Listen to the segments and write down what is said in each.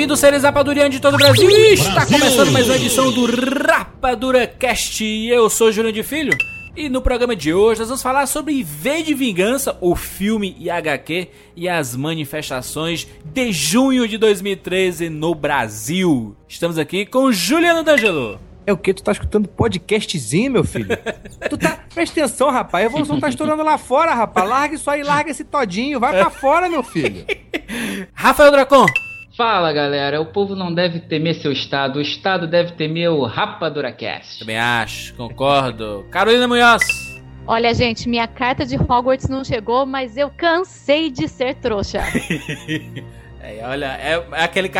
Bem-vindos, seres rapadurianos de todo o Brasil. Está começando mais uma edição do Rapadura Cast. Eu sou Júlio de Filho. E no programa de hoje nós vamos falar sobre V de Vingança, o filme e HQ e as manifestações de junho de 2013 no Brasil. Estamos aqui com Juliano D'Angelo. É o que? Tu tá escutando podcastzinho, meu filho? tu tá. Presta atenção, rapaz. A evolução tá estourando lá fora, rapaz. Larga isso aí, larga esse todinho. Vai pra fora, meu filho. Rafael Dracon. Fala galera, o povo não deve temer seu estado, o estado deve temer o RapaduraCast. Também acho, concordo. Carolina Munhoz. Olha, gente, minha carta de Hogwarts não chegou, mas eu cansei de ser trouxa. É, olha, é, é aquele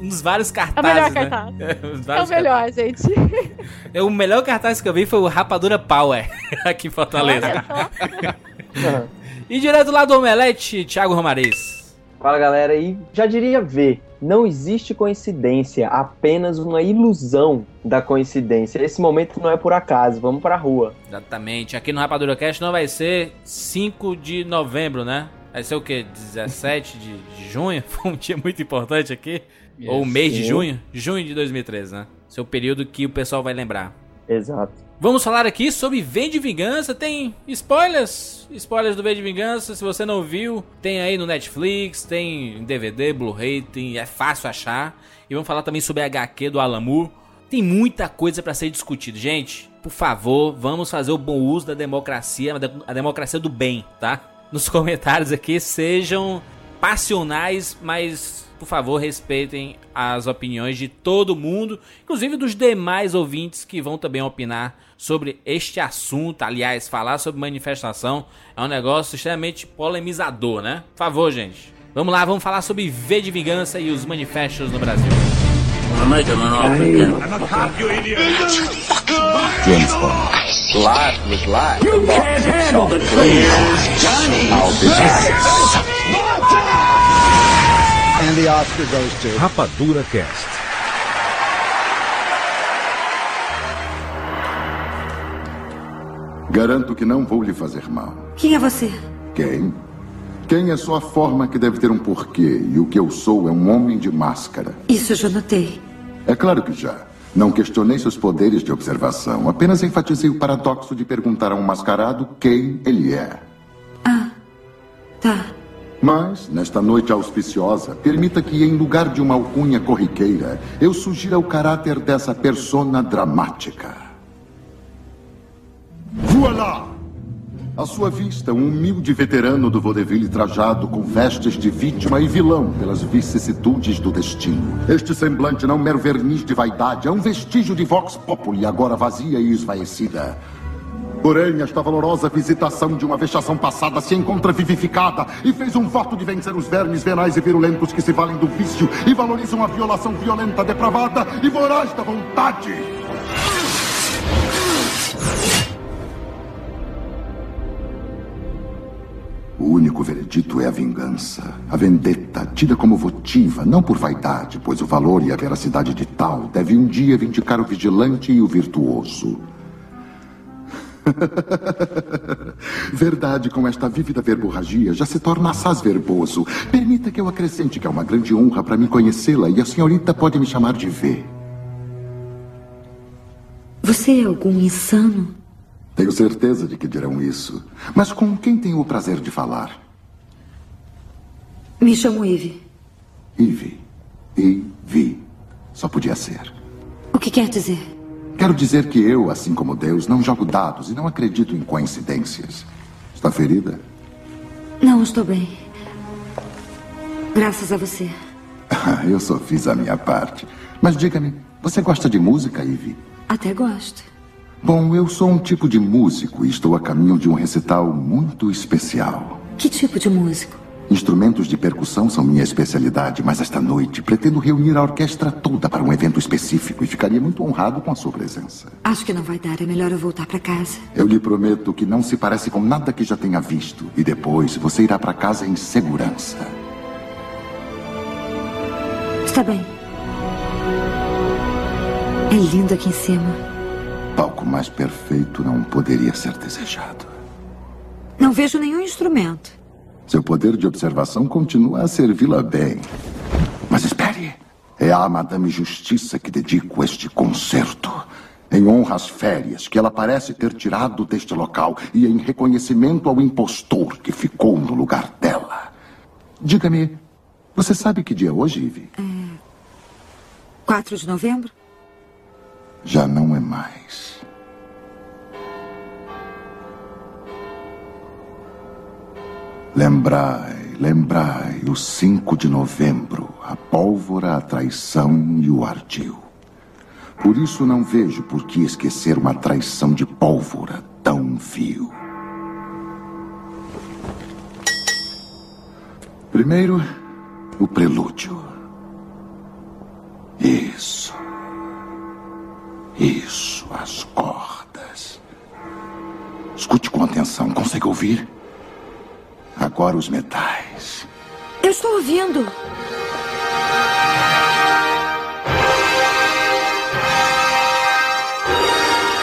um dos vários É o cartazes. melhor né? cartaz. Um dos É o melhor, gente. cartazes. É, O melhor cartaz que eu vi foi o Rapadura Power, aqui em Fortaleza. Olha só. E direto lá do Omelete, Thiago Romariz. Fala galera, e já diria ver, não existe coincidência, apenas uma ilusão da coincidência. Esse momento não é por acaso, vamos pra rua. Exatamente. Aqui no Rapadura Cast não vai ser 5 de novembro, né? Vai ser o quê? 17 de, de junho? Foi um dia muito importante aqui. Ou o mês de Sim. junho? Junho de 2013, né? Esse é o período que o pessoal vai lembrar. Exato. Vamos falar aqui sobre V de Vingança. Tem spoilers, spoilers do V de Vingança. Se você não viu, tem aí no Netflix, tem em DVD, Blu-ray, tem, é fácil achar. E vamos falar também sobre a HQ do Alamur. Tem muita coisa pra ser discutido, gente. Por favor, vamos fazer o bom uso da democracia, a democracia do bem, tá? Nos comentários aqui sejam passionais, mas por favor respeitem as opiniões de todo mundo, inclusive dos demais ouvintes que vão também opinar sobre este assunto. Aliás, falar sobre manifestação é um negócio extremamente polemizador, né? Por favor, gente. Vamos lá, vamos falar sobre V de Vingança e os manifestos no Brasil. Rapadura Cast. Garanto que não vou lhe fazer mal. Quem é você? Quem? Quem é só a forma que deve ter um porquê, e o que eu sou é um homem de máscara. Isso eu já notei. É claro que já. Não questionei seus poderes de observação, apenas enfatizei o paradoxo de perguntar a um mascarado quem ele é. Tá. Mas, nesta noite auspiciosa, permita que, em lugar de uma alcunha corriqueira, eu sugira o caráter dessa persona dramática. Voilá! À sua vista, um humilde veterano do vaudeville trajado com vestes de vítima e vilão pelas vicissitudes do destino. Este semblante não é um mero verniz de vaidade, é um vestígio de vox populi, agora vazia e esvaecida. Porém, esta valorosa visitação de uma vexação passada se encontra vivificada e fez um voto de vencer os vermes venais e virulentos que se valem do vício e valorizam a violação violenta, depravada e voraz da vontade. Único veredito é a vingança. A vendetta, tida como votiva, não por vaidade, pois o valor e a veracidade de tal deve um dia vindicar o vigilante e o virtuoso. Verdade, com esta vívida verborragia, já se torna assaz verboso. Permita que eu acrescente que é uma grande honra para mim conhecê-la e a senhorita pode me chamar de V. Você é algum insano? Tenho certeza de que dirão isso. Mas com quem tenho o prazer de falar? Me chamo Eve. Ivy. Ivy. Só podia ser. O que quer dizer? Quero dizer que eu, assim como Deus, não jogo dados e não acredito em coincidências. Está ferida? Não, estou bem. Graças a você. Eu só fiz a minha parte. Mas diga-me, você gosta de música, Ivy? Até gosto. Bom, eu sou um tipo de músico e estou a caminho de um recital muito especial. Que tipo de músico? Instrumentos de percussão são minha especialidade, mas esta noite pretendo reunir a orquestra toda para um evento específico e ficaria muito honrado com a sua presença. Acho que não vai dar. É melhor eu voltar para casa. Eu lhe prometo que não se parece com nada que já tenha visto. E depois você irá para casa em segurança. Está bem. É lindo aqui em cima. Palco mais perfeito não poderia ser desejado. Não vejo nenhum instrumento. Seu poder de observação continua a servi-la bem. Mas espere. É a Madame Justiça que dedico este concerto. Em honra às férias que ela parece ter tirado deste local e em reconhecimento ao impostor que ficou no lugar dela. Diga-me, você sabe que dia é hoje, Ivy? 4 de novembro? Já não é mais. Lembrai, lembrai, o 5 de novembro, a pólvora, a traição e o ardil. Por isso não vejo por que esquecer uma traição de pólvora tão vil. Primeiro, o prelúdio. Isso. Isso, as cordas. Escute com atenção, consegue ouvir? Agora os metais. Eu estou ouvindo.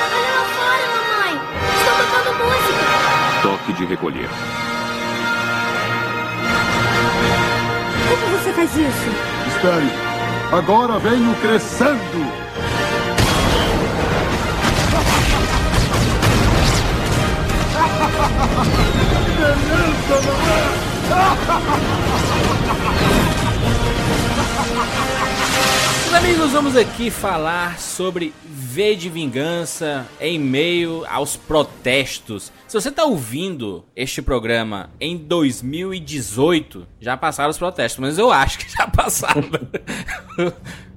Olha lá fora, mamãe! Estão tocando música! Toque de recolher. Como você faz isso? Espere. Agora venho crescendo. Vamos aqui falar sobre V de Vingança em meio aos protestos. Se você tá ouvindo este programa em 2018, já passaram os protestos, mas eu acho que já passaram.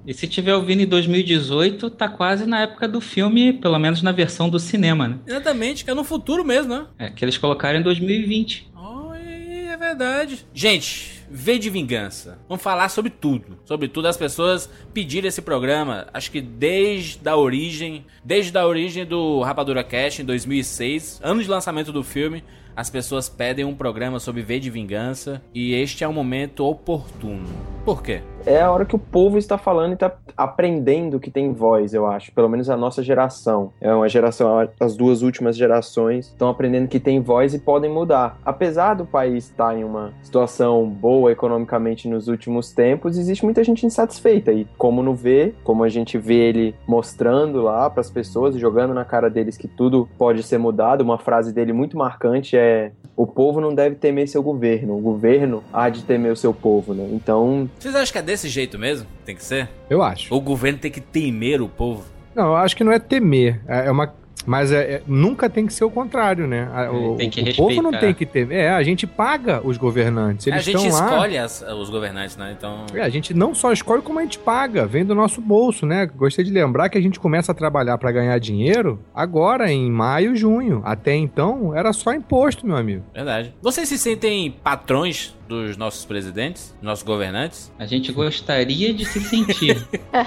E se tiver ouvindo em 2018, tá quase na época do filme, pelo menos na versão do cinema, né? Exatamente, que é no futuro mesmo, né? É, que eles colocaram em 2020. Oi, é verdade. Gente, V de Vingança. Vamos falar sobre tudo. Sobre tudo, as pessoas pediram esse programa, acho que desde a origem, desde a origem do Rapadura Cast em 2006, ano de lançamento do filme, as pessoas pedem um programa sobre V de Vingança e este é um momento oportuno. Por quê? É a hora que o povo está falando e está aprendendo que tem voz, eu acho. Pelo menos a nossa geração. É uma geração, as duas últimas gerações estão aprendendo que tem voz e podem mudar. Apesar do país estar em uma situação boa economicamente nos últimos tempos, existe muita gente insatisfeita. E como não vê, como a gente vê ele mostrando lá para as pessoas, jogando na cara deles que tudo pode ser mudado, uma frase dele muito marcante é o povo não deve temer seu governo, o governo há de temer o seu povo, né? Então, Vocês acham que é desse jeito mesmo? Tem que ser? Eu acho. O governo tem que temer o povo? Não, eu acho que não é temer. É é uma. Mas é, é- nunca tem que ser o contrário, né? A- O, tem que o povo não tem que temer. É, a gente paga os governantes. Eles a gente estão lá. escolhe as- os governantes, né? Então. É, a gente não só escolhe como a gente paga, vem do nosso bolso, né? Gostei de lembrar que a gente começa a trabalhar pra ganhar dinheiro agora, em maio, junho. Até então, era só imposto, meu amigo. Verdade. Vocês se sentem patrões dos nossos presidentes, nossos governantes? A gente gostaria de se sentir.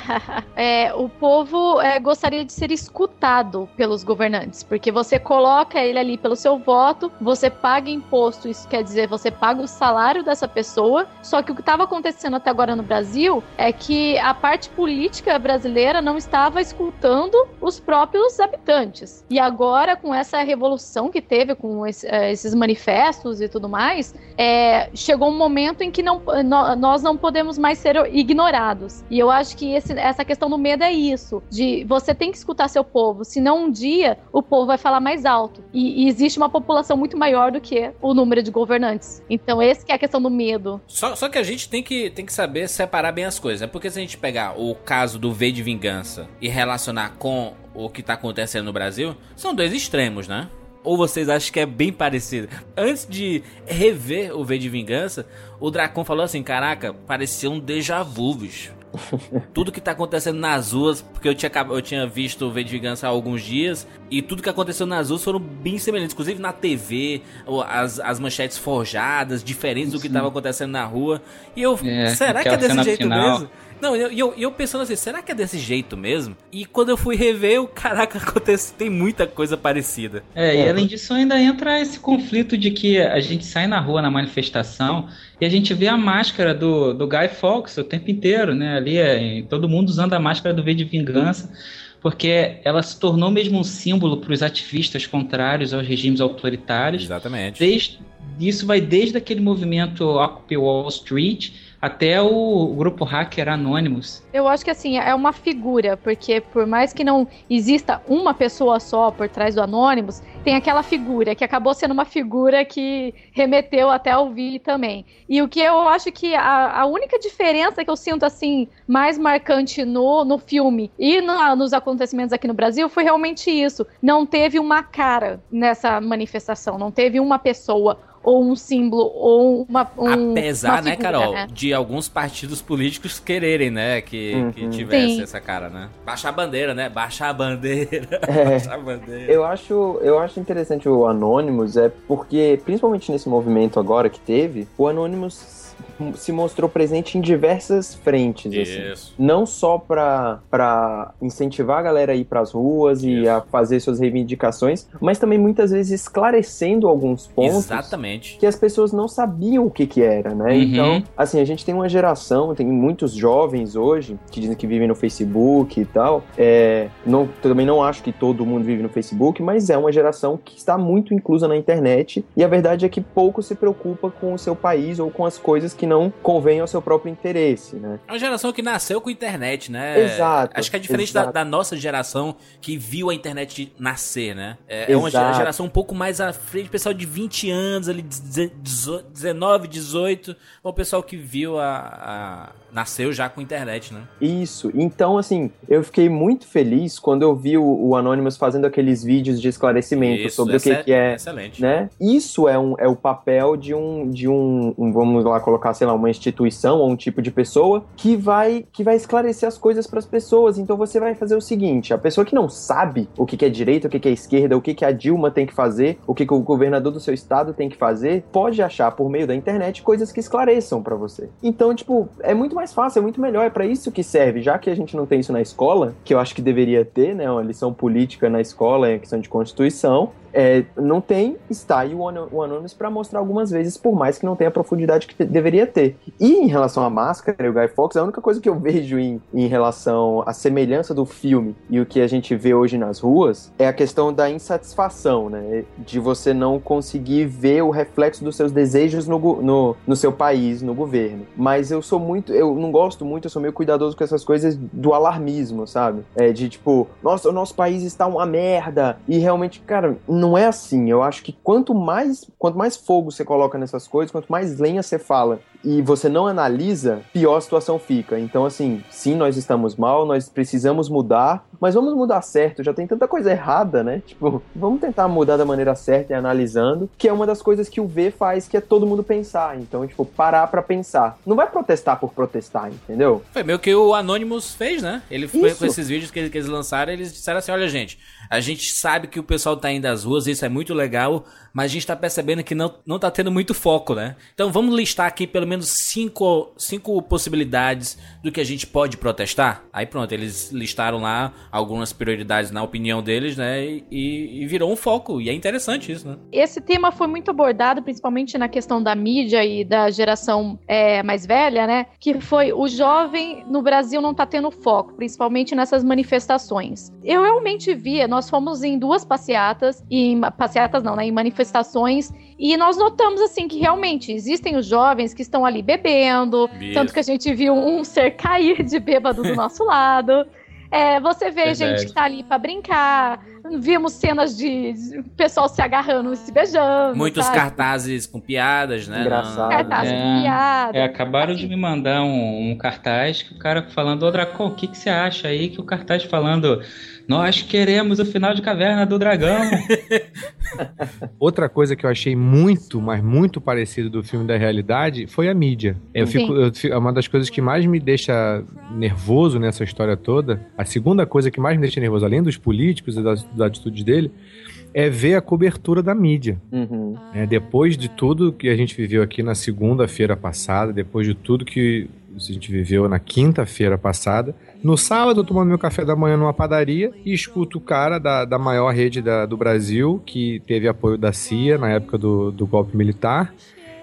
É, o povo é, gostaria de ser escutado pelos governantes, porque você coloca ele ali pelo seu voto, você paga imposto, isso quer dizer, você paga o salário dessa pessoa. Só que o que estava acontecendo até agora no Brasil é que a parte política brasileira não estava escutando os próprios habitantes. E agora, com essa revolução que teve, com esse- eh, esses manifestos e tudo mais, é, chegou um momento em que não, nó- nós não podemos mais ser ignorados. E eu acho que esse- essa questão do medo é isso, de você tem que escutar seu povo, senão um dia o povo vai falar mais alto. E, e existe uma população muito maior do que o número de governantes. Então esse que é a questão do medo. Só, só que a gente tem que, tem que saber separar bem as coisas. É porque se a gente pegar o caso do V de Vingança e relacionar com o que tá acontecendo no Brasil, são dois extremos, né? Ou vocês acham que é bem parecido? Antes de rever o V de Vingança, o Dracon falou assim: Caraca, parecia um déjà vu, bicho. tudo que tá acontecendo nas ruas, porque eu tinha, eu tinha visto o V de Vingança há alguns dias, e tudo que aconteceu nas ruas foram bem semelhantes, inclusive na TV, as, as manchetes forjadas, diferentes do que tava acontecendo na rua. E eu, É, será que é aquela desse jeito final. mesmo? Não, e eu, eu, eu pensando assim, será que é desse jeito mesmo? E quando eu fui rever, eu, caraca, acontece, tem muita coisa parecida. É, e além disso ainda entra esse conflito de que a gente sai na rua na manifestação e a gente vê a máscara do, do Guy Fawkes o tempo inteiro, né? Ali é, todo mundo usando a máscara do V de Vingança, porque ela se tornou mesmo um símbolo para os ativistas contrários aos regimes autoritários. Exatamente. Desde, isso vai desde aquele movimento Occupy Wall Street até o grupo hacker Anonymous. Eu acho que assim, é uma figura, porque por mais que não exista uma pessoa só por trás do Anonymous, tem aquela figura que acabou sendo uma figura que remeteu até ao Vi também. E o que eu acho que a, a única diferença que eu sinto assim mais marcante no, no filme e na- nos acontecimentos aqui no Brasil foi realmente isso. Não teve uma cara nessa manifestação, não teve uma pessoa ou um símbolo ou uma um, Apesar, uma né, figura, Carol, né? de alguns partidos políticos quererem, né, que, que Uhum. tivesse Sim. essa cara, né? Baixar a bandeira, né? Baixar a bandeira. É. Baixar a bandeira. Eu acho, eu acho interessante o Anonymous, é porque, principalmente nesse movimento agora que teve, o Anonymous se mostrou presente em diversas frentes, assim. Isso. Não só pra incentivar a galera a ir pras ruas e Isso. a fazer suas reivindicações, mas também muitas vezes esclarecendo alguns pontos Exatamente. que as pessoas não sabiam o que que era, né? Uhum. Então, assim, a gente tem uma geração, tem muitos jovens hoje que dizem que vivem no Facebook e tal. É, não, também não acho que todo mundo vive no Facebook, mas é uma geração que está muito inclusa na internet e a verdade é que pouco se preocupa com o seu país ou com as coisas que não convêm ao seu próprio interesse, né? É uma geração que nasceu com a internet, né? Exato, Acho que é diferente da, da nossa geração que viu a internet nascer, né? É, é uma geração um pouco mais à frente, pessoal de 20 anos, ali, deze- dezo- 19, 18. O pessoal que viu a, a- Nasceu já com internet, né? Isso. Então, assim, eu fiquei muito feliz quando eu vi o, o Anonymous fazendo aqueles vídeos de esclarecimento Isso, sobre o que, é- que é Excelente. né? Isso é, um, é o papel de um, de um, um, vamos lá colocar, sei lá, uma instituição ou um tipo de pessoa que vai, que vai esclarecer as coisas para as pessoas. Então você vai fazer o seguinte: a pessoa que não sabe o que, que é direita, o que, que é esquerda, o que, que a Dilma tem que fazer, o que, que o governador do seu estado tem que fazer, pode achar por meio da internet coisas que esclareçam para você. Então, tipo, é muito mais fácil, é muito melhor, é para isso que serve. Já que a gente não tem isso na escola, que eu acho que deveria ter, né? Uma lição política na escola, é questão de constituição. É, não tem, está aí o, Ano- o Anonymous para mostrar algumas vezes, por mais que não tenha a profundidade que deveria ter. E em relação à máscara e o Guy Fawkes, a única coisa que eu vejo em, em relação à semelhança do filme e o que a gente vê hoje nas ruas é a questão da insatisfação, né? De você não conseguir ver o reflexo dos seus desejos no, no, no seu país, no governo. Mas eu sou muito, eu não gosto muito, eu sou meio cuidadoso com essas coisas do alarmismo, sabe? É de tipo, nossa, o nosso país está uma merda. E realmente, cara, não é assim. Eu acho que quanto mais, quanto mais fogo você coloca nessas coisas, quanto mais lenha você fala e você não analisa, pior a situação fica. Então, assim, sim, nós estamos mal, nós precisamos mudar, mas vamos mudar certo. Já tem tanta coisa errada, né? Tipo, vamos tentar mudar da maneira certa e analisando, que é uma das coisas que o V faz, que é todo mundo pensar. Então, tipo, parar pra pensar. Não vai protestar por protestar, entendeu? Foi meio que o Anonymous fez, né? Ele foi com esses vídeos que, que eles lançaram, eles disseram assim: olha, gente, a gente sabe que o pessoal tá indo às ruas, isso é muito legal, mas a gente tá percebendo que não, não tá tendo muito foco, né? Então vamos listar aqui pelo menos cinco, cinco possibilidades do que a gente pode protestar. Aí pronto, eles listaram lá algumas prioridades na opinião deles, né? E, e virou um foco. E é interessante isso, né? Esse tema foi muito abordado, principalmente na questão da mídia e da geração é, mais velha, né? Que foi o jovem no Brasil não tá tendo foco, principalmente nessas manifestações. Eu realmente vi, nós fomos em duas passeatas, e em- passeatas não, né? Em manifestações, e nós notamos assim que realmente existem os jovens que estão ali bebendo, Isso. tanto que a gente viu um ser cair de bêbado do nosso lado. É, você vê Verdade. gente que tá ali pra brincar. Vimos cenas de pessoal se agarrando e se beijando. Muitos sabe? cartazes com piadas, né? Engraçado. Cartazes É, com piada. É, acabaram Assim. de me mandar um, um cartaz que o cara falando, ô Dracon, o que, que você acha aí? Que o cartaz falando, nós queremos o final de Caverna do Dragão. Outra coisa que eu achei muito, mas muito parecido do filme da realidade foi a mídia. Eu fico, eu fico- é uma das coisas que mais me deixa nervoso nessa história toda. A segunda coisa que mais me deixa nervoso, além dos políticos e das, das atitudes dele, é ver a cobertura da mídia. Uhum. É, depois de tudo que a gente viveu aqui na segunda-feira passada, depois de tudo que a gente viveu na quinta-feira passada, no sábado eu tomando meu café da manhã numa padaria e escuto o cara da, da maior rede da- do Brasil, que teve apoio da CIA na época do, do golpe militar,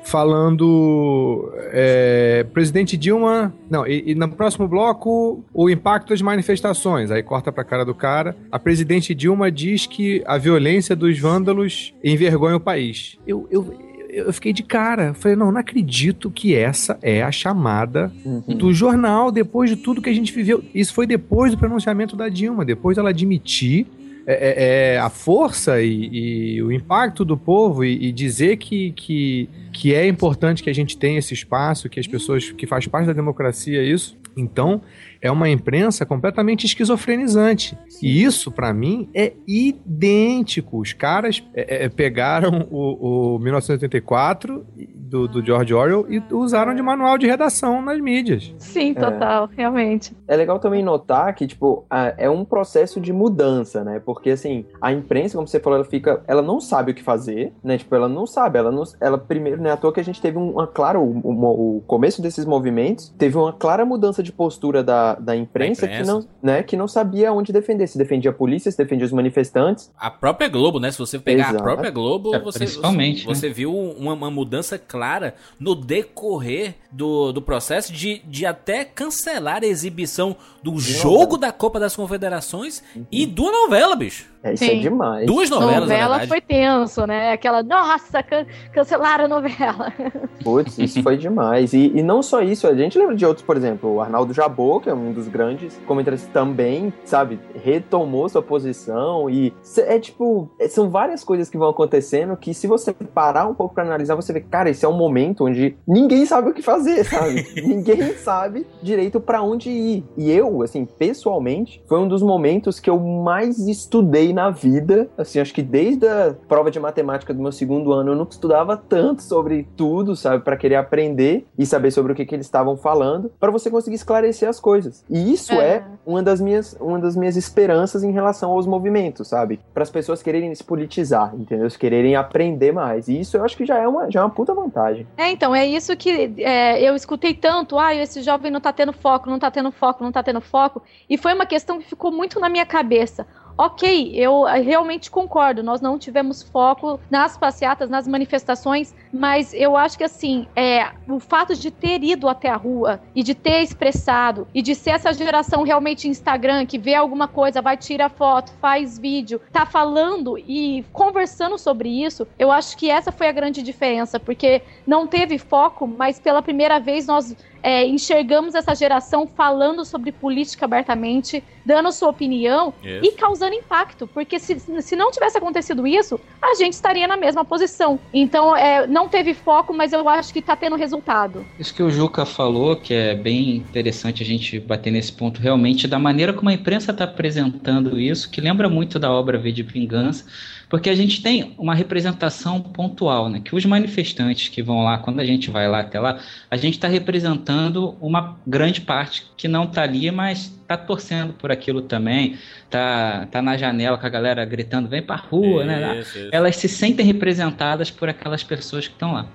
falando é, presidente Dilma. Não, e, e no próximo bloco, o impacto das manifestações. Aí corta pra cara do cara. A presidente Dilma diz que a violência dos vândalos envergonha o país. Eu, eu, eu fiquei de cara. Falei, não, não acredito que essa é a chamada do jornal, depois de tudo que a gente viveu. Isso foi depois do pronunciamento da Dilma, depois dela admitir é, é, é, a força e, e o impacto do povo e, e dizer que, que, que é importante que a gente tenha esse espaço, que as pessoas, que faz parte da democracia isso. Então, é uma imprensa completamente esquizofrenizante. E isso, pra mim, é idêntico. Os caras é, é, pegaram o, o 1984 do, do George Orwell e usaram de manual de redação nas mídias. Sim, total, realmente. É legal também notar que, tipo, é um processo de mudança, né? Porque, assim, a imprensa, como você falou, ela fica... Ela não sabe o que fazer, né? Tipo, ela não sabe. Ela, não, ela primeiro, não é à toa que a gente teve uma clara... O, o- o começo desses movimentos teve uma clara mudança de postura da, da imprensa, Da imprensa. Que, não, né, que não sabia onde defender. Se defendia a polícia, se defendia os manifestantes. A própria Globo, né? Se você pegar Exato. a própria Globo, É, você, principalmente, você, você viu uma, uma mudança clara no decorrer do, do processo de, de até cancelar a exibição do jogo da Copa das Confederações e do novela, bicho. É, isso Sim. é demais. Duas novelas, na novela verdade. foi tenso, né? Aquela, nossa, can cancelaram a novela. Putz, isso foi demais. E, e não só isso, a gente lembra de outros, por exemplo, o Arnaldo Jabot, que é um dos grandes comentaristas, também, sabe, retomou sua posição. E é tipo, é- são várias coisas que vão acontecendo que, se você parar um pouco pra analisar, você vê, cara, esse é um momento onde ninguém sabe o que fazer, sabe? ninguém sabe direito pra onde ir. E eu, assim, pessoalmente, foi um dos momentos que eu mais estudei na vida. Assim, acho que desde a prova de matemática do meu segundo ano, eu nunca estudava tanto sobre tudo, sabe? Pra querer aprender e saber sobre o que, que eles estavam falando, pra você conseguir esclarecer as coisas. E isso é, É. uma das minhas uma das minhas esperanças em relação aos movimentos, sabe? Para as pessoas quererem se politizar, entendeu? Se quererem aprender mais. E isso eu acho que já é uma já é uma puta vantagem. É, então, é isso que é, eu escutei tanto. Ah, esse jovem não tá tendo foco, não tá tendo foco, não tá tendo foco. E foi uma questão que ficou muito na minha cabeça. Ok, eu eh, realmente concordo, nós não tivemos foco nas passeatas, nas manifestações, mas eu acho que assim, é, o fato de ter ido até a rua e de ter expressado e de ser essa geração realmente Instagram que vê alguma coisa, vai tirar foto, faz vídeo, tá falando e conversando sobre isso, eu acho que essa foi a grande diferença, porque não teve foco, mas pela primeira vez nós é, enxergamos essa geração falando sobre política abertamente, dando sua opinião Isso. e causando impacto, porque se, se não tivesse acontecido isso, a gente estaria na mesma posição. Então, é, não teve foco, mas eu acho que tá tendo resultado. Isso que o Juca falou, que é bem interessante a gente bater nesse ponto realmente, da maneira como a imprensa está apresentando isso, que lembra muito da obra V de Vingança, porque a gente tem uma representação pontual, né? Que os manifestantes que vão lá, quando a gente vai lá até lá, a gente está representando uma grande parte que não está ali, mas está torcendo por aquilo também, tá, tá na janela com a galera gritando, vem pra rua, né? Isso, isso. Elas se sentem representadas por aquelas pessoas que estão lá.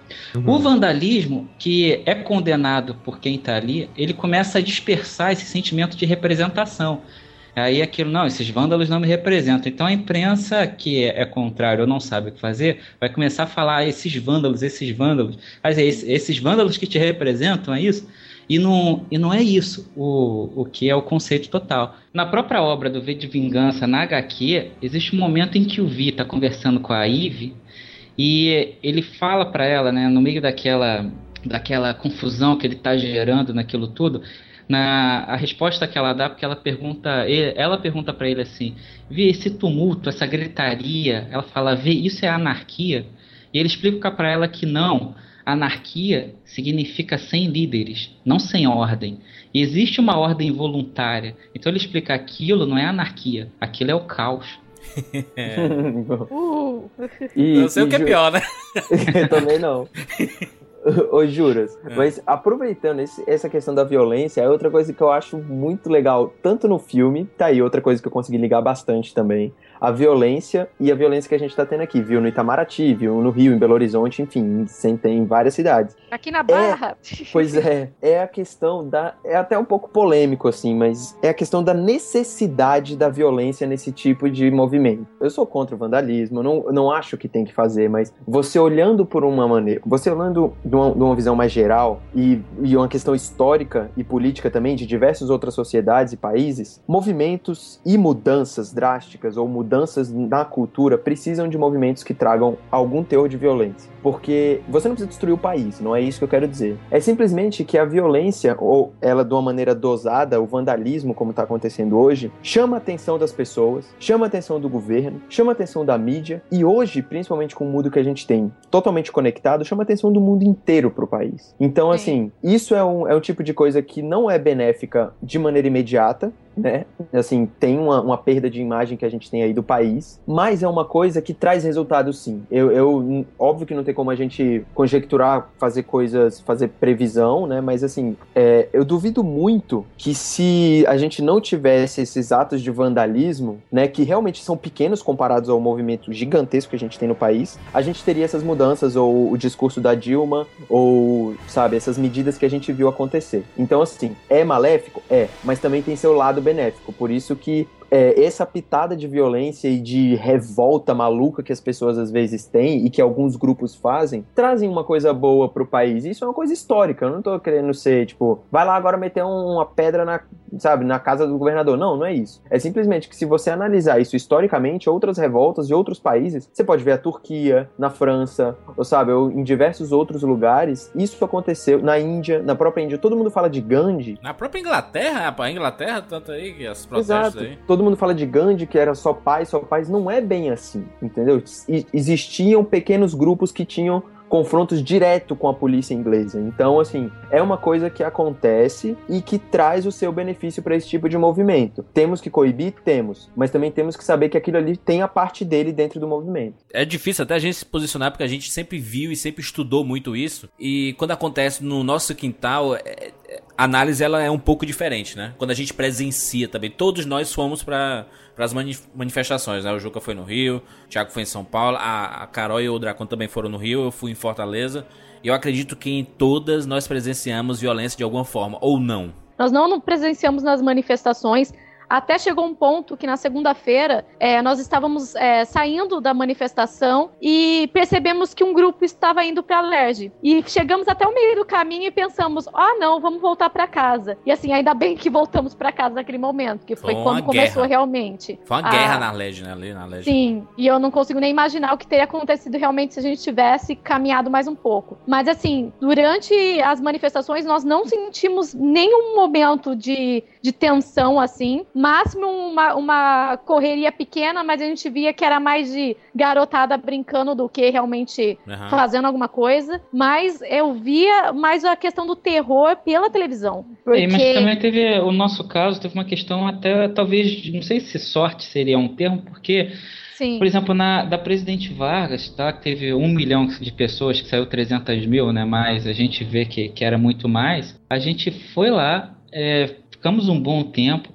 O vandalismo, que é condenado por quem está ali, ele começa a dispersar esse sentimento de representação. Aí aquilo, não, esses vândalos não me representam. Então a imprensa, que é, é contrário ou não sabe o que fazer, vai começar a falar "Ah, esses vândalos, esses vândalos. Mas é esse- esses vândalos que te representam, é isso? E não, e não é isso o, o que é o conceito total. Na própria obra do V de Vingança, na HQ, existe um momento em que o Vi está conversando com a Eve e ele fala para ela, né, no meio daquela, daquela confusão que ele está gerando naquilo tudo, na a resposta que ela dá, porque ela pergunta, ela pergunta para ele assim, vê esse tumulto, essa gritaria, ela fala, vê, isso é anarquia? E ele explica para ela que não, anarquia significa sem líderes, não sem ordem. E existe uma ordem voluntária. Então ele explica aquilo não é anarquia, aquilo é o caos. Uh. E- Não sei o que é pior, né? Eu também não. Ô, juras. É. Mas aproveitando esse- essa questão da violência, é outra coisa que eu acho muito legal, tanto no filme, tá aí outra coisa que eu consegui ligar bastante também. A violência e a violência que a gente tá tendo aqui, viu? No Itamaraty, viu? No Rio, em Belo Horizonte, enfim, tem em várias cidades. Aqui na Barra. Pois é, é a questão da. É até um pouco polêmico, assim, mas é a questão da necessidade da violência nesse tipo de movimento. Eu sou contra o vandalismo, não, não acho que tem que fazer, mas você olhando por uma maneira. Você olhando de uma, de uma visão mais geral e, e uma questão histórica e política também de diversas outras sociedades e países, movimentos e mudanças drásticas ou mudanças na cultura precisam de movimentos que tragam algum teor de violência. Porque você não precisa destruir o país, não é isso que eu quero dizer. É simplesmente que a violência, ou ela de uma maneira dosada, o vandalismo, como está acontecendo hoje, chama a atenção das pessoas, chama a atenção do governo, chama a atenção da mídia, e hoje, principalmente com o mundo que a gente tem totalmente conectado, chama a atenção do mundo inteiro para o país. Então, assim, isso é um, é um tipo de coisa que não é benéfica de maneira imediata, né? Assim, tem uma, uma perda de imagem que a gente tem aí do país, mas é uma coisa que traz resultados sim. Eu, eu óbvio que não tem como a gente conjecturar, fazer coisas, fazer previsão, né? Mas assim, é, eu duvido muito que se a gente não tivesse esses atos de vandalismo, né? Que realmente são pequenos comparados ao movimento gigantesco que a gente tem no país, a gente teria essas mudanças ou o discurso da Dilma ou, sabe, essas medidas que a gente viu acontecer. Então, assim, é maléfico? É, mas também tem seu lado benéfico. Por isso que é, essa pitada de violência e de revolta maluca que as pessoas às vezes têm e que alguns grupos fazem, trazem uma coisa boa pro país. Isso é uma coisa histórica. Eu não tô querendo ser, tipo, vai lá agora meter uma pedra na, sabe, na casa do governador. Não, não é isso. É simplesmente que se você analisar isso historicamente, outras revoltas de outros países, você pode ver a Turquia, na França, ou sabe, ou em diversos outros lugares, isso aconteceu na Índia, na própria Índia. Todo mundo fala de Gandhi, Na própria Inglaterra, rapaz, a Inglaterra, tanto aí, que as protestos Exato. aí. Todo mundo fala de Gandhi, que era só paz, só paz. Não é bem assim, entendeu? E- existiam pequenos grupos que tinham confrontos direto com a polícia inglesa. Então, assim, é uma coisa que acontece e que traz o seu benefício para esse tipo de movimento. Temos que coibir? Temos. Mas também temos que saber que aquilo ali tem a parte dele dentro do movimento. É difícil até a gente se posicionar porque a gente sempre viu e sempre estudou muito isso. E quando acontece no nosso quintal, é- é- a análise ela é um pouco diferente, né? Quando a gente presencia também. Todos nós fomos para as manifestações, né? O Juca foi no Rio, o Thiago foi em São Paulo, a, a Carol e o Dracon também foram no Rio, eu fui em Fortaleza. E eu acredito que em todas nós presenciamos violência de alguma forma, ou não. Nós não presenciamos nas manifestações. Até chegou um ponto que na segunda-feira é, nós estávamos é, saindo da manifestação e percebemos que um grupo estava indo para a Lerge. E chegamos até o meio do caminho e pensamos: ah, não, vamos voltar para casa. E assim, ainda bem que voltamos para casa naquele momento, que foi, Foi quando começou guerra. realmente. Foi uma a- guerra na LED, né? Ali na LED. Sim, e eu não consigo nem imaginar o que teria acontecido realmente se a gente tivesse caminhado mais um pouco. Mas assim, durante as manifestações nós não sentimos nenhum momento de, de tensão assim. Máximo uma, uma correria pequena, mas a gente via que era mais de garotada brincando do que realmente Aham. fazendo alguma coisa. Mas eu via mais a questão do terror pela televisão. Porque... É, mas também teve o nosso caso, teve uma questão até, talvez, não sei se sorte seria um termo, porque, Sim. por exemplo, na da presidente Vargas, tá, que teve um milhão de pessoas, que saiu 300 mil, né, mas a gente vê que, que era muito mais, a gente foi lá, é, ficamos um bom tempo,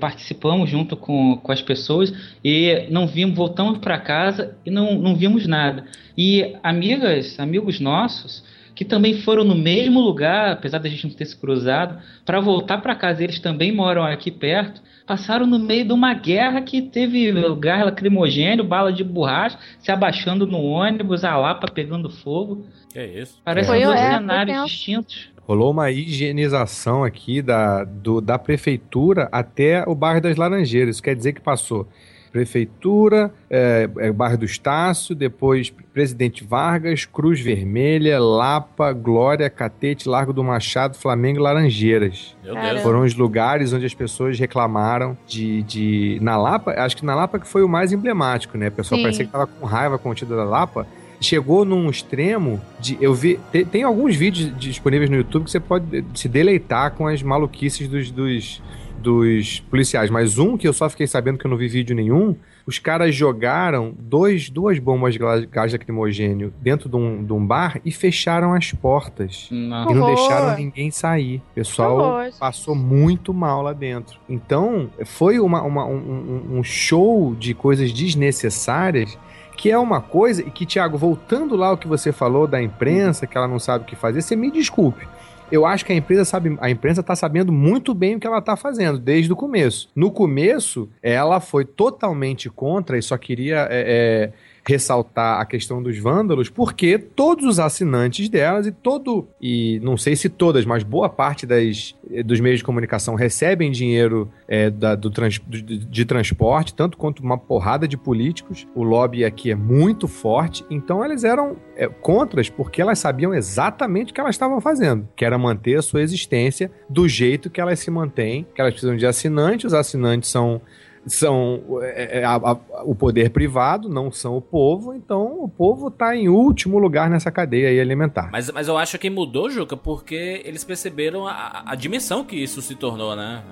participamos junto com, com as pessoas e não vimos, voltamos para casa e não, não vimos nada. E amigas, amigos nossos, que também foram no mesmo lugar, apesar da gente não ter se cruzado, para voltar para casa. Eles também moram aqui perto. Passaram no meio de uma guerra que teve gás lacrimogênio, bala de borracha, se abaixando no ônibus, a Lapa pegando fogo. Que isso? Parece Foi- dois é, cenários tenso. distintos. Rolou uma higienização aqui da, do- da prefeitura até o bairro das Laranjeiras. Isso quer dizer que passou prefeitura, é, é, bairro do Estácio, depois Presidente Vargas, Cruz Vermelha, Lapa, Glória, Catete, Largo do Machado, Flamengo e Laranjeiras. Meu. Deus. Foram os lugares onde as pessoas reclamaram de, de. Na Lapa, acho que na Lapa que foi o mais emblemático, né? O pessoal Sim. parecia que tava com raiva contida da Lapa. Chegou num extremo de. Eu vi. Tem, tem alguns vídeos disponíveis no YouTube que você pode se deleitar com as maluquices dos, dos, dos policiais. Mas um que eu só fiquei sabendo que eu não vi vídeo nenhum os caras jogaram dois, duas bombas de gás- lacrimogênio dentro de um, de um bar e fecharam as portas. Nossa. E não deixaram ninguém sair. O pessoal passou muito mal lá dentro. Então, foi uma, uma- um, um- um show de coisas desnecessárias. Que é uma coisa, e que, Thiago, voltando lá ao que você falou da imprensa, que ela não sabe o que fazer, você me desculpe. Eu acho que a empresa sabe, a imprensa está sabendo muito bem o que ela está fazendo desde o começo. No começo, ela foi totalmente contra e só queria é, é, ressaltar a questão dos vândalos, porque todos os assinantes delas e todo e não sei se todas, mas boa parte das eh, dos meios de comunicação recebem dinheiro é, da- do trans- de, de transporte, tanto quanto uma porrada de políticos. O lobby aqui é muito forte, então elas eram é, contras porque elas sabiam exatamente o que elas estavam fazendo, que era manter a sua existência do jeito que elas se mantêm, que elas precisam de assinantes, os assinantes são são é, é, a- a- o poder privado, não são o povo, então o povo está em último lugar nessa cadeia aí alimentar. Mas, mas eu acho que mudou, Juca, porque eles perceberam a, a dimensão que isso se tornou, né?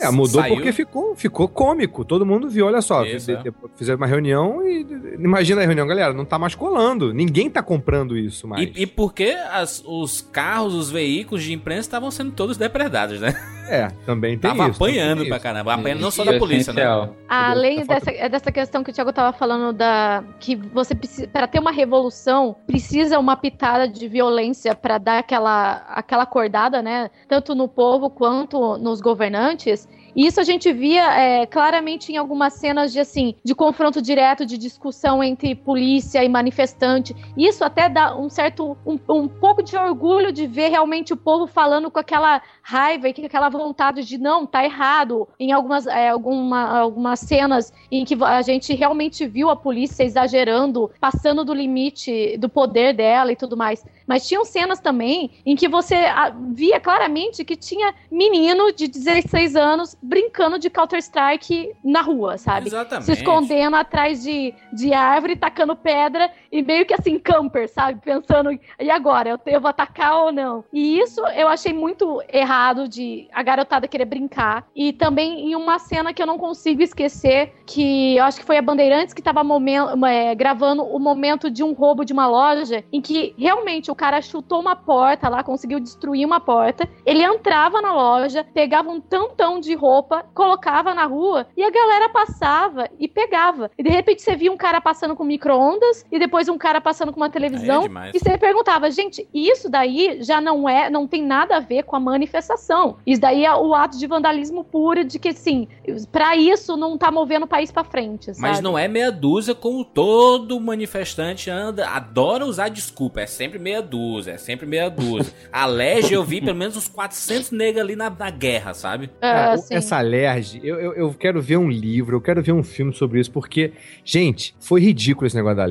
É, mudou Saiu- porque ficou, ficou cômico. Todo mundo viu, olha só. Isso, é. Fizeram uma reunião e. Imagina a reunião, galera. Não tá mais colando. Ninguém tá comprando isso mais. E, e porque as- os carros, os veículos de imprensa estavam sendo todos depredados, né? É, também tem Tava isso. apanhando tem pra isso. caramba. Apanhando não só da é polícia, né? essencial. Além Tá dessa, é dessa questão que o Thiago tava falando da que você precisa para ter uma revolução precisa uma pitada de violência para dar aquela aquela acordada, né? Tanto no povo quanto nos governantes. E isso a gente via é, claramente em algumas cenas de assim de confronto direto, de discussão entre polícia e manifestante. Isso até dá um certo um, um pouco de orgulho de ver realmente o povo falando com aquela raiva e com aquela vontade de não, tá errado. Em algumas, é, alguma, algumas cenas em que a gente realmente viu a polícia exagerando, passando do limite do poder dela e tudo mais. Mas tinham cenas também em que você ah, via claramente que tinha menino de 16 anos brincando de Counter-Strike na rua, sabe? Exatamente. Se escondendo atrás de, de árvore, tacando pedra e meio que assim, camper, sabe? Pensando, e agora? Eu, eu vou atacar ou não? E isso eu achei muito errado de a garotada querer brincar. E também em uma cena que eu não consigo esquecer, que eu acho que foi a Bandeirantes que tava momen- é, gravando o momento de um roubo de uma loja, em que realmente o cara chutou uma porta lá, conseguiu destruir uma porta. Ele entrava na loja, pegava um tantão de roupa, colocava na rua e a galera passava e pegava. E de repente você via um cara passando com micro-ondas e depois um cara passando com uma televisão. É e você perguntava, gente, isso daí já não é, não tem nada a ver com a manifestação. Isso daí é o ato de vandalismo puro, de que, assim, pra isso não tá movendo o país pra frente, sabe? Mas não é meia dúzia como todo manifestante anda, adora usar desculpa. É sempre meia dúzia, é sempre meia dúzia. A Lege eu vi pelo menos uns 400 negros ali na, na guerra, sabe? É, assim, Essa alerge, eu, eu, eu quero ver um livro, eu quero ver um filme sobre isso, porque, gente, foi ridículo esse negócio da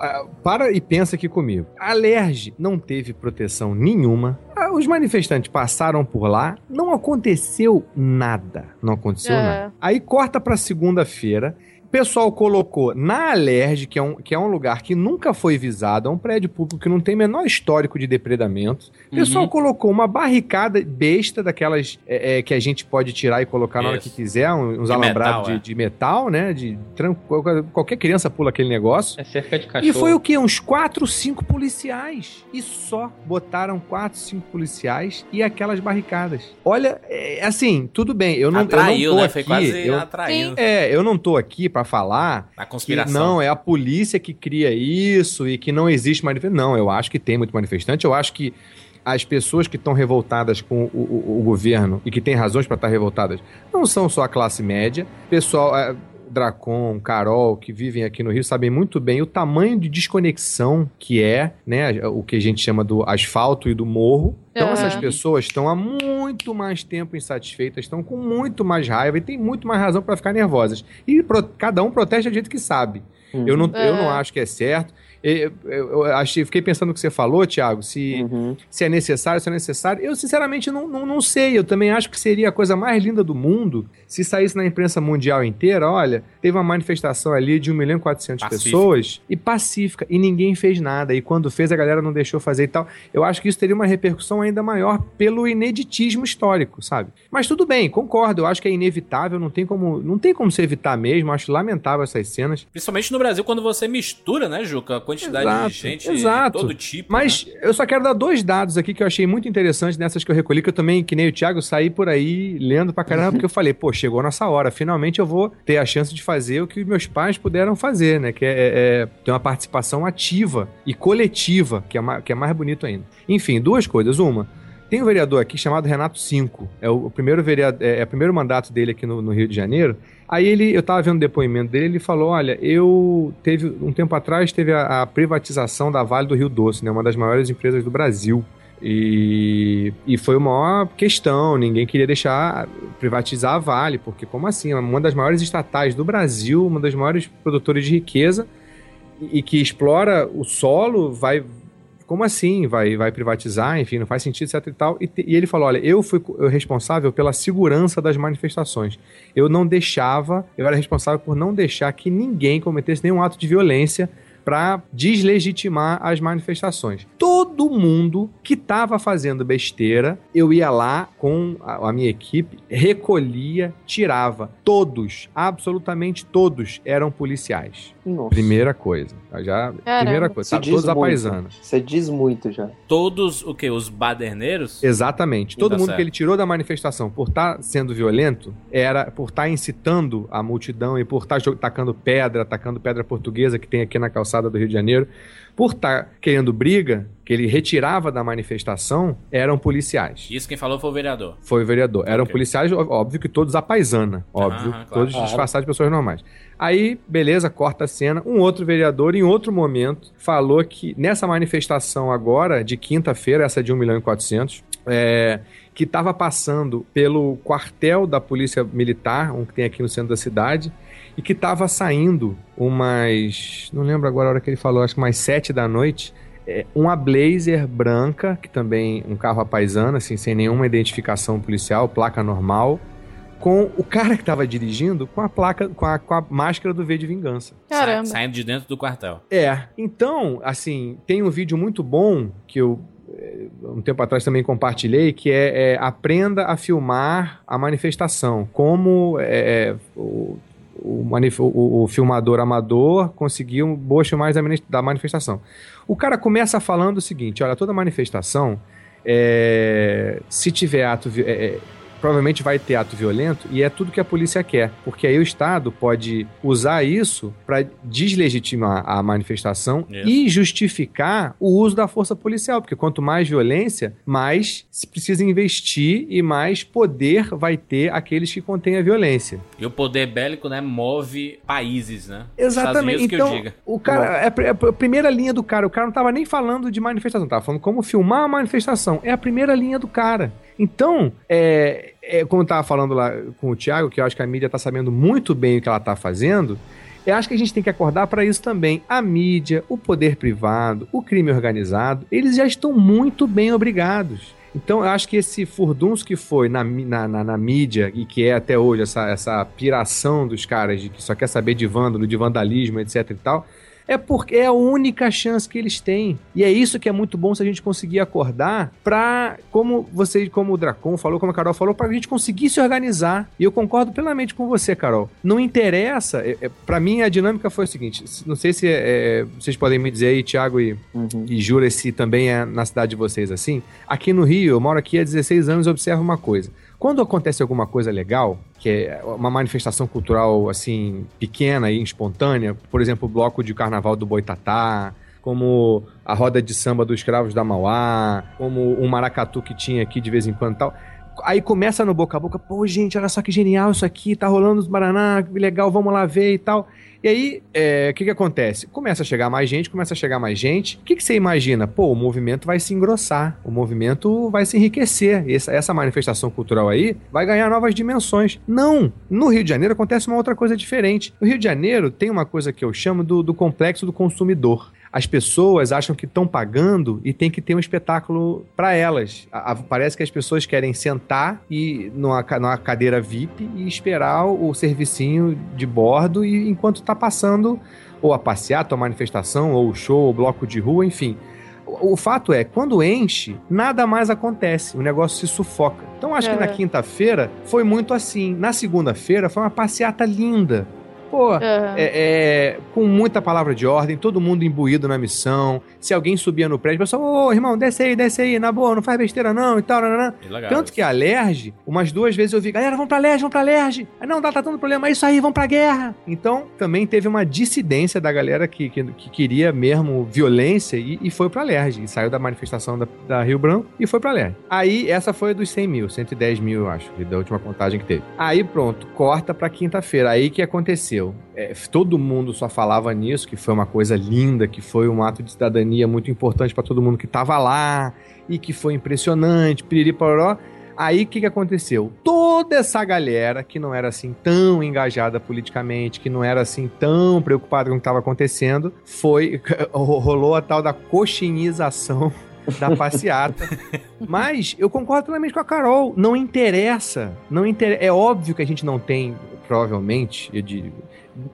ah, Para e pensa aqui comigo. A alerge não teve proteção nenhuma. Ah, Os manifestantes passaram por lá, não aconteceu nada. Não aconteceu É. nada. Aí corta pra segunda-feira. O pessoal colocou na Alerj, que é, um, que é um lugar que nunca foi visado, é um prédio público que não tem menor histórico de depredamento. O pessoal Uhum. colocou uma barricada besta daquelas é, é, que a gente pode tirar e colocar na hora Isso. que quiser, um- uns De alambrados metal, é. de, de metal, né? De, tran- qualquer- criança pula aquele negócio. É cerca de cachorro. E foi o quê? Uns 4, 5 policiais. E só botaram 4, 5 policiais e aquelas barricadas. Olha, é, assim, tudo bem, eu não, Atraiu, eu não tô né? aqui. Foi quase eu, atraindo. é, eu não tô aqui pra falar A que conspiração. não, é a polícia que cria isso e que não existe manifestante. Não, eu acho que tem muito manifestante. Eu acho que as pessoas que estão revoltadas com o, o- o governo e que têm razões para estar revoltadas não são só a classe média. Pessoal, é, Dracon, Carol, que vivem aqui no Rio, sabem muito bem o tamanho de desconexão que é, né, o que a gente chama do asfalto e do morro. Então, Aham. essas pessoas estão há muito mais tempo insatisfeitas, estão com muito mais raiva e tem muito mais razão para ficar nervosas. E pro- cada um protesta do jeito que sabe. Uhum. Eu, não, eu não acho que é certo. Eu, eu, eu achei, fiquei pensando no que você falou, Thiago, se, Uhum. se é necessário, se é necessário. Eu, sinceramente, não, não, não sei. Eu também acho que seria a coisa mais linda do mundo se saísse na imprensa mundial inteira. Olha, teve uma manifestação ali de 1 milhão e 400 Pacífica. pessoas e pacífica, e ninguém fez nada. E quando fez, a galera não deixou fazer e tal. Eu acho que isso teria uma repercussão ainda maior pelo ineditismo histórico, sabe? Mas tudo bem, concordo, eu acho que é inevitável, não tem como, não tem como se evitar mesmo, acho lamentável essas cenas. Principalmente no Brasil, quando você mistura, né, Juca? A quantidade Exato, de gente exato. de todo tipo. Mas né? eu só quero dar dois dados aqui que eu achei muito interessantes nessas que eu recolhi, que eu também, que nem o Thiago, saí por aí lendo pra caramba, porque eu falei, pô, chegou nossa hora, finalmente eu vou ter a chance de fazer o que meus pais puderam fazer, né? Que é, é- é ter uma participação ativa e coletiva, que é, ma- que é mais bonito ainda. Enfim, duas coisas. Uma, tem um vereador aqui chamado Renato Cinco. É o, o primeiro vereador, é, é o primeiro mandato dele aqui no, no Rio de Janeiro. Aí ele, eu tava vendo o depoimento dele, ele falou: olha, eu teve um tempo atrás teve a, a privatização da Vale do Rio Doce, né? Uma das maiores empresas do Brasil. E, e foi uma maior questão, ninguém queria deixar privatizar a Vale, porque como assim? É uma das maiores estatais do Brasil, uma das maiores produtores de riqueza, e que explora o solo, vai. Como assim? Vai, vai privatizar? Enfim, não faz sentido, etc e tal. E, e ele falou: olha, eu fui responsável pela segurança das manifestações. Eu não deixava, eu era responsável por não deixar que ninguém cometesse nenhum ato de violência para deslegitimar as manifestações. Todo mundo que estava fazendo besteira, eu ia lá com a, minha equipe, recolhia, tirava. Todos, absolutamente todos, eram policiais. Nossa. Primeira coisa. Já, primeira coisa, Você tá, diz todos a muito. paisana. Você diz muito já. Todos, o quê? Os baderneiros? Exatamente. Todo Tá mundo certo. que ele tirou da manifestação por estar sendo violento, era por estar incitando a multidão e por estar jo- tacando pedra, tacando pedra portuguesa que tem aqui na calçada do Rio de Janeiro, por estar querendo briga, que ele retirava da manifestação, eram policiais. Isso quem falou foi o vereador. Foi o vereador. Eram Ok. policiais, óbvio que todos a paisana, óbvio, Aham, claro. todos Claro. disfarçados de pessoas normais. Aí, beleza, corta a cena. Um outro vereador, em outro momento, falou que nessa manifestação agora, de quinta-feira, essa de 1 milhão e 400, é, que estava passando pelo quartel da Polícia Militar, um que tem aqui no centro da cidade, e que estava saindo umas. Não lembro agora a hora que ele falou, acho que umas sete da noite. é, uma Blazer branca, que também um carro paisana, assim, sem nenhuma identificação policial, placa normal, com o cara que estava dirigindo com a placa, com a, com a máscara do V de Vingança. Caramba. Sa- Saindo de dentro do quartel. É, então, assim, tem um vídeo muito bom que eu eh, um tempo atrás também compartilhei, que é, é, aprenda a filmar a manifestação. Como é, o, o, o- o filmador amador conseguiu boas filmagens da da manifestação. O cara começa falando o seguinte: olha, toda manifestação, é, se tiver ato. é, provavelmente vai ter ato violento e é tudo que a polícia quer, porque aí o Estado pode usar isso para deslegitimar a manifestação Isso. e justificar o uso da força policial, porque quanto mais violência, mais se precisa investir e mais poder vai ter aqueles que contêm a violência. E o poder bélico, né, move países, né? Exatamente. Então, eu diga. o cara é a é a primeira linha do cara. O cara não tava nem falando de manifestação, tava falando como filmar a manifestação. É a primeira linha do cara. Então, é, é, como eu tava falando lá com o Thiago, que eu acho que a mídia tá sabendo muito bem o que ela tá fazendo. Eu acho que a gente tem que acordar para isso também. A mídia, o poder privado, o crime organizado, eles já estão muito bem obrigados. Então, eu acho que esse furdunço que foi na, na, na, na mídia e que é até hoje essa, essa piração dos caras de que só quer saber de vândalo, de vandalismo, etc e tal, é porque é a única chance que eles têm. E é isso que é muito bom se a gente conseguir acordar pra, como você, como o Dracon falou, como a Carol falou, pra gente conseguir se organizar. E eu concordo plenamente com você, Carol. Não interessa, é, é, pra mim a dinâmica foi o seguinte, não sei se é, é, vocês podem me dizer aí, Thiago e, Uhum. e Jura, se também é na cidade de vocês assim. Aqui no Rio, eu moro aqui há 16 anos e observo uma coisa. Quando acontece alguma coisa legal, que é uma manifestação cultural assim pequena e espontânea, por exemplo, o bloco de carnaval do Boitatá, como a roda de samba dos escravos da Mauá, como um maracatu que tinha aqui de vez em quando tal. Aí começa no boca a boca, pô, gente, olha só que genial isso aqui, tá rolando nos Paraná, que legal, vamos lá ver e tal. E aí, é, o que que acontece? Começa a chegar mais gente, começa a chegar mais gente. O que que você imagina? Pô, o movimento vai se engrossar, o movimento vai se enriquecer. Essa, essa manifestação cultural aí vai ganhar novas dimensões. Não! No Rio de Janeiro acontece uma outra coisa diferente. No Rio de Janeiro tem uma coisa que eu chamo do, do complexo do consumidor. As pessoas acham que estão pagando e tem que ter um espetáculo para elas. A- a- parece que as pessoas querem sentar e numa, numa cadeira VIP e esperar o, o servicinho de bordo e enquanto está passando ou a passeata, ou a manifestação, ou o show, ou o bloco de rua, enfim. o, o fato é, quando enche, nada mais acontece, o negócio se sufoca. Então acho que É. na quinta-feira foi muito assim. Na segunda-feira foi uma passeata linda. Pô, Aham. é, é, com muita palavra de ordem, todo mundo imbuído na missão. Se alguém subia no prédio, o pessoal, ô irmão, desce aí, desce aí, na boa, não faz besteira não e tal. Tanto que a Lerge, umas duas vezes eu vi, galera, vamos pra Lerge, vamos pra Lerge. Aí, não, tá, tá dando problema, é isso aí, vamos pra guerra. Então, também teve uma dissidência da galera que, que, que queria mesmo violência e, e foi pra Lerge. E saiu da manifestação da, da Rio Branco e foi pra Lerge. Aí, essa foi a dos 100 mil, 110 mil, eu acho, da última contagem que teve. Aí, pronto, corta pra quinta-feira. Aí, o que aconteceu? É, todo mundo só falava nisso, que foi uma coisa linda, que foi um ato de cidadania muito importante pra todo mundo que tava lá e que foi impressionante, piriri. Aí o que, que aconteceu? Toda essa galera que não era assim tão engajada politicamente, que não era assim tão preocupada com o que estava acontecendo, foi rolou a tal da coxinização da passeata. Mas eu concordo plenamente com a Carol. Não interessa. Não inter... É óbvio que a gente não tem, provavelmente, eu digo,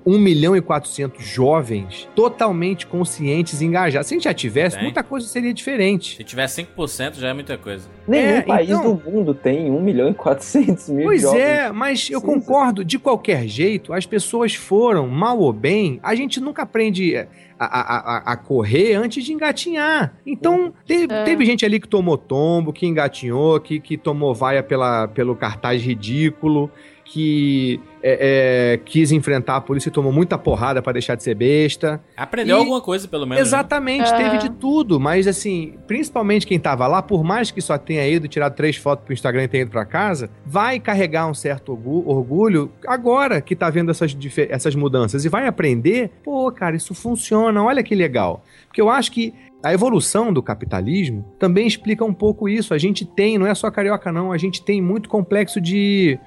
1 milhão e 400 jovens totalmente conscientes e engajados. Se a gente já tivesse, Tem. muita coisa seria diferente. Se tiver 5% já é muita coisa. Nenhum É, país então- do mundo tem 1 milhão e 400 mil Pois jovens. é, mas eu concordo, de qualquer jeito, as pessoas foram, mal ou bem, a gente nunca aprende a, a, a- a correr antes de engatinhar. Então, teve, É. teve gente ali que tomou tombo, que engatinhou, que, que tomou vaia pela, pelo cartaz ridículo, que é, é, quis enfrentar a polícia e tomou muita porrada pra deixar de ser besta. Aprendeu E- alguma coisa, pelo menos. né? Exatamente, É. teve de tudo, mas assim, principalmente quem tava lá, por mais que só tenha ido, tirado três fotos pro Instagram e tenha ido pra casa, vai carregar um certo orgu- orgulho agora que tá vendo essas, essas mudanças e vai aprender, pô, cara, isso funciona, olha que legal. Porque eu acho que a evolução do capitalismo também explica um pouco isso. A gente tem, não é só carioca não, a gente tem muito complexo de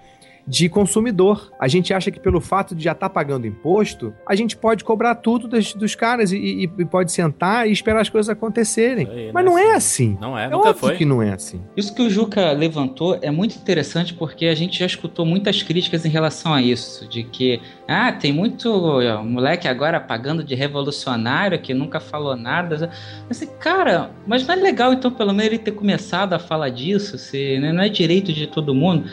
de consumidor. A gente acha que pelo fato de já estar pagando imposto, a gente pode cobrar tudo dos, dos caras e, e- e pode sentar e esperar as coisas acontecerem. Aí, Mas né? não é assim. Não é, É nunca óbvio foi. que não é assim. Isso que o Juca levantou é muito interessante porque a gente já escutou muitas críticas em relação a isso, de que ah, tem muito ó, moleque agora pagando de revolucionário que nunca falou nada. Assim, cara, mas não é legal então pelo menos ele ter começado a falar disso, se, né, não é direito de todo mundo.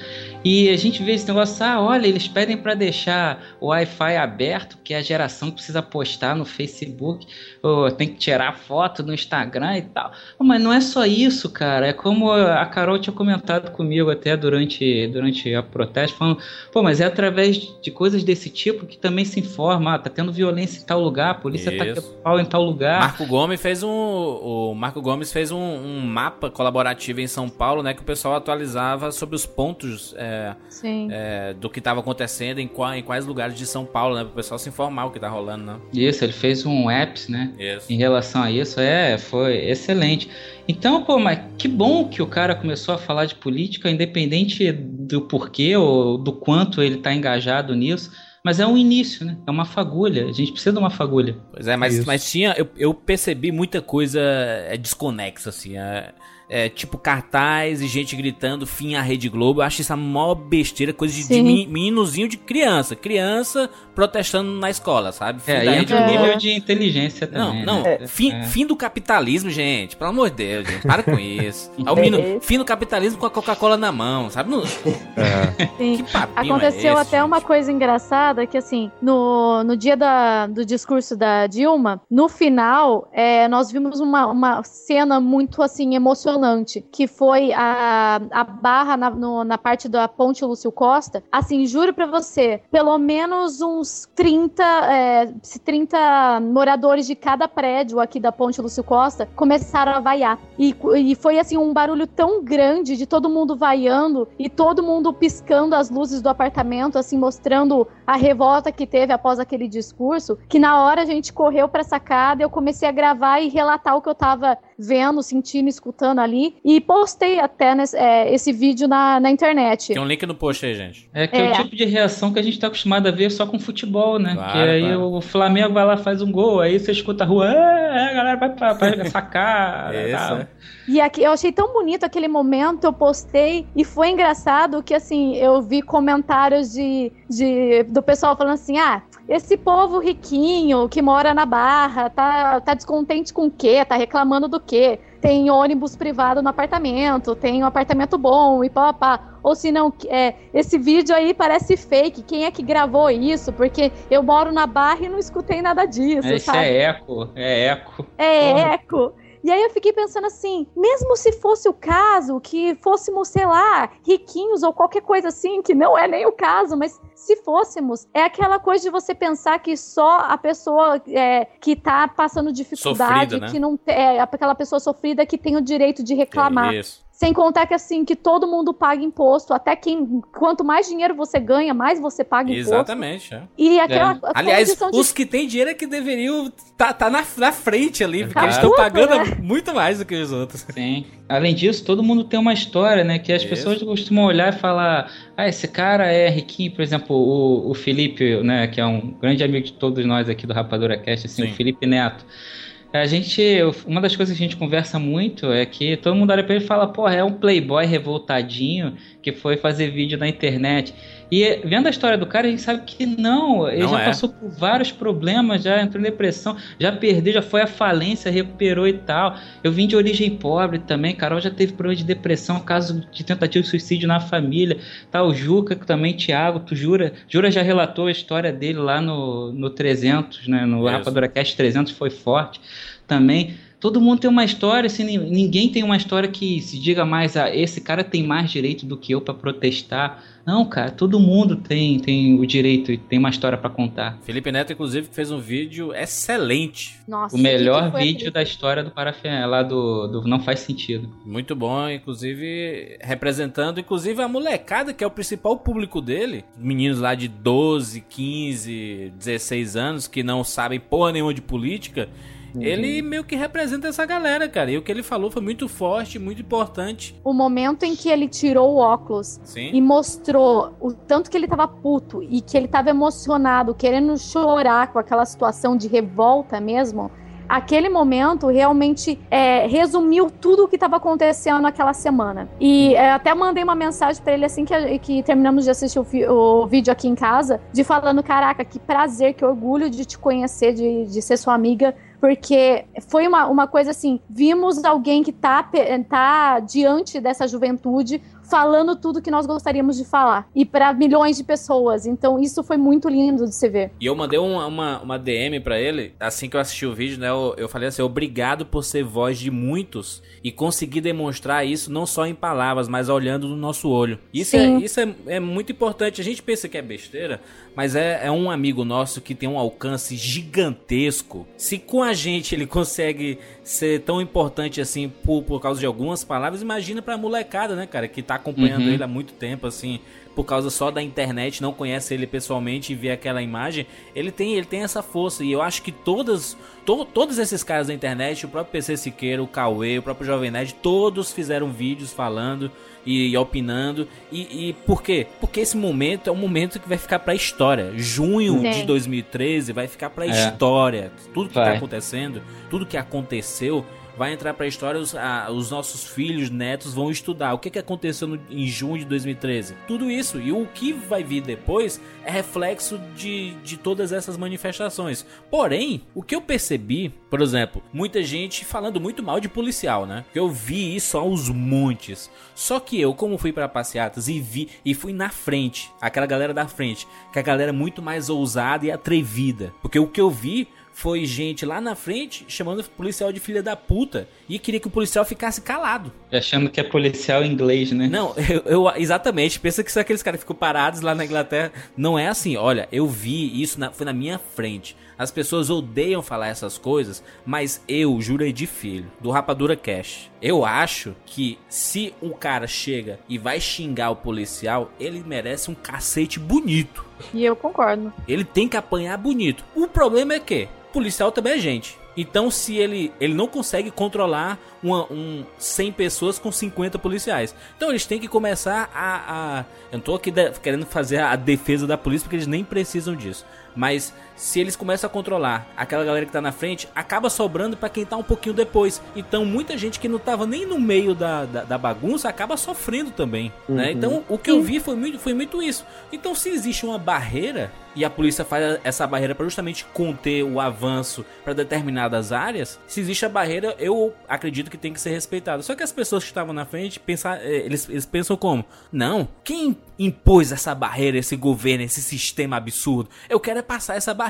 E a gente vê esse negócio, ah, olha, eles pedem para deixar o Wi-Fi aberto, que a geração precisa postar no Facebook, ou tem que tirar foto no Instagram e tal. Mas não é só isso, cara. É como a Carol tinha comentado comigo até durante, durante a protesto, falando, pô, mas é através de coisas desse tipo que também se informa, ah, tá tendo violência em tal lugar, a polícia tá Isso. tendo pau em tal lugar. Marco Gomes fez um. O Marco Gomes fez um, um mapa colaborativo em São Paulo, né? Que o pessoal atualizava sobre os pontos é, Sim. é, do que estava acontecendo em, qua- em quais lugares de São Paulo, né? Para o pessoal se informar o que tá rolando, né? Isso, ele fez um apps, né? Isso. em relação a isso, é, foi excelente. Então, pô, mas que bom que o cara começou a falar de política, independente do porquê ou do quanto ele tá engajado nisso. Mas é um início, né? É uma fagulha. A gente precisa de uma fagulha. Pois é, mas, Isso. mas tinha. Eu, eu percebi muita coisa é, desconexa, assim. É, é, tipo cartaz e gente gritando fim à Rede Globo. Eu acho isso a maior besteira, coisa de, de meninozinho de criança. Criança protestando na escola, sabe? Fim É, da e Rede entra o Globo. nível de inteligência Não, também. não, né? fim, É. fim do capitalismo, gente. Pelo amor de Deus, gente. Para com isso. É o menino, fim do capitalismo com a Coca-Cola na mão, sabe? Não, Sim. que papinho Aconteceu é esse, até uma gente? coisa engraçada que assim, no, no dia da, do discurso da Dilma, no final, é, nós vimos uma, uma cena muito assim emocionante, que foi a, a barra na, no- na parte da ponte Lúcio Costa. Assim, juro pra você, pelo menos uns 30, é, se 30 moradores de cada prédio aqui da ponte Lúcio Costa começaram a vaiar. E, e foi assim um barulho tão grande de todo mundo vaiando e todo mundo piscando as luzes do apartamento, assim, mostrando a revolta que teve após aquele discurso, que na hora a gente correu pra sacada, eu comecei a gravar e relatar o que eu tava vendo, sentindo, escutando ali, e postei até nesse- é, esse vídeo na, na internet. Tem um link no post aí, gente. É que é. É. o tipo de reação que a gente tá acostumado a ver só com futebol, né? Claro, que aí claro. o Flamengo vai lá faz um gol, aí você escuta a rua, é, a galera vai pra, pra sacar. Isso, é. E aqui, eu achei tão bonito aquele momento, eu postei, e foi engraçado que, assim, eu vi comentários de, de, do pessoal falando assim, ah, esse povo riquinho que mora na Barra tá, tá descontente com o quê? Tá reclamando do quê? Tem ônibus privado no apartamento, tem um apartamento bom e pá, pá. Ou se não, é, esse vídeo aí parece fake. Quem é que gravou isso? Porque eu moro na Barra e não escutei nada disso, Esse sabe? é eco, é eco. É Porra. eco. E aí eu fiquei pensando assim, mesmo se fosse o caso, que fôssemos, sei lá, riquinhos ou qualquer coisa assim, que não é nem o caso, mas se fôssemos, é aquela coisa de você pensar que só a pessoa é, que tá passando dificuldade, né? que não é aquela pessoa sofrida que tem o direito de reclamar. Isso. Sem contar que assim, que todo mundo paga imposto, até quem quanto mais dinheiro você ganha, mais você paga imposto. Exatamente. é. E aquela a Aliás, de os que têm dinheiro é que deveriam tá, tá na, na frente ali, porque Tá eles estão pagando né? muito mais do que os outros. Sim. Além disso, todo mundo tem uma história, né? Que as Isso. pessoas costumam olhar e falar: ah, esse cara é riquinho. Por exemplo, o, o Felipe, né? Que é um grande amigo de todos nós aqui do Rapadura Cast, assim, Sim. o Felipe Neto. A gente, uma das coisas que a gente conversa muito é que todo mundo olha pra ele e fala, porra, é um playboy revoltadinho que foi fazer vídeo na internet. E vendo a história do cara, a gente sabe que não, ele Não já é. passou por vários problemas, já entrou em depressão, já perdeu, já foi à falência, recuperou e tal. Eu vim de origem pobre também, Carol já teve problema de depressão, caso de tentativa de suicídio na família. Tá, o Juca também, Thiago, tu jura? Jura já relatou a história dele lá no, no 300, né? No. Rapadura Cast 300 foi forte também. Todo mundo tem uma história, assim, nin- ninguém tem uma história que se diga mais, ah, esse cara tem mais direito do que eu pra protestar. Não, cara, todo mundo tem, tem o direito e tem uma história pra contar. Felipe Neto, inclusive, fez um vídeo excelente. Nossa, O melhor que que foi vídeo aquele- da história do Parafen, lá do, do Não Faz Sentido. Muito bom, inclusive representando inclusive a molecada, que é o principal público dele. Meninos lá de 12, 15, 16 anos que não sabem porra nenhuma de política. Ele meio que representa essa galera, cara. E o que ele falou foi muito forte, muito importante. O momento em que ele tirou o óculos Sim. e mostrou o tanto que ele tava puto e que ele tava emocionado, querendo chorar com aquela situação de revolta mesmo. Aquele momento realmente é, resumiu tudo o que estava acontecendo naquela semana. E é, até mandei uma mensagem para ele assim que, que terminamos de assistir o, o vídeo aqui em casa, de falando: Caraca, que prazer, que orgulho de te conhecer, de, de ser sua amiga. Porque foi uma, uma coisa assim: vimos alguém que tá, tá diante dessa juventude falando tudo que nós gostaríamos de falar. E para milhões de pessoas. Então, isso foi muito lindo de se ver. E eu mandei uma, uma, uma DM pra ele, assim que eu assisti o vídeo, né? Eu, eu falei assim: obrigado por ser voz de muitos e conseguir demonstrar isso não só em palavras, mas olhando no nosso olho. Isso, é, isso é, é muito importante. A gente pensa que é besteira, mas é, é um amigo nosso que tem um alcance gigantesco. Se com a gente ele consegue ser tão importante assim por, por causa de algumas palavras, imagina pra molecada, né, cara, que tá acompanhando Uhum. ele há muito tempo, assim por causa só da internet, não conhece ele pessoalmente e vê aquela imagem, ele tem, ele tem essa força. E eu acho que todas, to- todos esses caras da internet, o próprio PC Siqueira, o Cauê, o próprio Jovem Nerd, todos fizeram vídeos falando e, opinando. E, e por quê? Porque esse momento é um momento que vai ficar pra história. Junho Sim. de 2013 vai ficar pra É. história. Tudo que tá Vai. acontecendo, tudo que aconteceu vai entrar pra história, os, ah, os nossos filhos, netos vão estudar. O que, que aconteceu no- em junho de 2013? Tudo isso. E o que vai vir depois é reflexo de, de todas essas manifestações. Porém, o que eu percebi, por exemplo, muita gente falando muito mal de policial, né? Eu vi isso aos montes. Só que eu, como fui pra passeatas e vi e fui na frente, aquela galera da frente, que a galera é muito mais ousada e atrevida. Porque o que eu vi foi gente lá na frente chamando o policial de filha da puta e queria que o policial ficasse calado. Achando que é policial inglês, né? Não, eu, eu- exatamente. Pensa que são aqueles caras que ficam parados lá na Inglaterra. Não é assim. Olha, eu vi isso, na- foi na minha frente. As pessoas odeiam falar essas coisas, mas eu, Jurei de Filho, do Rapadura Cash, eu acho que se um cara chega e vai xingar o policial, ele merece um cacete bonito. E eu concordo. Ele tem que apanhar bonito. O problema é que policial também é gente. Então, se ele, ele não consegue controlar uma, um 100 pessoas com 50 policiais. Então, eles têm que começar a. a eu não tô aqui de- querendo fazer a defesa da polícia, porque eles nem precisam disso. Mas se eles começam a controlar aquela galera que tá na frente, acaba sobrando pra quem tá um pouquinho depois. Então, muita gente que não tava nem no meio da, da, da bagunça acaba sofrendo também. Né? Então, o que eu vi foi muito, foi muito isso. Então, se existe uma barreira e a polícia faz essa barreira para justamente conter o avanço para determinadas áreas, se existe a barreira, eu acredito que tem que ser respeitada. Só que as pessoas que estavam na frente, pensar, eh, eles, eles pensam como? Não, quem impôs essa barreira, esse governo, esse sistema absurdo? Eu quero é passar essa barreira.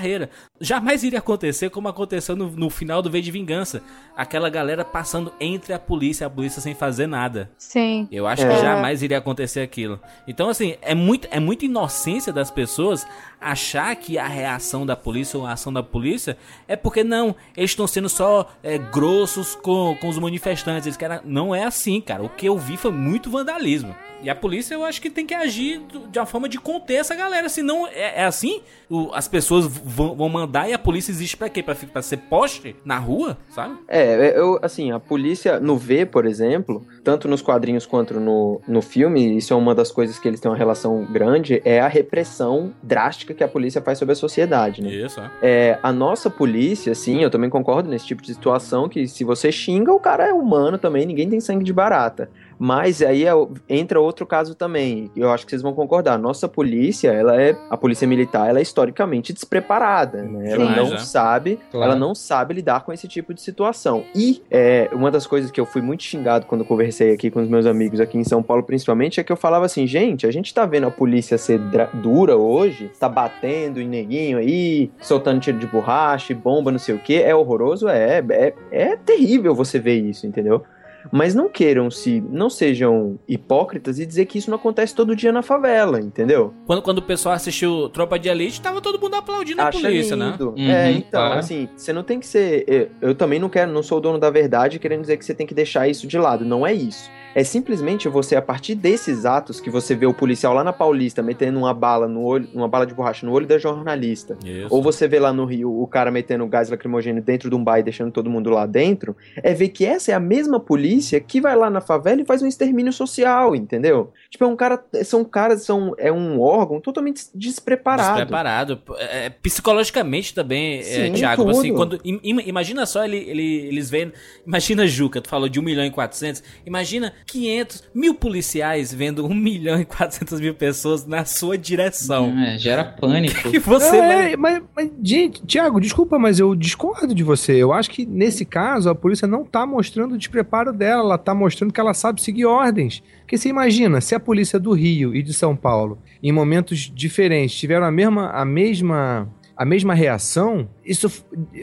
Jamais iria acontecer como aconteceu no, no final do V de Vingança. Aquela galera passando entre a polícia e a polícia sem fazer nada. Sim. Eu acho que jamais iria acontecer aquilo. Então, assim, é muito, é muita inocência das pessoas achar que a reação da polícia ou a ação da polícia é porque não, eles estão sendo só é, grossos com, com os manifestantes. Eles querem... Não é assim, cara. O que eu vi foi muito vandalismo. E a polícia eu acho que tem que agir de uma forma de conter essa galera. Senão é, é assim, o- as pessoas vão, vão mandar e a polícia existe pra quê? Pra, ser poste na rua, sabe? É, eu, assim, a polícia no V, por exemplo, tanto nos quadrinhos quanto no, no filme, isso é uma das coisas que eles têm uma relação grande, é a repressão drástica que a polícia faz sobre a sociedade, né? Isso, é. É, a nossa polícia, sim, eu também concordo nesse tipo de situação, que se você xinga, o cara é humano também, ninguém tem sangue de barata. Mas aí é entra outro caso também, eu acho que vocês vão concordar. Nossa polícia, ela é, a polícia militar, ela é historicamente despreparada, né? Ela Demais, não né? sabe, Claro. ela não sabe lidar com esse tipo de situação. E é, uma das coisas que eu fui muito xingado quando conversei aqui com os meus amigos aqui em São Paulo, principalmente, é que eu falava assim, gente, a gente tá vendo a polícia ser dura hoje, tá batendo em neguinho aí, soltando tiro de borracha, e bomba, não sei o que, é horroroso, é, é, é terrível você ver isso, entendeu? Mas não queiram se, não sejam hipócritas e dizer que isso não acontece todo dia na favela, entendeu? Quando, quando o pessoal assistiu Tropa de Elite, tava todo mundo aplaudindo a Acha polícia, né? lindo. Uhum, é, então, claro. assim, você não tem que ser. Eu, eu também não quero, não sou o dono da verdade querendo dizer que você tem que deixar isso de lado. Não é isso. É simplesmente você, a partir desses atos que você vê o policial lá na Paulista metendo uma bala no olho, uma bala de borracha no olho da jornalista. Isso. Ou você vê lá no Rio o cara metendo gás lacrimogêneo dentro de um bar e deixando todo mundo lá dentro, é ver que essa é a mesma polícia que vai lá na favela e faz um extermínio social, entendeu? Tipo, é um cara, são caras, são, é um órgão totalmente despreparado. Despreparado. É, é, psicologicamente também, é, Sim, Thiago. tudo. Assim, quando, im- im- imagina só ele, ele- eles vendo. Imagina Juca, tu falou de 1 milhão e 400. Imagina 500 mil policiais vendo 1 milhão e 400 mil pessoas na sua direção. É, gera pânico. E você vai. É, mas, mas, gente, Tiago, desculpa, mas eu discordo de você. Eu acho que nesse caso a polícia não tá mostrando o despreparo dela, ela tá mostrando que ela sabe seguir ordens. Porque você imagina, se a polícia do Rio e de São Paulo, em momentos diferentes, tiveram a mesma, a mesma, a mesma reação, isso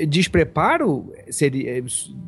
despreparo seria,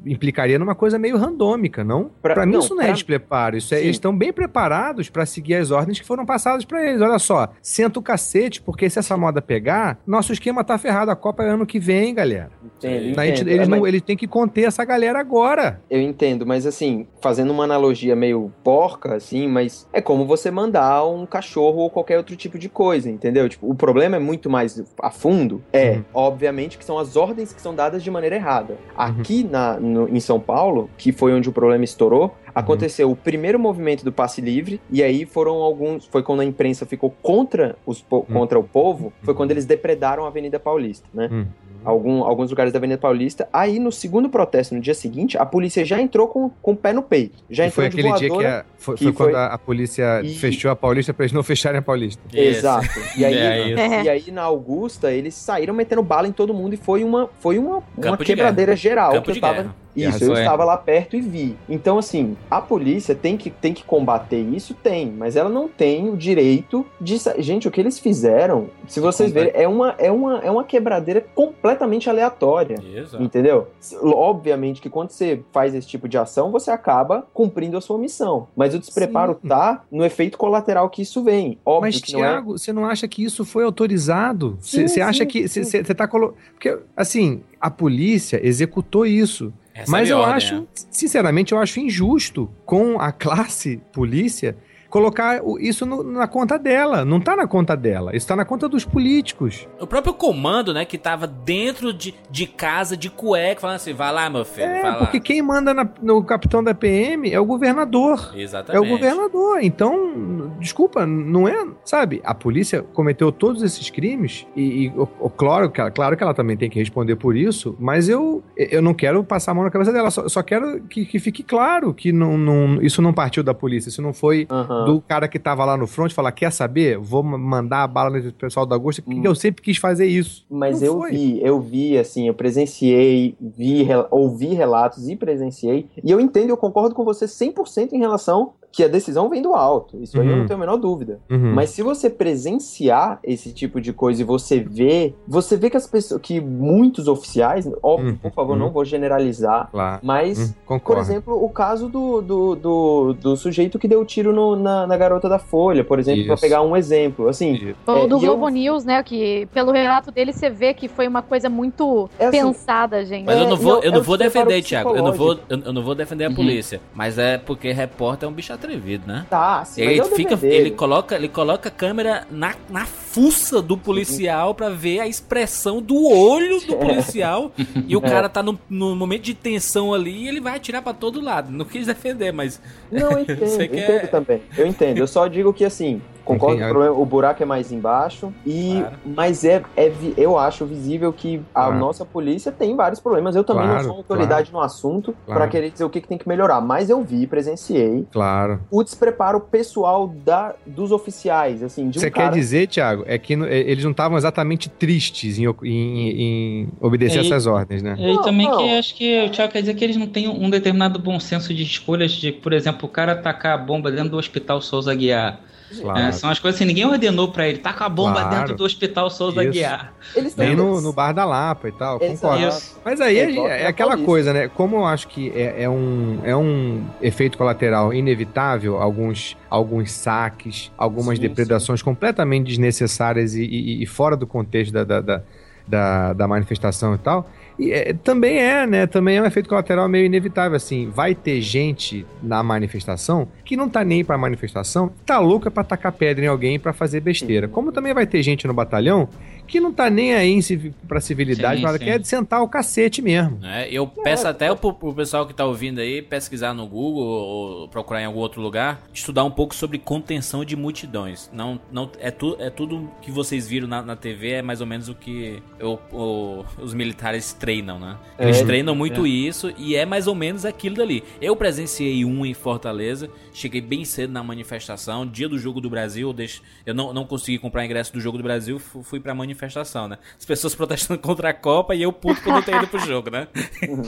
implicaria numa coisa meio randômica, não? Pra- Pra, mim não, isso não é pra- despreparo, isso é, Sim. eles estão bem preparados pra seguir as ordens que foram passadas pra eles. Olha só, senta o cacete, porque se essa moda pegar, nosso esquema tá ferrado. A Copa é ano que vem, galera. Entendo, A gente- entendo. eles, É, não, mas- eles têm que conter essa galera agora. Eu entendo, mas assim, fazendo uma analogia meio porca, assim, mas é como você mandar um cachorro ou qualquer outro tipo de coisa, entendeu? Tipo, o problema é muito mais a fundo. É, Uhum. obviamente, que são as ordens que são dadas de maneira errada. Aqui na, no- em São Paulo, que foi onde o problema estourou, aconteceu o primeiro movimento do passe livre, e aí foram alguns. Foi quando a imprensa ficou contra, os, po- contra o povo, foi quando eles depredaram a Avenida Paulista, né? Hum. algum- alguns lugares da Avenida Paulista. Aí, no segundo protesto, no dia seguinte, a polícia já entrou com, com o pé no peito. Já E entrou foi aquele dia que, a- foi, que foi quando foi- a, polícia E- fechou a Paulista pra eles não fecharem a Paulista. Exato. E aí, É e aí, na Augusta, eles saíram metendo bala em todo mundo e foi uma, foi uma, uma Campo quebradeira geral Campo que eu de tava. guerra. Isso, eu estava lá perto e vi. Então, assim, a polícia tem que, tem que combater isso? Tem, mas ela não tem o direito de. Gente, o que eles fizeram, se vocês verem, é uma, é, uma, é uma quebradeira completamente aleatória. Isso. Entendeu? Obviamente que quando você faz esse tipo de ação, você acaba cumprindo a sua missão. Mas o despreparo Sim. tá no efeito colateral que isso vem. Óbvio Mas, que não é. Tiago, você não acha que isso foi autorizado? Sim, Você acha sim, que. sim. Você tá colocando. Porque, assim, a polícia executou isso. Essa Mas é eu ordem, acho, né? sinceramente, eu acho injusto com a classe polícia colocar isso no- na conta dela. Não tá na conta dela, isso tá na conta dos políticos. O próprio comando, né, que tava dentro de, de casa, de cueca, falando assim, vai lá, meu filho, É, vai lá. porque quem manda na- no capitão da PM é o governador. É Exatamente. o governador. Então, desculpa, não é, sabe? A polícia cometeu todos esses crimes e, e o, o- claro, que ela, claro que ela também tem que responder por isso, mas eu, eu não quero passar a mão na cabeça dela, só, só quero que, que fique claro que não, não, isso não partiu da polícia, isso não foi Do cara que tava lá no front falar, quer saber? Vou ma- mandar a bala no pessoal da Augusta, que eu sempre quis fazer isso. Mas Não eu foi. vi, eu vi, assim, eu presenciei, vi, ouvi relatos e presenciei, e eu entendo, eu concordo com você 100% em relação que a decisão vem do alto, isso aí eu Uhum. não tenho a menor dúvida. Uhum. Mas se você presenciar esse tipo de coisa e você vê, você vê que as pessoas, que muitos oficiais, óbvio, Uhum. por favor, Uhum. não vou generalizar, Claro. mas Hum, por exemplo, o caso do, do, do, do sujeito que deu tiro no- na, na garota da Folha, por exemplo, pra Isso. pegar um exemplo. Assim, Ou é, do e eu- Globo News, né? Que pelo relato dele você vê que foi uma coisa muito É assim, pensada, gente. Mas eu não vou, não, eu é não o vou defender, Thiago. Eu não vou, eu, eu não vou defender a Uhum. polícia. Mas é porque repórter é um bicho atrevido, né? Tá, sim, Ele é o fica, ele coloca, ele coloca a câmera na, na fuça do policial pra ver a expressão do olho do policial e o É. cara tá no, no momento de tensão ali e ele vai atirar pra todo lado. Não quis defender, mas Não, eu entendo, Você eu quer- entendo também. Eu entendo. Eu só digo que assim, concordo Enfim, que o, problema- o buraco é mais embaixo, e Claro. mas é, é eu acho visível que a Claro. nossa polícia tem vários problemas. Eu também Claro, não sou autoridade no assunto Claro. pra querer dizer o que, que tem que melhorar, mas eu vi, presenciei Claro. o despreparo pessoal da, dos oficiais, assim, de um Você cara... quer dizer, Thiago, é que é, eles não estavam exatamente tristes em, em- em obedecer É, essas ordens, né? E aí Não, também que acho que o Thiago quer dizer que eles não têm um determinado bom senso de escolhas de, por exemplo, o cara tacar a bomba dentro do hospital Souza Guiar. Claro. É, são as coisas assim, ninguém ordenou pra ele, taca a bomba Claro. dentro do hospital Souza Isso. Guiar. Eles Nem no, no Bar da Lapa e tal, concordo. Isso. Mas aí É é, é aquela coisa, né? Como eu acho que é, é um, é um efeito colateral inevitável, alguns, alguns saques, algumas Sim, depredações completamente desnecessárias e, e- e fora do contexto da, da, da, da- da manifestação e tal. E é, também é, né? Também é um efeito colateral meio inevitável, assim. Vai ter gente na manifestação que não tá nem pra manifestação, tá louca pra tacar pedra em alguém pra fazer besteira. Como também vai ter gente no batalhão que não tá nem aí civi- pra civilidade, Sim, nada, sim. quer sentar o cacete mesmo. né, eu peço até pro, pro pessoal que tá ouvindo aí pesquisar no Google ou procurar em algum outro lugar, estudar um pouco sobre contenção de multidões. Não, não é, tu, é tudo que vocês viram na, na TV é mais ou menos o que o- o- os militares treinam, né? Eles É, treinam muito isso e é mais ou menos aquilo dali. Eu presenciei um em Fortaleza, cheguei bem cedo na manifestação, dia do Jogo do Brasil, eu, deixo- eu não, não consegui comprar ingresso do Jogo do Brasil, fu- fui pra manifestação, né? As pessoas protestando contra a Copa e eu puto por não ter ido pro jogo, né?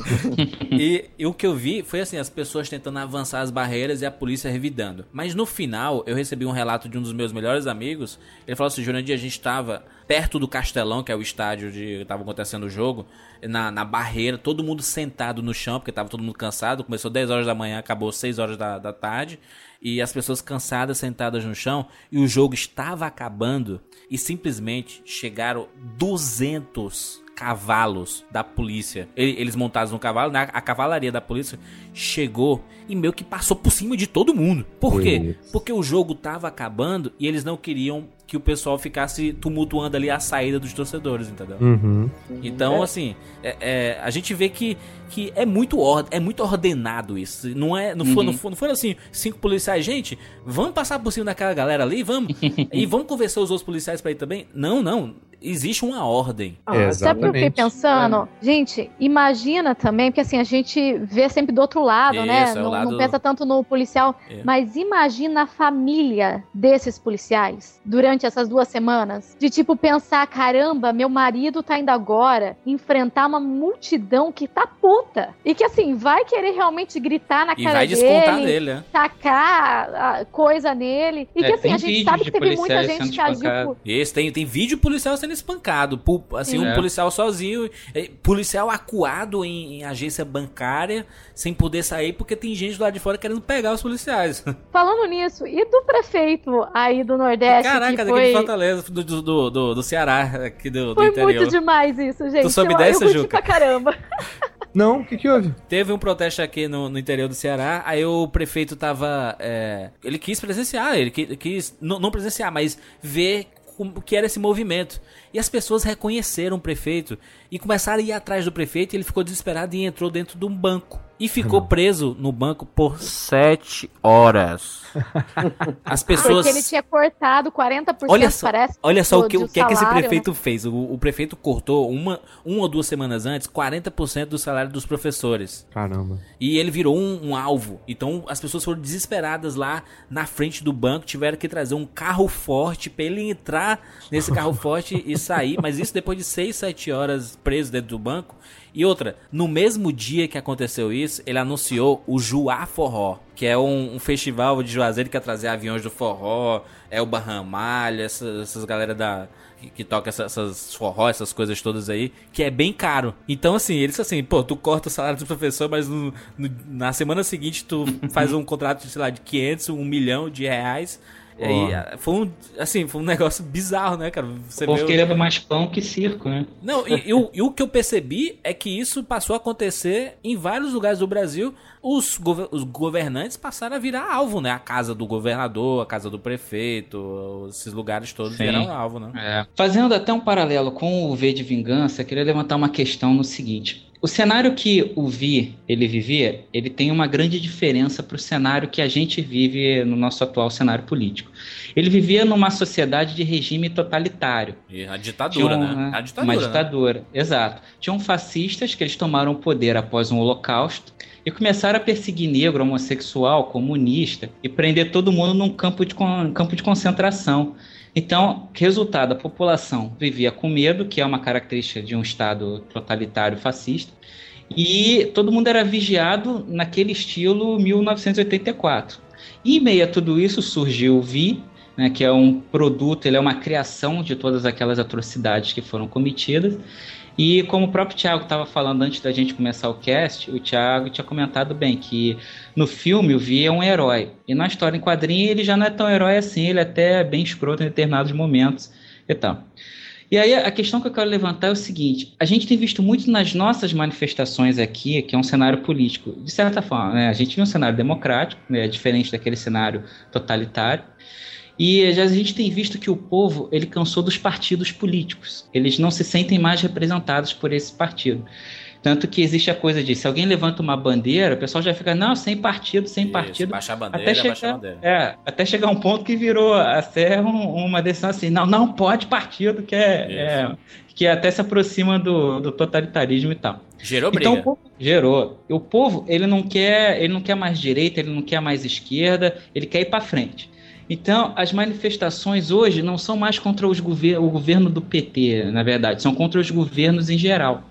e, e o que eu vi foi assim, as pessoas tentando avançar as barreiras e a polícia revidando. Mas no final, eu recebi um relato de um dos meus melhores amigos, ele falou assim, Jurandir, a gente tava perto do Castelão, que é o estádio onde tava acontecendo o jogo, na, na barreira, todo mundo sentado no chão, porque tava todo mundo cansado. Começou 10 horas da manhã, acabou 6 horas da, da tarde. E as pessoas cansadas, sentadas no chão. E o jogo estava acabando. E simplesmente chegaram 200 cavalos da polícia. Ele- Eles montados no cavalo, né? a cavalaria da polícia chegou e meio que passou por cima de todo mundo. Por quê? Isso. Porque o jogo tava acabando e eles não queriam que o pessoal ficasse tumultuando ali a saída dos torcedores, entendeu? Uhum. Então, assim, é- é, a gente vê que, que é muito or- é muito ordenado isso. Não é, não foi, não foi, não foi assim, cinco policiais, gente, vamos passar por cima daquela galera ali, vamos e vamos convencer os outros policiais pra ir também. Não, não, existe uma ordem. Ah, Sabe o que eu fiquei pensando? Gente, imagina também, porque assim, a gente vê sempre do outro lado, né? Isso, é o Não, lado- não pensa tanto no policial. É. Mas imagina a família desses policiais durante essas duas semanas. De tipo, pensar, caramba, meu marido tá indo agora enfrentar uma multidão que tá puta. E que assim, vai querer realmente gritar na E cara vai dele. descontar nele, né? Tacar a coisa nele. E É, que assim, a gente sabe que teve muita gente que agiu por, Esse tem, tem vídeo policial sendo espancado. pu- Assim, um É. policial sozinho, eh, policial acuado em, em agência bancária, sem poder sair, porque tem gente do lado de fora querendo pegar os policiais. Falando nisso, e do prefeito aí do Nordeste? Caraca, que daqui foi, de Fortaleza, do, do, do, do- do Ceará, aqui do, do foi interior. muito demais isso, gente. soube eu, dessa, eu curti Juca? pra caramba. Não, o que que houve? Teve um protesto aqui no, no interior do Ceará, aí o prefeito tava. é, ele quis presenciar, ele qui- quis, não, não presenciar, mas ver como que era esse movimento. E as pessoas reconheceram o prefeito e começaram a ir atrás do prefeito. E ele ficou desesperado e entrou dentro de um banco. E ficou preso no banco por sete horas. As pessoas. Porque ele tinha cortado 40%, Olha só, parece. olha só do- o que, o que é que esse salário, prefeito fez. O, o prefeito cortou uma, uma ou duas semanas antes 40% do salário dos professores. Caramba. E ele virou um, um alvo. Então as pessoas foram desesperadas lá na frente do banco, tiveram que trazer um carro forte pra ele entrar nesse carro forte e sair. Mas isso depois de 6, 7 horas preso dentro do banco. E outra, no mesmo dia que aconteceu isso, ele anunciou o Juá Forró, que é um, um festival de Juazeiro que ia trazer aviões do forró, é o Barramalha, essas, essas galera da que, toca essa- essas forró, essas coisas todas aí, que é bem caro. Então, assim, eles assim, pô, tu corta o salário do professor, mas no- no- na semana seguinte tu faz um contrato, sei lá, de 500, um milhão de reais. Aí, foi um, assim, foi um negócio bizarro, né, cara? Você O povo vê o- queria mais pão que circo, né? não, e, e o, e o que eu percebi é que isso passou a acontecer em vários lugares do Brasil. Os, gover- os governantes passaram a virar alvo, né? A casa do governador, a casa do prefeito, esses lugares todos Sim. viraram alvo, né? É. Fazendo até um paralelo com o V de Vingança, queria levantar uma questão no seguinte. O cenário que o Vi ele vivia, ele tem uma grande diferença para o cenário que a gente vive no nosso atual cenário político. Ele vivia numa sociedade de regime totalitário. E a ditadura, né? né, A ditadura. Uma né? ditadura, exato. Tinham fascistas que eles tomaram o poder após um holocausto e começaram a perseguir negro, homossexual, comunista e prender todo mundo num campo de, campo de concentração. Então, resultado, a população vivia com medo, que é uma característica de um Estado totalitário fascista, e todo mundo era vigiado naquele estilo 1984. E em meio a tudo isso surgiu o Vi, né, que é um produto, ele é uma criação de todas aquelas atrocidades que foram cometidas. E como o próprio Thiago estava falando antes da gente começar o cast, o Thiago tinha comentado bem que no filme o Vi é um herói. E na história em quadrinho ele já não é tão herói assim, ele é até bem escroto em determinados momentos e tal. E aí a questão que eu quero levantar é o seguinte: a gente tem visto muito nas nossas manifestações aqui, que é um cenário político, de certa forma, né? A gente viu um cenário democrático, né? diferente daquele cenário totalitário. E já a gente tem visto que o povo ele cansou dos partidos políticos. Eles não se sentem mais representados por esse partido. Tanto que existe a coisa de se alguém levanta uma bandeira, o pessoal já fica, não, sem partido, sem Isso, partido. Baixa a bandeira, Até chegar, bandeira. é, até chegar um ponto que virou até um- uma decisão assim, não, não pode partido, que é, é- que até se aproxima do, do totalitarismo e tal. Gerou Então, briga. o povo gerou. O povo, ele não quer, ele não quer mais direita, ele não quer mais esquerda, ele quer ir para frente. Então, as manifestações hoje não são mais contra os gover o governo do PT, na verdade, são contra os governos em geral.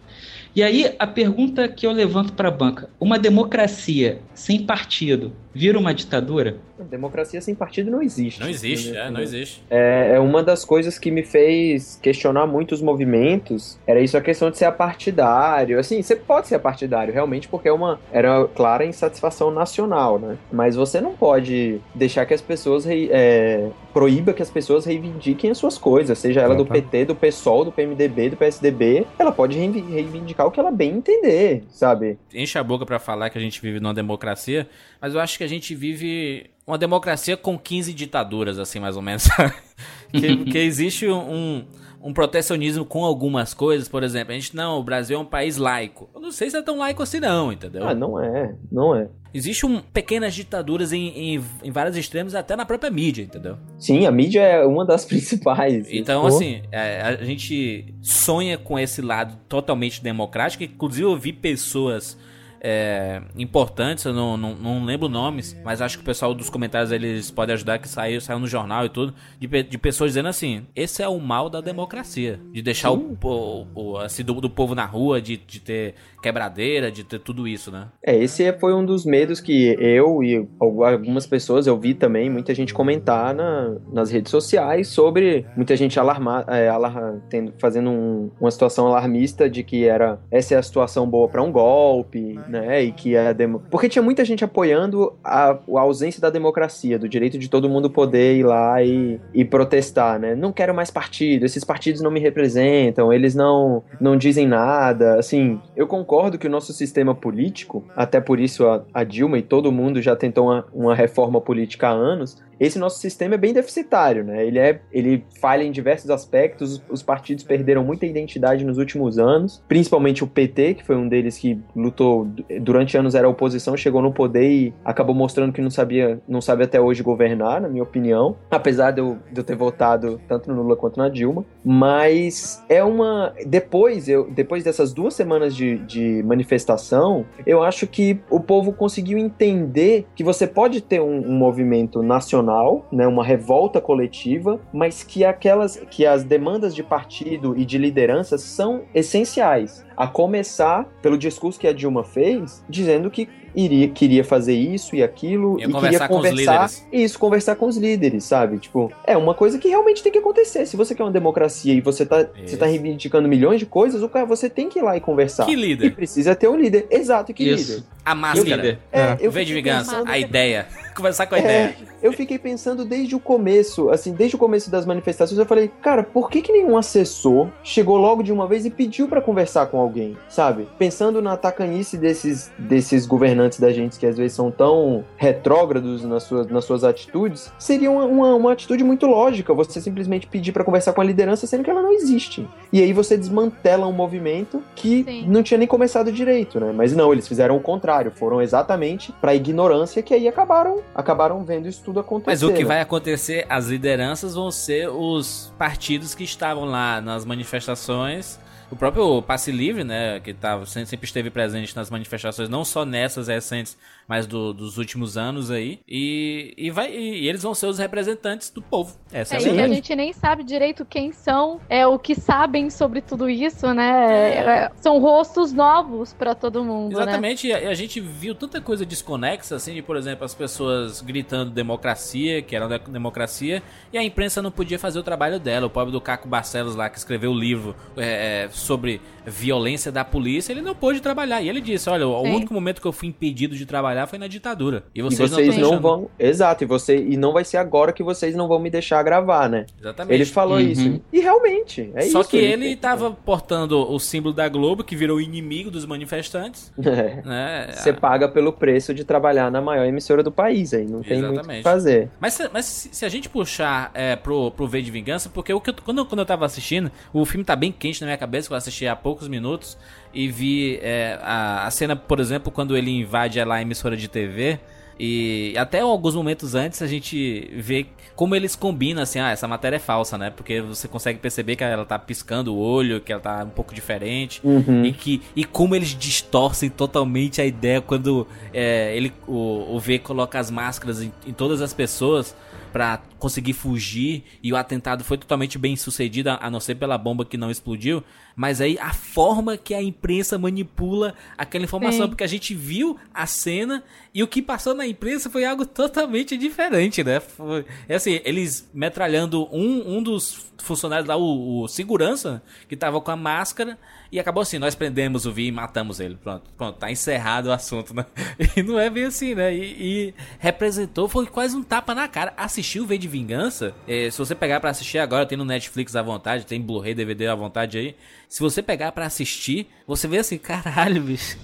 E aí, a pergunta que eu levanto para a banca: uma democracia sem partido vira uma ditadura? Democracia sem partido não existe. Não existe, é, não existe. É, é uma das coisas que me fez questionar muito os movimentos. Era isso a questão de ser apartidário. Assim, você pode ser partidário, realmente, porque é uma era clara insatisfação nacional, né? Mas você não pode deixar que as pessoas é, proíba que as pessoas reivindiquem as suas coisas, seja ela do Exatamente. PT, do PSOL, do PMDB, do PSDB. Ela pode reivi- reivindicar o que ela bem entender, sabe? Enche a boca pra falar que a gente vive numa democracia, mas eu acho que a gente vive uma democracia com 15 ditaduras, assim, mais ou menos. que, que existe um, um protecionismo com algumas coisas, por exemplo, a gente, não, o Brasil é um país laico. Eu não sei se é tão laico assim não, entendeu? Ah, não é, não é. Existem um, pequenas ditaduras em, em, em vários extremos, até na própria mídia, entendeu? Sim, a mídia é uma das principais. Então, Pô. assim, é, a gente sonha com esse lado totalmente democrático. Inclusive, eu vi pessoas é, importantes, eu não, não, não lembro nomes, mas acho que o pessoal dos comentários eles podem ajudar, que saiu, saiu no jornal e tudo, de, de pessoas dizendo assim: esse é o mal da democracia. De deixar o, po- o, assim, do, do povo na rua, de, de ter quebradeira, de ter tudo isso, né? É, esse foi um dos medos que eu e algumas pessoas, eu vi também, muita gente comentar na- nas redes sociais sobre muita gente alarmar, é, tendo, fazendo um- uma situação alarmista de que era essa é a situação boa para um golpe, né? E que a demo... porque tinha muita gente apoiando a, a ausência da democracia, do direito de todo mundo poder ir lá e, e protestar, né? Não quero mais partido, esses partidos não me representam, eles não não dizem nada, assim. Eu concordo que o nosso sistema político, até por isso a, a Dilma e todo mundo já tentou uma, uma reforma política há anos, esse nosso sistema é bem deficitário, né? Ele, é, ele falha em diversos aspectos, os, os partidos perderam muita identidade nos últimos anos, principalmente o PT, que foi um deles que lutou durante anos era oposição, chegou no poder e acabou mostrando que não sabia, não sabe até hoje governar, na minha opinião, apesar de eu, de eu ter votado tanto no Lula quanto na Dilma, mas é uma depois eu depois dessas duas semanas de, de manifestação, eu acho que o povo conseguiu entender que você pode ter um, um movimento nacional, né, uma revolta coletiva, mas que aquelas que as demandas de partido e de liderança são essenciais. A começar pelo discurso que a Dilma fez, dizendo que iria, queria fazer isso e aquilo Ia e conversar queria com os conversar líderes. isso, conversar com os líderes, sabe? Tipo, é uma coisa que realmente tem que acontecer. Se você quer uma democracia e você tá, você tá reivindicando milhões de coisas, o cara, você tem que ir lá e conversar. Que líder? E precisa ter um líder. Exato, que Isso. líder. A máscara. É, eu o V de vingança, pensando- a ideia. Conversar com a É, ideia. eu fiquei pensando desde o começo, assim, desde o começo das manifestações, eu falei, cara, por que que nenhum assessor chegou logo de uma vez e pediu pra conversar com alguém, sabe? Pensando na tacanice desses, desses governantes da gente que às vezes são tão retrógrados nas suas, nas suas atitudes, seria uma, uma, uma atitude muito lógica você simplesmente pedir pra conversar com a liderança sendo que ela não existe. E aí você desmantela um movimento que Sim. não tinha nem começado direito, né? Mas não, eles fizeram o contrário, foram exatamente pra ignorância que aí acabaram, acabaram vendo isso tudo acontecer. Mas o que né? vai acontecer, as lideranças vão ser os partidos que estavam lá nas manifestações. O próprio Passe Livre, né, que sempre sempre esteve presente nas manifestações, não só nessas recentes, mas do- dos últimos anos aí. E, e, vai, e eles vão ser os representantes do povo. Essa é, É, a e a gente nem sabe direito quem são, é o que sabem sobre tudo isso, né? É, São rostos novos pra todo mundo, né? Exatamente, e a, a gente viu tanta coisa desconexa, assim, de, por exemplo, as pessoas gritando democracia, que era democracia, e a imprensa não podia fazer o trabalho dela. O pobre do Caco Barcelos lá, que escreveu o livro é, é, sobre violência da polícia, ele não pôde trabalhar. E ele disse, olha, o Sim. único momento que eu fui impedido de trabalhar foi na ditadura. E E vocês, vocês, não, não, vão. Exato, e você e não vai ser agora que vocês não vão me deixar gravar, né? Exatamente. Ele falou Uhum. isso. E realmente, é Só isso. que ele tava portando o símbolo da Globo, que virou inimigo dos manifestantes, É. né? Você paga pelo preço de trabalhar na maior emissora do país, aí não tem muito o Exatamente. que fazer. Mas, se- mas se, a gente puxar é, pro, pro V de Vingança, porque o que eu- quando, eu- quando eu tava assistindo, o filme tá bem quente na minha cabeça, que eu assisti há poucos minutos, e vi é, a, a cena, por exemplo, quando ele invade lá a emissora de TV. E até alguns momentos antes a gente vê como eles combinam assim, ah, essa matéria é falsa, né? Porque você consegue perceber que ela tá piscando o olho, que ela tá um pouco diferente. Uhum. E, que, e como eles distorcem totalmente a ideia quando é, ele, o, o V coloca as máscaras em, em todas as pessoas pra conseguir fugir e o atentado foi totalmente bem sucedido, a a não ser pela bomba que não explodiu. Mas aí a forma que a imprensa manipula aquela informação, Sim. porque a gente viu a cena e o que passou na imprensa foi algo totalmente diferente, né? Foi, é assim, eles metralhando um, um dos funcionários lá, o, o segurança, que tava com a máscara, e acabou assim, nós prendemos o Vi e matamos ele. Pronto, pronto, tá encerrado o assunto, né? E não é bem assim, né? E, e representou, foi quase um tapa na cara. Assistiu o V de Vingança, eh, se você pegar pra assistir agora, tem no Netflix à vontade, tem Blu-ray, DVD à vontade aí. Se você pegar pra assistir, você vê assim, caralho, bicho,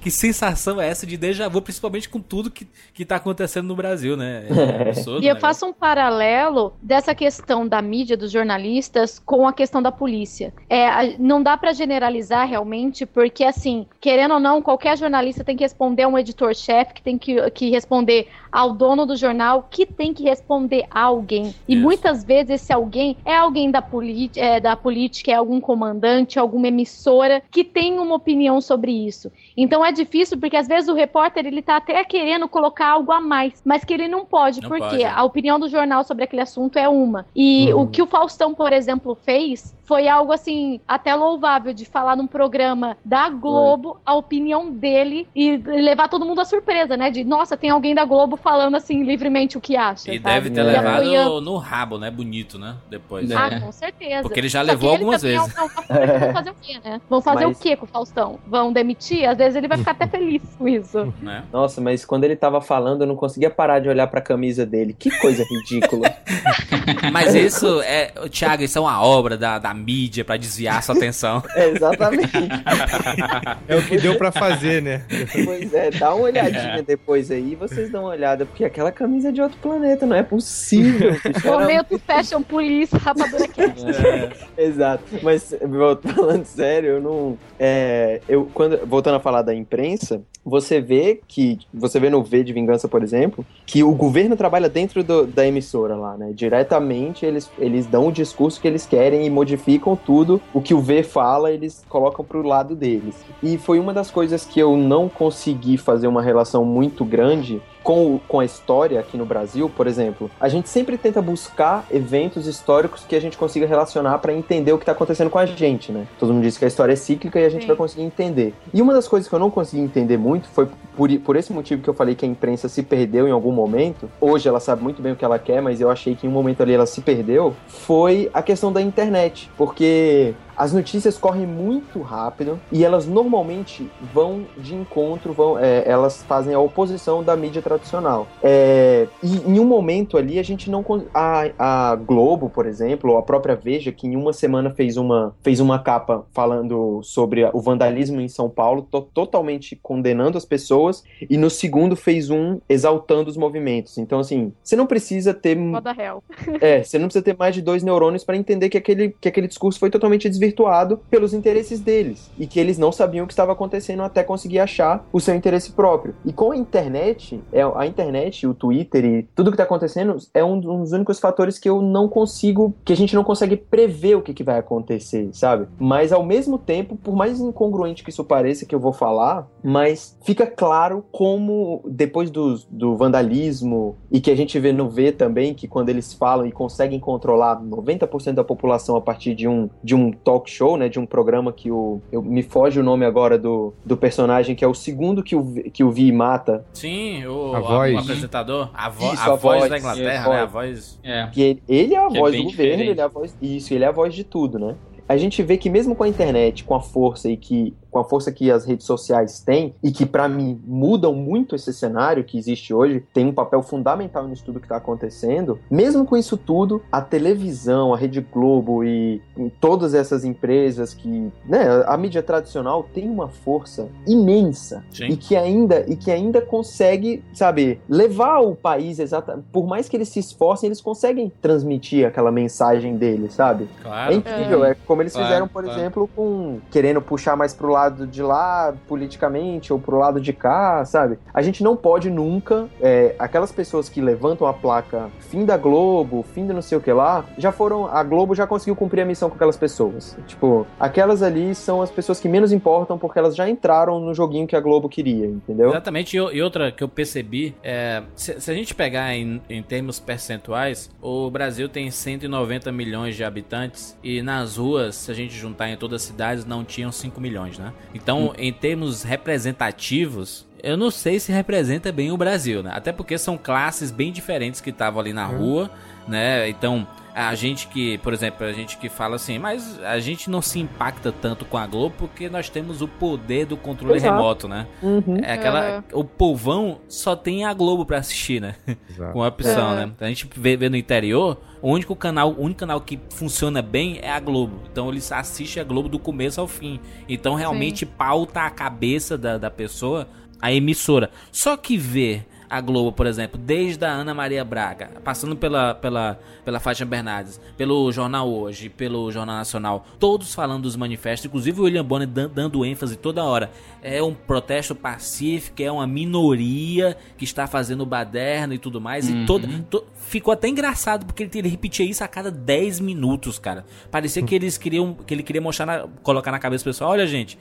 que, sensação é essa de déjà vu, principalmente com tudo que, que tá acontecendo no Brasil, né? É absurdo, E eu né? faço um paralelo dessa questão da mídia, dos jornalistas, com a questão da polícia. É, não dá pra generalizar realmente, porque, assim, querendo ou não, qualquer jornalista tem que responder a um editor-chefe, que tem que, que responder ao dono do jornal, que tem que responder a alguém. E Isso. muitas vezes esse alguém é alguém da, é, da política, é algum comandante, alguma emissora que tem uma opinião sobre isso. Então é difícil porque às vezes o repórter ele tá até querendo colocar algo a mais, mas que ele não pode, Não porque pode, é. a opinião do jornal sobre aquele assunto é uma. E Uhum. o que o Faustão, por exemplo, fez foi algo assim, até louvável, de falar num programa da Globo a opinião dele e levar todo mundo à surpresa, né? De nossa, tem alguém da Globo falando assim livremente o que acha. E sabe? deve ter E levado apoiando. no rabo, né? Bonito, né? Depois. É. Ah, com certeza. Porque ele já Só levou algumas também vezes. é um- é vão fazer o quê, né? Vão fazer Mas- o quê com o Faustão? Vão demitir? Às vezes ele vai vai ficar até feliz com isso. Né? Nossa, mas quando ele tava falando, eu não conseguia parar de olhar pra camisa dele. Que coisa ridícula. Mas isso é, Thiago, isso é uma obra da, da mídia pra desviar sua atenção. É, exatamente. É o que deu pra fazer, né? Pois é, dá uma olhadinha depois aí, vocês dão uma olhada, porque aquela camisa é de outro planeta, não é possível. Momento Fashion Police, Rapadura Cast. Exato. Mas falando sério, eu não. É, eu, quando, voltando a falar da imprensa, você vê que. Você vê no V de Vingança, por exemplo, que o governo trabalha dentro do- da emissora lá, né? Diretamente eles, eles dão o discurso que eles querem e modificam tudo. O que o V fala, eles colocam pro lado deles. E foi uma das coisas que eu não consegui fazer uma relação muito grande com, com a história aqui no Brasil, por exemplo, a gente sempre tenta buscar eventos históricos que a gente consiga relacionar para entender o que está acontecendo com a gente, né? Todo mundo diz que a história é cíclica e a gente Sim. vai conseguir entender. E uma das coisas que eu não consegui entender muito foi por, por esse motivo que eu falei que a imprensa se perdeu em algum momento. Hoje ela sabe muito bem o que ela quer, mas eu achei que em um momento ali ela se perdeu. Foi a questão da internet, porque as notícias correm muito rápido e elas normalmente vão de encontro, vão, é, elas fazem a oposição da mídia tradicional. É, e em um momento ali a gente não. A, a Globo, por exemplo, ou a própria Veja, que em uma semana fez uma, fez uma capa falando sobre o vandalismo em São Paulo, to- totalmente condenando as pessoas, e no segundo fez um exaltando os movimentos. Então, assim, você não precisa ter Moda réu. é, você não precisa ter mais de dois neurônios para entender que aquele, que aquele discurso foi totalmente desvirtuado pelos interesses deles e que eles não sabiam o que estava acontecendo até conseguir achar o seu interesse próprio. E com a internet, é, a internet, o Twitter e tudo que está acontecendo é um dos únicos fatores que eu não consigo, que a gente não consegue prever o que, que vai acontecer, sabe? Mas ao mesmo tempo, por mais incongruente que isso pareça que eu vou falar, mas fica claro como depois do, do vandalismo e que a gente vê no V também, que quando eles falam e conseguem controlar 90% da população a partir de um, de um talk show, né, de um programa que o eu, me foge o nome agora do, do personagem que é o segundo que o Vi- que o Vi mata, Sim, o, A a- voz. o apresentador, a, vo Isso, a, a voz, voz, da Inglaterra, é, né? A voz. É. que ele, ele é a Que é voz bem do governo, diferente. ele é a voz isso, ele é a voz de tudo, né? A gente vê que mesmo com a internet, com a força e que com a força que as redes sociais têm e que pra mim mudam muito esse cenário que existe hoje, tem um papel fundamental nisso tudo que tá acontecendo. Mesmo com isso tudo, a televisão, a Rede Globo e todas essas empresas que, né, a mídia tradicional tem uma força imensa Sim. e que ainda e que ainda consegue, sabe, levar o país exata, por mais que eles se esforcem, eles conseguem transmitir aquela mensagem deles, sabe? É Claro. incrível, é como eles Claro, fizeram, por claro. exemplo, com querendo puxar mais pro lado de lá politicamente ou pro lado de cá, sabe? A gente não pode nunca, é, aquelas pessoas que levantam a placa fim da Globo, fim do não sei o que lá, já foram, a Globo já conseguiu cumprir a missão com aquelas pessoas. Tipo, aquelas ali são as pessoas que menos importam porque elas já entraram no joguinho que a Globo queria, entendeu? Exatamente, e outra que eu percebi, é, se, se a gente pegar em, em termos percentuais, o Brasil tem 190 milhões de habitantes e nas ruas, se a gente juntar em todas as cidades, não tinham 5 milhões, né? Então, em termos representativos, eu não sei se representa bem o Brasil, né? Até porque são classes bem diferentes que estavam ali na rua, né? Então, a gente que, por exemplo, a gente que fala assim, mas a gente não se impacta tanto com a Globo porque nós temos o poder do controle Exato. remoto, né? Uhum. É aquela. É. O povão só tem a Globo pra assistir, né? Exato. Com a opção, É. né? A gente vê, vê no interior, o único canal, o único canal que funciona bem é a Globo. Então eles assistem a Globo do começo ao fim. Então realmente pauta a cabeça da, da pessoa a emissora. Só que ver a Globo, por exemplo, desde a Ana Maria Braga, passando pela, pela, pela Fátima Bernardes, pelo Jornal Hoje, pelo Jornal Nacional, todos falando dos manifestos, inclusive o William Bonner dan- dando ênfase toda hora. É um protesto pacífico, é uma minoria que está fazendo baderna e tudo mais. E toda, to- ficou até engraçado, porque ele, ele repetia isso a cada 10 minutos, cara. Parecia que eles queriam, que ele queria mostrar, na- colocar na cabeça do pessoal, olha gente,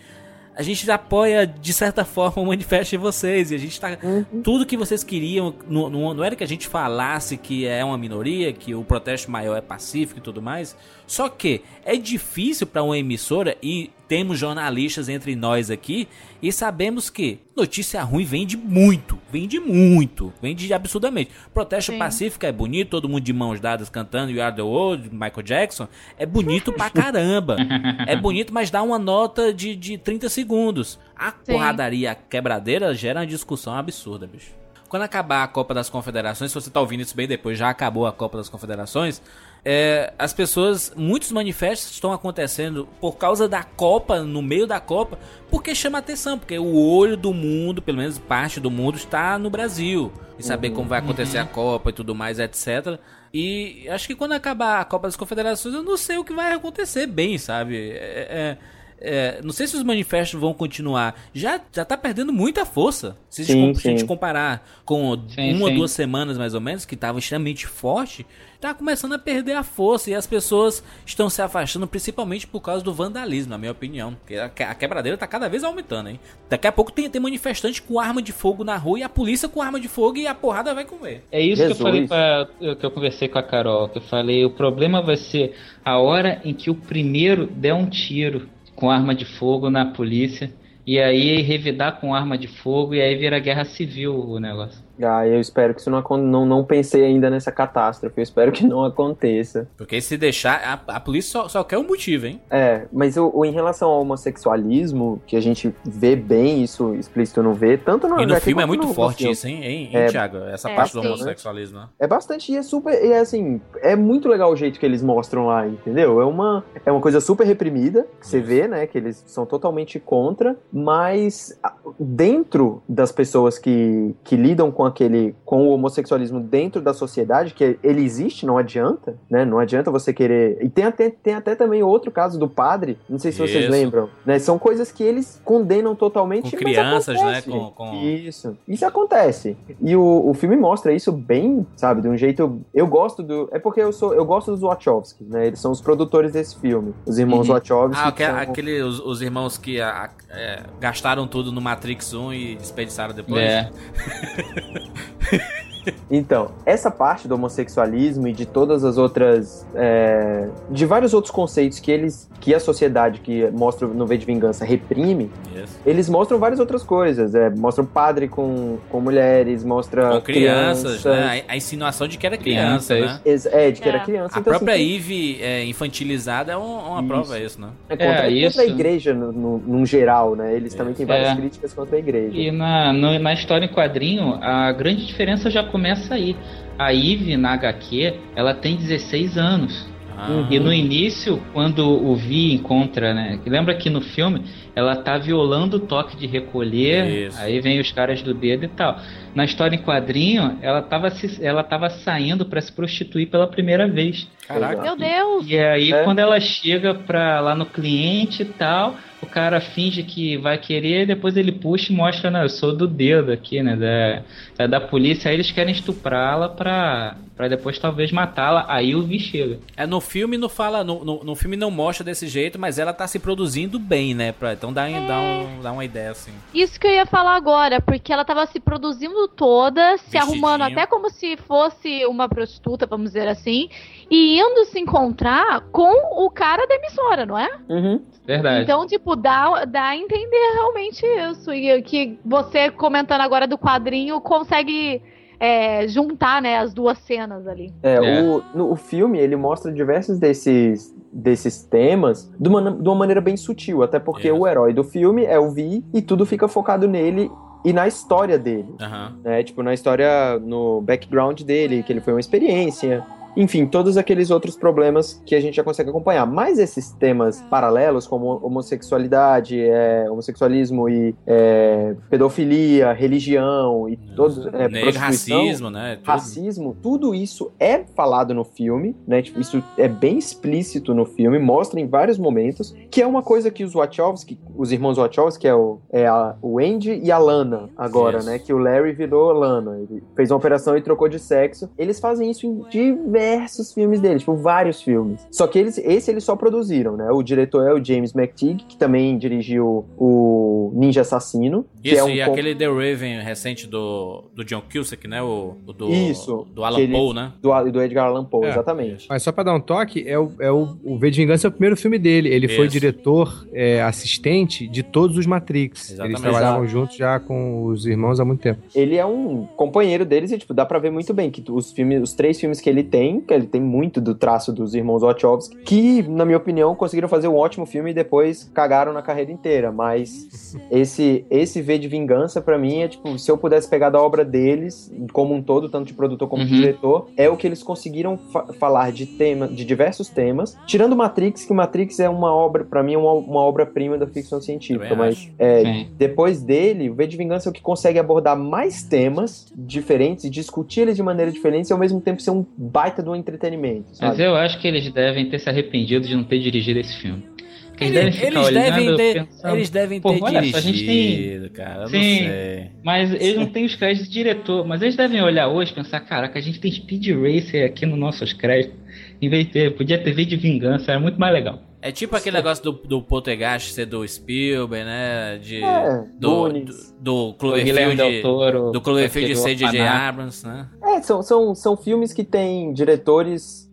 a gente apoia de certa forma o manifesto de vocês e a gente tá tudo que vocês queriam não, não, não era que a gente falasse que é uma minoria que o protesto maior é pacífico e tudo mais só que é difícil para uma emissora e temos jornalistas entre nós aqui e sabemos que notícia ruim vende muito, vende muito, vende absurdamente. Protesto Sim. pacífico é bonito, todo mundo de mãos dadas cantando You Are The World, Michael Jackson, é bonito pra caramba. é bonito, mas dá uma nota de, de 30 segundos segundos. A Sim. porradaria, a quebradeira gera uma discussão absurda, bicho. Quando acabar a Copa das Confederações, se você tá ouvindo isso bem depois, já acabou a Copa das Confederações, é, as pessoas, muitos manifestos estão acontecendo por causa da Copa, no meio da Copa, porque chama atenção, porque o olho do mundo, pelo menos parte do mundo, está no Brasil. E saber como vai acontecer a Copa e tudo mais, etc. E acho que quando acabar a Copa das Confederações, eu não sei o que vai acontecer bem, sabe? É, é- é, não sei se os manifestos vão continuar. Já, já tá perdendo muita força. Se a gente, Sim, a gente sim. comparar com Sim, uma ou duas semanas mais ou menos, que estavam extremamente forte, tá começando a perder a força. E as pessoas estão se afastando, principalmente por causa do vandalismo, na minha opinião. Porque a, que- a quebradeira tá cada vez aumentando, hein? Daqui a pouco tem, tem manifestante com arma de fogo na rua e a polícia com arma de fogo e a porrada vai comer. É isso que eu Jesus. falei pra, que eu conversei com a Carol, que eu falei, o problema vai ser a hora em que o primeiro der um tiro com arma de fogo na polícia e aí revidar com arma de fogo e aí vira guerra civil o negócio. Ah, eu espero que isso não aconteça. Não, não pensei ainda nessa catástrofe. Eu espero que não aconteça. Porque se deixar, a, a polícia só, só quer um motivo, hein? É, mas o, o- em relação ao homossexualismo, que a gente vê bem isso explícito no vê, tanto no E no filme é muito forte filme. isso, hein, hein, hein É. Thiago? Essa É, parte do homossexualismo, né? É bastante, e é super, e é assim, é muito legal o jeito que eles mostram lá, entendeu? É uma, é uma coisa super reprimida, que você vê, né, que eles são totalmente contra, mas dentro das pessoas que, que lidam com aquele, com o homossexualismo dentro da sociedade, que ele existe, não adianta, né, não adianta você querer, e tem até, tem até também outro caso do padre, não sei se vocês Isso. lembram, né, são coisas que eles condenam totalmente, Com mas crianças, né? acontece, Com, gente. com... Isso. Isso acontece. E o, o filme mostra isso bem, sabe, de um jeito. Eu gosto do. É porque eu sou. Eu gosto dos Wachowski, né? Eles são os produtores desse filme. Os irmãos Uhum. Wachowski. Ah, são- aquele- os, os irmãos que a- a- é, gastaram tudo no Matrix 1 e desperdiçaram depois. É. 嘿 嘿 Então, essa parte do homossexualismo e de todas as outras. é, de vários outros conceitos que eles. que a sociedade que mostra no V de Vingança reprime, Isso. eles mostram várias outras coisas. É, mostram padre com, com mulheres, mostra. Com crianças, crianças. né? A, a insinuação de que era criança, Crianças. né? É, de que era É. criança. A então, própria assim, Eve é, infantilizada é um- uma Isso. prova isso, né? É contra, É, contra a isso. igreja no, no, num geral, né? Eles também têm várias É. críticas contra a igreja. E na, no- na história em quadrinho, a grande diferença já começa aí. A Eve na HQ, ela tem 16 anos. Ah. E no início, quando o Vi encontra, né? Lembra que no filme ela tá violando o toque de recolher, Isso. aí vem os caras do dedo e tal. Na história em quadrinho, ela tava, se, ela tava saindo pra se prostituir pela primeira vez. Caraca. Meu Deus! E aí, É. quando ela chega pra, lá no cliente e tal, o cara finge que vai querer, depois ele puxa e mostra, não, eu sou do dedo aqui, né, da, é da polícia, aí eles querem estuprá-la pra, pra depois talvez matá-la, aí o Vi chega. É, no filme não fala, no, no, no filme não mostra desse jeito, mas ela tá se produzindo bem, né? Pra, então dá, dá, um, dá uma ideia assim. Isso que eu ia falar agora, porque ela tava se produzindo toda, se Vestidinho. arrumando até como se fosse uma prostituta, vamos dizer assim, e indo se encontrar com o cara da emissora, não é? Uhum. Verdade. Então, tipo, dá, dá a entender realmente isso. E que você comentando agora do quadrinho consegue é, juntar, né, as duas cenas ali. É, É. O, no, o filme ele mostra diversos desses, desses temas de uma, de uma maneira bem sutil, até porque Isso. o herói do filme é o Vi e tudo fica focado nele e na história dele. Aham. né? Tipo, na história, no background dele, que ele foi uma experiência. Enfim, todos aqueles outros problemas que a gente já consegue acompanhar. Mas esses temas paralelos, como homossexualidade, é, homossexualismo e é, pedofilia, religião e todos. É, Negro, prostituição, racismo, né? Tudo. racismo, tudo isso é falado no filme, né? Tipo, isso é bem explícito no filme, mostra em vários momentos, que é uma coisa que os Wachowski, os irmãos Wachowski, que é o, é a, o Andy e a Lana agora, Isso. né? Que o Larry virou Lana. Ele fez uma operação e trocou de sexo. Eles fazem isso em diversos filmes deles, tipo, vários filmes. Só que eles, esse eles só produziram, né? O diretor é o James McTeague, que também dirigiu o Ninja Assassino. Que Isso, é um e com- aquele The Raven recente do, do John Cusack, né? O, o do, Isso, do Alan ele- Poe, né? do, do Edgar Allan Poe, É. exatamente. Mas só pra dar um toque, é o, é o, o V de Vingança é o primeiro filme dele. Ele foi Isso. diretor é, assistente de todos os Matrix. Exatamente. Eles trabalhavam Exato. juntos já com os irmãos há muito tempo. ele é um companheiro deles e, tipo, dá pra ver muito bem que os filmes, os três filmes que ele tem, tem, que ele tem muito do traço dos irmãos Wachowski, que, na minha opinião, conseguiram fazer um ótimo filme e depois cagaram na carreira inteira. Mas esse, esse V de Vingança, pra mim, é tipo, se eu pudesse pegar da obra deles, como um todo, tanto de produtor como de Uhum. diretor, é o que eles conseguiram fa- falar de tema, de diversos temas, tirando Matrix, que Matrix é uma obra, pra mim, é uma, uma obra-prima da ficção científica, Também mas é, depois dele, o V de Vingança é o que consegue abordar mais temas diferentes e discutir eles de maneira diferente e ao mesmo tempo ser um baita do entretenimento, Mas sabe? eu acho que eles devem ter se arrependido de não ter dirigido esse filme. Porque Eles, devem ficar eles devem ter, pensando, eles devem "Pô, ter olha só, a gente tem- dirigido, cara. Eu Sim. não sei. Mas eles não têm os créditos de diretor. Mas eles devem olhar hoje e pensar, caraca, a gente tem Speed Racer aqui nos nossos créditos. Em vez de ter, podia ter V de vingança, era muito mais legal. É tipo aquele negócio do, do Poltergeist ser do Spielberg, né? De, É, do, do, do Del Cloverfield, Toro. do Cloverfield ser J.J. Abrams, né? É, são, são, são filmes que têm diretores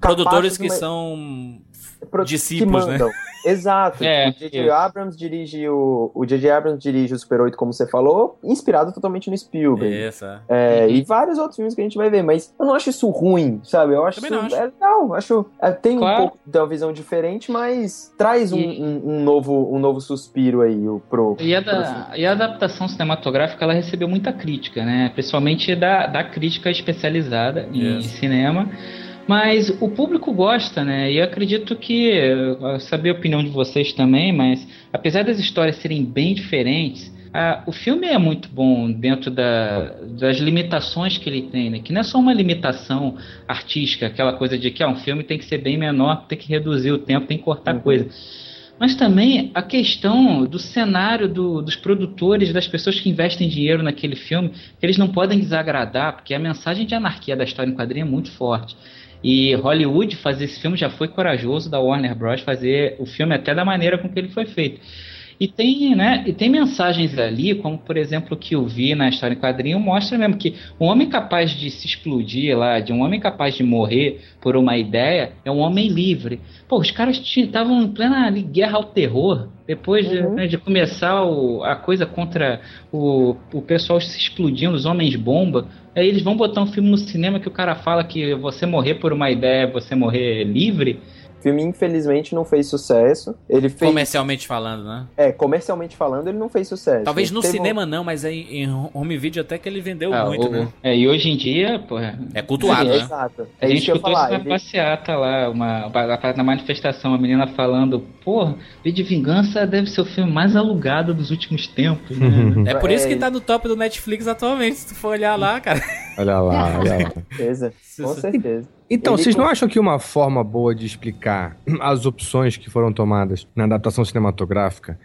Produtores que são discípulos, que né? Exato. É, o J.J. isso. Abrams dirige o. O J.J. Abrams dirige o Super 8, como você falou, inspirado totalmente no Spielberg. Isso, é. É, Uhum. E vários outros filmes que a gente vai ver, mas eu não acho isso ruim, sabe? Eu acho Também isso não acho. é legal. Acho, é, tem Claro. um pouco de uma visão diferente, mas traz um, E- um- um novo, um novo suspiro aí o, pro. E a, pro da- e a adaptação cinematográfica ela recebeu muita crítica, né? Principalmente da, da crítica especializada em Yes. cinema. Mas o público gosta, né? E eu acredito que, eu saber a opinião de vocês também, mas apesar das histórias serem bem diferentes, ah, o filme é muito bom dentro da- das limitações que ele tem, né? Que não é só uma limitação artística, aquela coisa de que ah, um filme tem que ser bem menor, tem que reduzir o tempo, tem que cortar Uhum. coisa. Mas também a questão do cenário do- dos produtores, das pessoas que investem dinheiro naquele filme, que eles não podem desagradar, porque a mensagem de anarquia da história em quadrinho é muito forte. E Hollywood fazer esse filme já foi corajoso da Warner Bros. fazer o filme até da maneira com que ele foi feito. E tem, né, e tem mensagens ali, como por exemplo o que eu vi na história em quadrinho, mostra mesmo que um homem capaz de se explodir lá, de um homem capaz de morrer por uma ideia, é um homem livre. Pô, os caras estavam em plena ali, guerra ao terror, depois de, Uhum. né, de começar o- a coisa contra o, o pessoal se explodindo, os homens bomba. Aí eles vão botar um filme no cinema que o cara fala que você morrer por uma ideia é você morrer livre. O filme, infelizmente, não fez sucesso. Ele fez. Comercialmente falando, né? É, comercialmente falando, ele não fez sucesso. Talvez no Teve um- cinema não, mas aí em home video até que ele vendeu Ah, muito, o- né? é, e hoje em dia, pô, É cultuado, É, né? Exato. A É gente isso que eu falar. na Ele- passeata lá, uma, na manifestação, a menina falando, pô, V de Vingança deve ser o filme mais alugado dos últimos tempos, né? É por isso É. que tá no top do Netflix atualmente, se tu for olhar lá, cara. Olha lá, olha lá. certeza. Com certeza. Então, Ele vocês não com- acham que uma forma boa de explicar as opções que foram tomadas na adaptação cinematográfica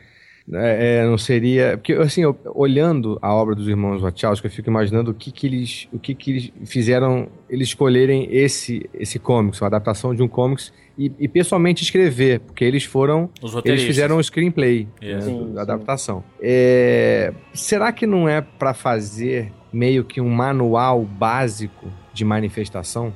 é, é, não seria. Porque, assim, eu- olhando a obra dos irmãos Wachowski, eu fico imaginando o que, que eles. O que, que eles fizeram eles escolherem esse, esse comics, uma adaptação de um comics, e, e pessoalmente escrever, porque eles foram. Os Eles fizeram o screenplay Yes. né, Sim, da sim. adaptação. É, será que não é pra fazer meio que um manual básico de manifestação?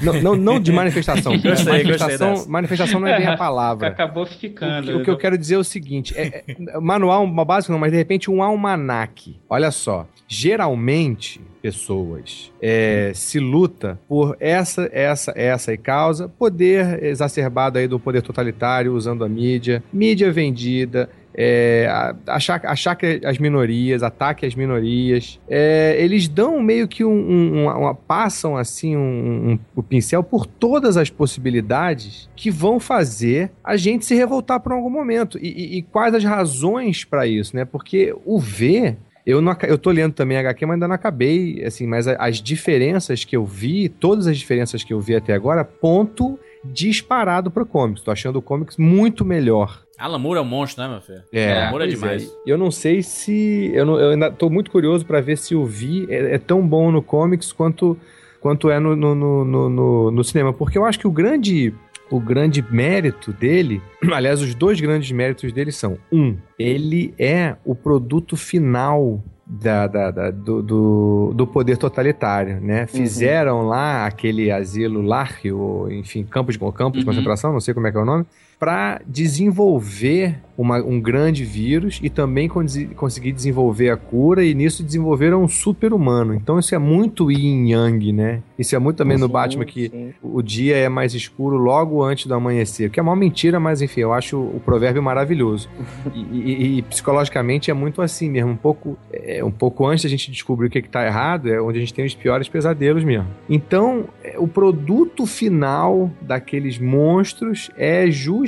Não, não, não de manifestação. Gostei, gostei manifestação, dessa. manifestação não é bem a palavra. Acabou O ficando. que, o que eu quero dizer é o seguinte: é, é, manual básico não, mas de repente um almanaque. Olha só, geralmente pessoas é, se luta por essa, essa, essa e causa, poder exacerbado aí do poder totalitário usando a mídia, mídia vendida. É, achar, que as minorias, ataque às minorias, é, eles dão meio que um, um- uma- passam assim um, um- o pincel por todas as possibilidades que vão fazer a gente se revoltar por algum momento. E, e- e quais as razões para isso, né? Porque o V. Eu, não, eu tô lendo também HQ, mas ainda não acabei, assim, mas as diferenças que eu vi, todas as diferenças que eu vi até agora, ponto disparado pro comics. Tô achando o comics muito melhor. Alan Moore é um monstro, né, meu filho? É, Alan Moore é pois demais. Eu não sei se. Eu, não- eu ainda tô muito curioso pra ver se o Vi é, é tão bom no comics quanto, quanto é no, no, no, no- no- no cinema. Porque eu acho que o grande. O grande mérito dele, aliás, os dois grandes méritos dele são: um, ele é o produto final da, da- da- do, do, do poder totalitário, né? Fizeram lá aquele asilo Larry, ou enfim, campo de, campo de Uhum. concentração, não sei como é que é o nome, para desenvolver uma- um grande vírus e também con- conseguir desenvolver a cura e nisso desenvolveram um super-humano. Então isso é muito yin yang, né? Isso é muito também no Sim, Batman que sim. o dia é mais escuro logo antes do amanhecer, que é uma mentira, mas enfim, eu acho o provérbio maravilhoso. E, e- e psicologicamente é muito assim mesmo, um pouco, é, um pouco antes da gente descobrir o que está errado, é onde a gente tem os piores pesadelos mesmo. Então, é, o produto final daqueles monstros é justamente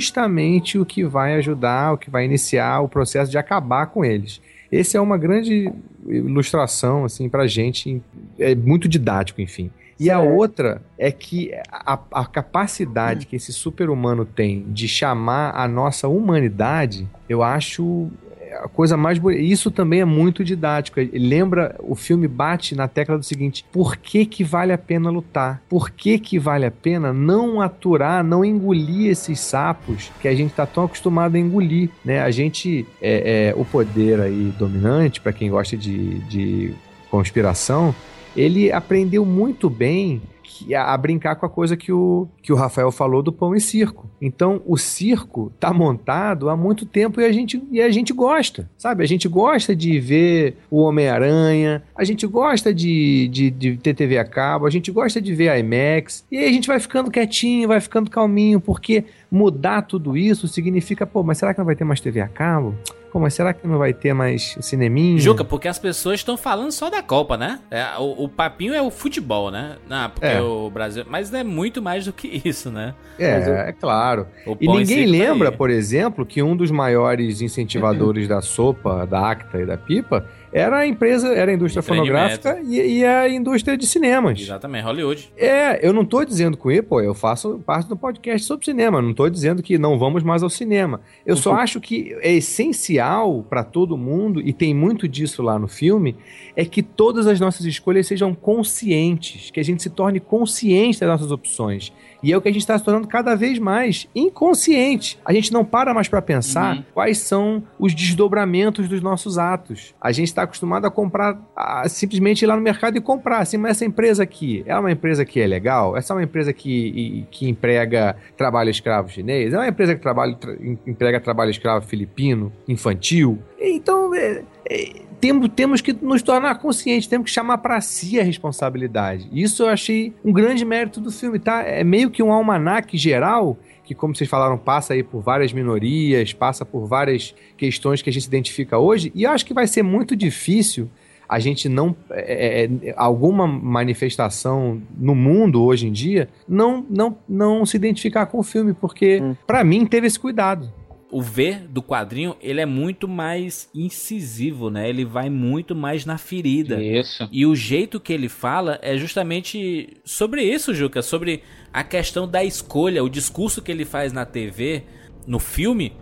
o que vai ajudar, o que vai iniciar o processo de acabar com eles. Esse é uma grande ilustração, assim, pra gente. É muito didático, enfim. E a outra é que a, a capacidade que esse super-humano tem de chamar a nossa humanidade, eu acho a coisa mais bonita. Isso também é muito didático. Lembra, o filme bate na tecla do seguinte: por que, que vale a pena lutar? Por que, que vale a pena não aturar, não engolir esses sapos que a gente está tão acostumado a engolir? Né? A gente, é, é, o poder aí dominante, para quem gosta de, de conspiração, ele aprendeu muito bem que- a, a brincar com a coisa que o, que o Rafael falou do pão e circo. Então, o circo tá montado há muito tempo e a gente, e a gente gosta, sabe? A gente gosta de ver o Homem-Aranha, a gente gosta de, de, de ter TV a cabo, a gente gosta de ver IMAX, e aí a gente vai ficando quietinho, vai ficando calminho, porque mudar tudo isso significa, pô, mas será que não vai ter mais TV a cabo? Pô, mas será que não vai ter mais cineminha? Juca, porque as pessoas estão falando só da Copa, né? É, o, o papinho é o futebol, né? Não, porque É. o Brasil. Mas é muito mais do que isso, né? É, é claro. E ninguém tá lembra, por exemplo, que um dos maiores incentivadores da sopa, da Acta e da Pipa era a empresa, era a indústria fonográfica e, e a indústria de cinemas. Exatamente, Hollywood. É, eu não tô dizendo com ele, pô, eu faço parte do podcast sobre cinema, não tô dizendo que não vamos mais ao cinema. Eu só acho que é essencial para todo mundo, e tem muito disso lá no filme, é que todas as nossas escolhas sejam conscientes, que a gente se torne consciente das nossas opções. E é o que a gente está se tornando cada vez mais inconsciente. A gente não para mais para pensar Uhum. quais são os desdobramentos dos nossos atos. A gente está acostumado a comprar, a simplesmente ir lá no mercado e comprar. Assim, mas essa empresa aqui, é uma empresa que é legal? Essa é uma empresa que, que emprega trabalho escravo chinês? É uma empresa que trabalha, tra- em- emprega trabalho escravo filipino, infantil? Então, é- é, temos, temos que nos tornar conscientes, temos que chamar para si a responsabilidade. Isso eu achei um grande mérito do filme, tá? É meio que um almanaque geral que, como vocês falaram, passa aí por várias minorias, passa por várias questões que a gente se identifica hoje, e acho que vai ser muito difícil a gente não. é, é, alguma manifestação no mundo hoje em dia não, não, não se identificar com o filme, porque, pra mim, teve esse cuidado. O V do quadrinho, ele é muito mais incisivo, né? Ele vai muito mais na ferida. Isso. E o jeito que ele fala é justamente sobre isso, Juca, sobre a questão da escolha, o discurso que ele faz na TV, no filme,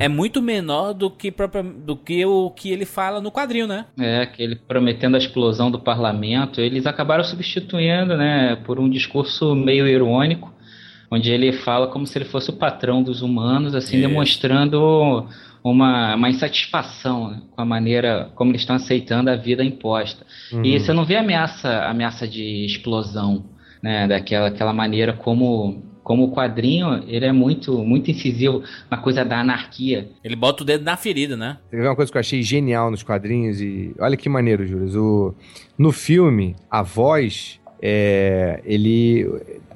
é muito menor do que, do que o que ele fala no quadrinho, né? É, que ele prometendo a explosão do parlamento, eles acabaram substituindo, né, por um discurso meio irônico, onde ele fala como se ele fosse o patrão dos humanos, assim, Isso. demonstrando uma, uma insatisfação né, com a maneira como eles estão aceitando a vida imposta. E você não vê ameaça, ameaça de explosão, né, daquela aquela maneira como como o quadrinho, ele é muito muito incisivo na coisa da anarquia. Ele bota o dedo na ferida, né? Você uma coisa que eu achei genial nos quadrinhos e olha que maneiro, Júlio. O, no filme, a voz, é, ele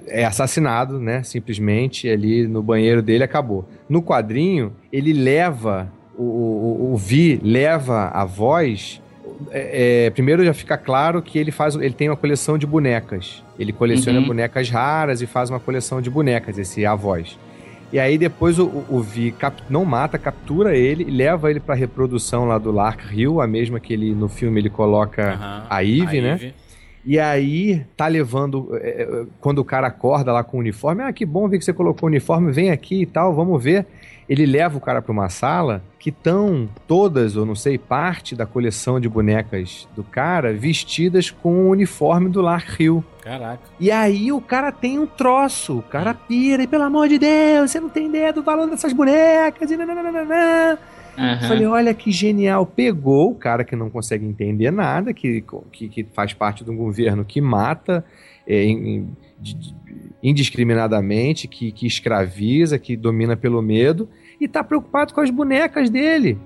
é assassinado, né? Simplesmente ali no banheiro dele acabou. No quadrinho, ele leva o, o, o Vi leva a voz. é, é, primeiro já fica claro que ele faz, ele tem uma coleção de bonecas. Ele coleciona Uhum. bonecas raras e faz uma coleção de bonecas. Esse a voz. E aí depois o, o, o Vi cap- não mata, captura ele e leva ele pra reprodução lá do Lark Hill, a mesma que ele no filme ele coloca Aham, a Eve, né? Eve. E aí tá levando é, é, quando o cara acorda lá com o uniforme, ah, que bom ver que você colocou o uniforme, vem aqui e tal, vamos ver. Ele leva o cara pra uma sala que estão todas, ou não sei, parte da coleção de bonecas do cara vestidas com o uniforme do Lark Hill. Caraca. E aí o cara tem um troço, o cara pira, e pelo amor de Deus, você não tem ideia do valor dessas bonecas, e nananana. Aham. Falei, olha que genial. Pegou o cara que não consegue entender nada, que, que, que faz parte de um governo que mata é, de- indiscriminadamente, que, que escraviza, que domina pelo medo, e tá preocupado com as bonecas dele.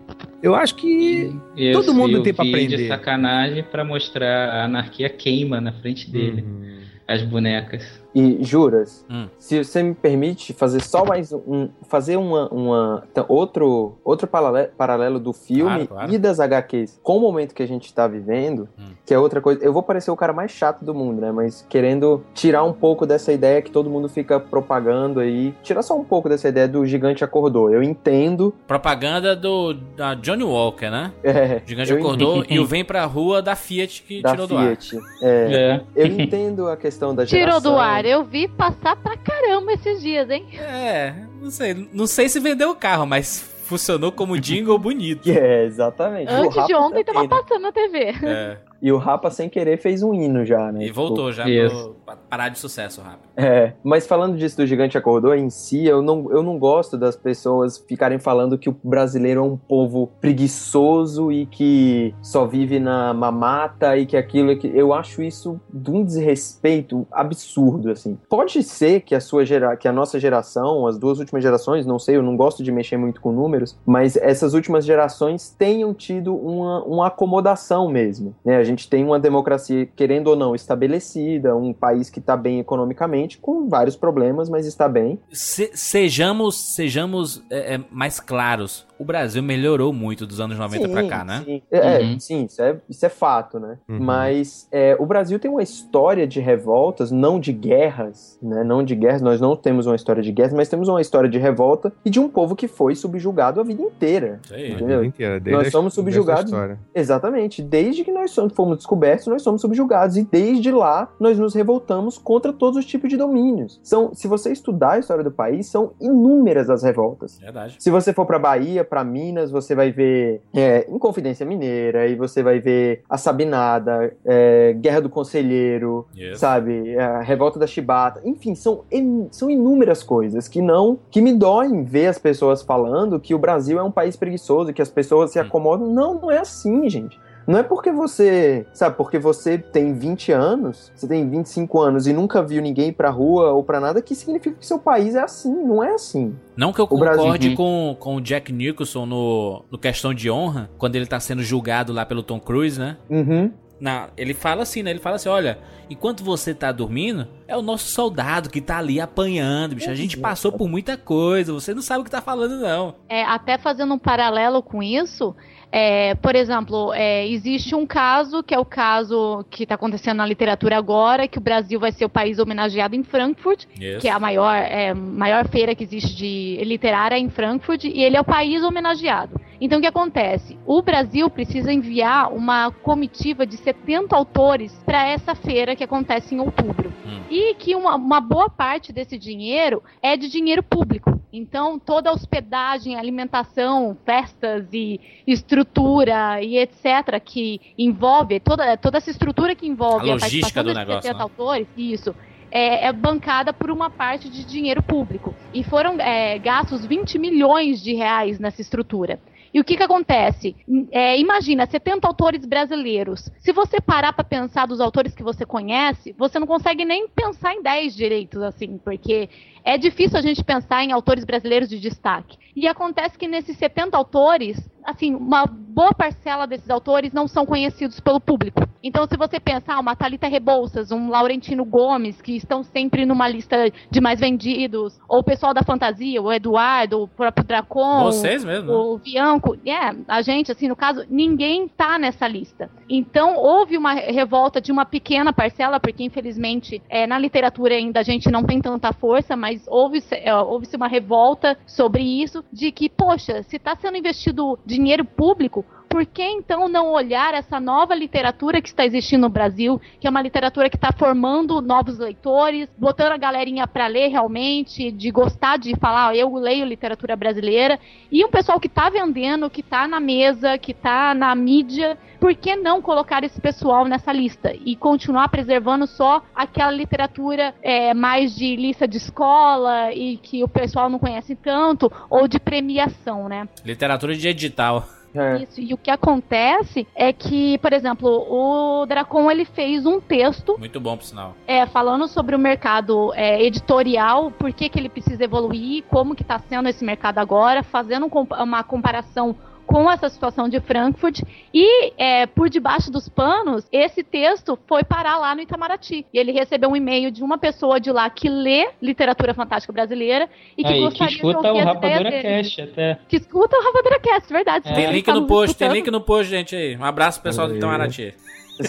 Eu acho que Eu todo mundo vi tem vídeo aprender. de sacanagem pra mostrar a anarquia queima na frente dele. Uhum. As bonecas. E juras, Hum. se você me permite fazer só mais um. fazer uma. uma então, outro, outro paralelo, paralelo do filme Claro, claro. e das HQs com o momento que a gente tá vivendo, Hum. que é outra coisa. Eu vou parecer o cara mais chato do mundo, né? Mas querendo tirar um pouco dessa ideia que todo mundo fica propagando aí. Tirar só um pouco dessa ideia do gigante acordou. Eu entendo. Propaganda do da Johnny Walker, né? É, O gigante acordou entendo. e o vem pra rua da Fiat que da tirou do ar. Fiat. É, É. eu entendo a questão da geração. Tirou do ar. Eu vi passar pra caramba esses dias, hein? É, não sei. Não sei se vendeu o carro, mas funcionou como jingle bonito. É, exatamente. O Antes de ontem tava né? passando na TV. É, E o Rapa, sem querer, fez um hino já, né? e Tipo, voltou já Isso. pro pra parar de sucesso rápido. É, mas falando disso do Gigante Acordou em si, eu não, eu não gosto das pessoas ficarem falando que o brasileiro é um povo preguiçoso e que só vive na mamata e que aquilo é que. Eu acho isso de um desrespeito absurdo, assim. Pode ser que a sua gera, que a nossa geração, as duas últimas gerações, não sei, eu não gosto de mexer muito com números, mas essas últimas gerações tenham tido uma, uma acomodação mesmo. Né? A gente tem uma democracia, querendo ou não, estabelecida, um país que está bem economicamente, com vários problemas, mas está bem. Se- sejamos sejamos é, é, mais claros. O Brasil melhorou muito dos anos 90 pra cá, né? Sim, é, Uhum. sim isso, é, isso é fato, né? Uhum. Mas é, o Brasil tem uma história de revoltas, não de guerras, né? Não de guerras, nós não temos uma história de guerras, mas temos uma história de revolta e de um povo que foi subjugado a vida inteira. Isso aí. A Entendeu? vida inteira, desde Nós a- somos subjugados. Exatamente. Desde que nós somos- fomos descobertos, nós somos subjugados. E desde lá, nós nos revoltamos contra todos os tipos de domínios. São, se você estudar a história do país, são inúmeras as revoltas. Verdade. Se você for pra Bahia, pra Minas, você vai ver é, Inconfidência Mineira, e você vai ver a Sabinada, é, Guerra do Conselheiro, Isso. sabe? É, A Revolta da Chibata. Enfim, são, são inúmeras coisas que não. que me doem ver as pessoas falando que o Brasil é um país preguiçoso, que as pessoas se Hum. acomodam. Não, não é assim, gente. Não é porque você, sabe, porque você tem 20 anos, você tem 25 anos e nunca viu ninguém ir pra rua ou pra nada, que significa que seu país é assim. Não é assim. Não que eu O Brasil- concorde Uhum. com, com o Jack Nicholson no, no Questão de Honra, quando ele tá sendo julgado lá pelo Tom Cruise, né? Uhum. Na, ele fala assim, né? Ele fala assim: olha, enquanto você tá dormindo, é o nosso soldado que tá ali apanhando, bicho. A gente passou por muita coisa, você não sabe o que tá falando, não. É, até fazendo um paralelo com isso, é, por exemplo, é, existe um caso que é o caso que está acontecendo na literatura agora, que o Brasil vai ser o país homenageado em Frankfurt, Isso. que é a maior, é, maior feira que existe de literária em Frankfurt, e ele é o país homenageado. Então o que acontece? O Brasil precisa enviar uma comitiva de 70 autores para essa feira que acontece em outubro. Hum. E que uma, uma boa parte desse dinheiro é de dinheiro público. Então toda a hospedagem, alimentação, festas e estrutura e etc. que envolve, toda, toda essa estrutura que envolve A logística participação do negócio, 70 né? autores, isso, é, é bancada por uma parte de dinheiro público. E foram é, gastos 20 milhões de reais nessa estrutura. E o que, que acontece? É, imagina, 70 autores brasileiros. Se você parar para pensar dos autores que você conhece, você não consegue nem pensar em 10 direitos, assim, porque é difícil a gente pensar em autores brasileiros de destaque. E acontece que nesses 70 autores, assim, uma boa parcela desses autores não são conhecidos pelo público. Então, se você pensar, uma Thalita Rebouças, um Laurentino Gomes, que estão sempre numa lista de mais vendidos, ou o pessoal da fantasia, o Eduardo, o próprio Dracon, Vocês mesmo, né? o Bianco, é, a gente, assim, no caso, ninguém tá nessa lista. Então, houve uma revolta de uma pequena parcela, porque infelizmente é, na literatura ainda a gente não tem tanta força, mas houve-se é, houve-se uma revolta sobre isso, de que, poxa, se está sendo investido dinheiro público, por que então não olhar essa nova literatura que está existindo no Brasil, que é uma literatura que está formando novos leitores, botando a galerinha para ler realmente, de gostar de falar, eu leio literatura brasileira, e um pessoal que está vendendo, que está na mesa, que está na mídia, por que não colocar esse pessoal nessa lista e continuar preservando só aquela literatura é, mais de lista de escola e que o pessoal não conhece tanto, ou de premiação, né? Literatura de edital. É. Isso, e o que acontece é que, por exemplo, o Dracon ele fez um texto Muito bom, por sinal. é, falando sobre o mercado é, editorial, por que, que ele precisa evoluir, como que está sendo esse mercado agora, fazendo um uma comparação com essa situação de Frankfurt e é, por debaixo dos panos esse texto foi parar lá no Itamaraty e ele recebeu um e-mail de uma pessoa de lá que lê literatura fantástica brasileira e que Aí, que gostaria de escuta ouvir o Rapadura dele. Cast até. que escuta o Rapadura Cast, verdade. É. Tem link tá no post, tem escutando. link no post, gente aí. Um abraço pro pessoal do. Itamaraty.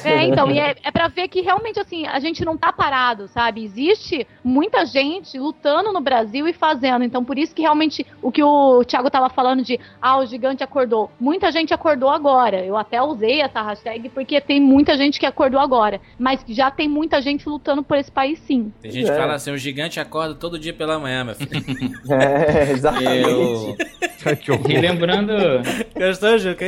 É, então, e é, é pra ver que realmente, assim, a gente não tá parado, sabe? Existe muita gente lutando no Brasil e fazendo. Então, por isso que realmente o que o Thiago tava falando de, ah, o gigante acordou. Muita gente acordou agora. Eu até usei essa hashtag porque tem muita gente que acordou agora. Mas já tem muita gente lutando por esse país, sim. Tem gente que É. fala assim, o gigante acorda todo dia pela manhã, meu filho. É, exatamente. Eu... Que. E lembrando, Gostou, Juca?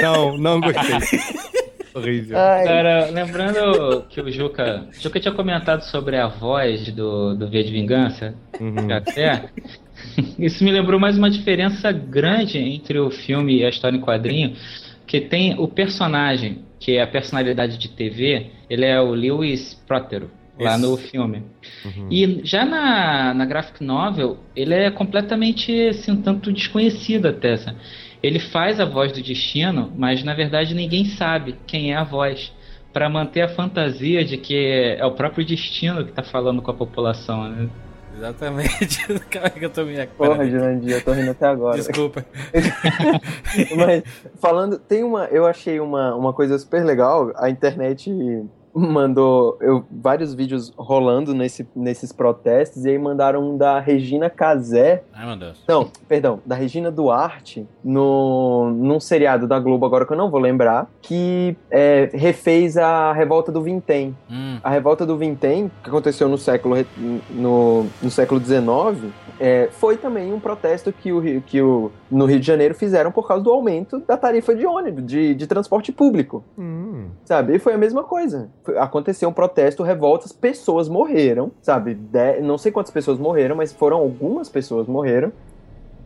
Não, não gostei. Horrível. Ai, cara, lembrando que o Juca, o Juca tinha comentado sobre a voz do, do V de Vingança, Uhum. até. Isso me lembrou mais uma diferença grande entre o filme e a história em quadrinho, que tem o personagem, que é a personalidade de TV, ele é o Lewis Prótero, lá no filme. Uhum. E já na, na graphic novel, ele é completamente, assim, um tanto desconhecido até, sabe? Ele faz a voz do destino, mas na verdade ninguém sabe quem é a voz. Pra manter a fantasia de que é o próprio destino que tá falando com a população, né? Exatamente. Calma aí que eu tô me Porra. Jurandir, eu tô rindo até agora. Desculpa. Mas falando, tem uma, eu achei uma, uma coisa super legal. A internet mandou eu, vários vídeos rolando nesse, nesses protestos e aí mandaram um da Regina Casé, Ai, meu Deus. não, perdão, da Regina Duarte no num seriado da Globo agora que eu não vou lembrar, que é, refez a revolta do Vintém. Hum, A revolta do Vintém, que aconteceu no século, no, no século XIX, é, foi também um protesto que, o, Rio- que o, no Rio de Janeiro fizeram por causa do aumento da tarifa de ônibus, de, de transporte público, Hum. sabe? E foi a mesma coisa. Aconteceu um protesto, revoltas, pessoas morreram, sabe? De- não sei quantas pessoas morreram, mas foram algumas pessoas morreram.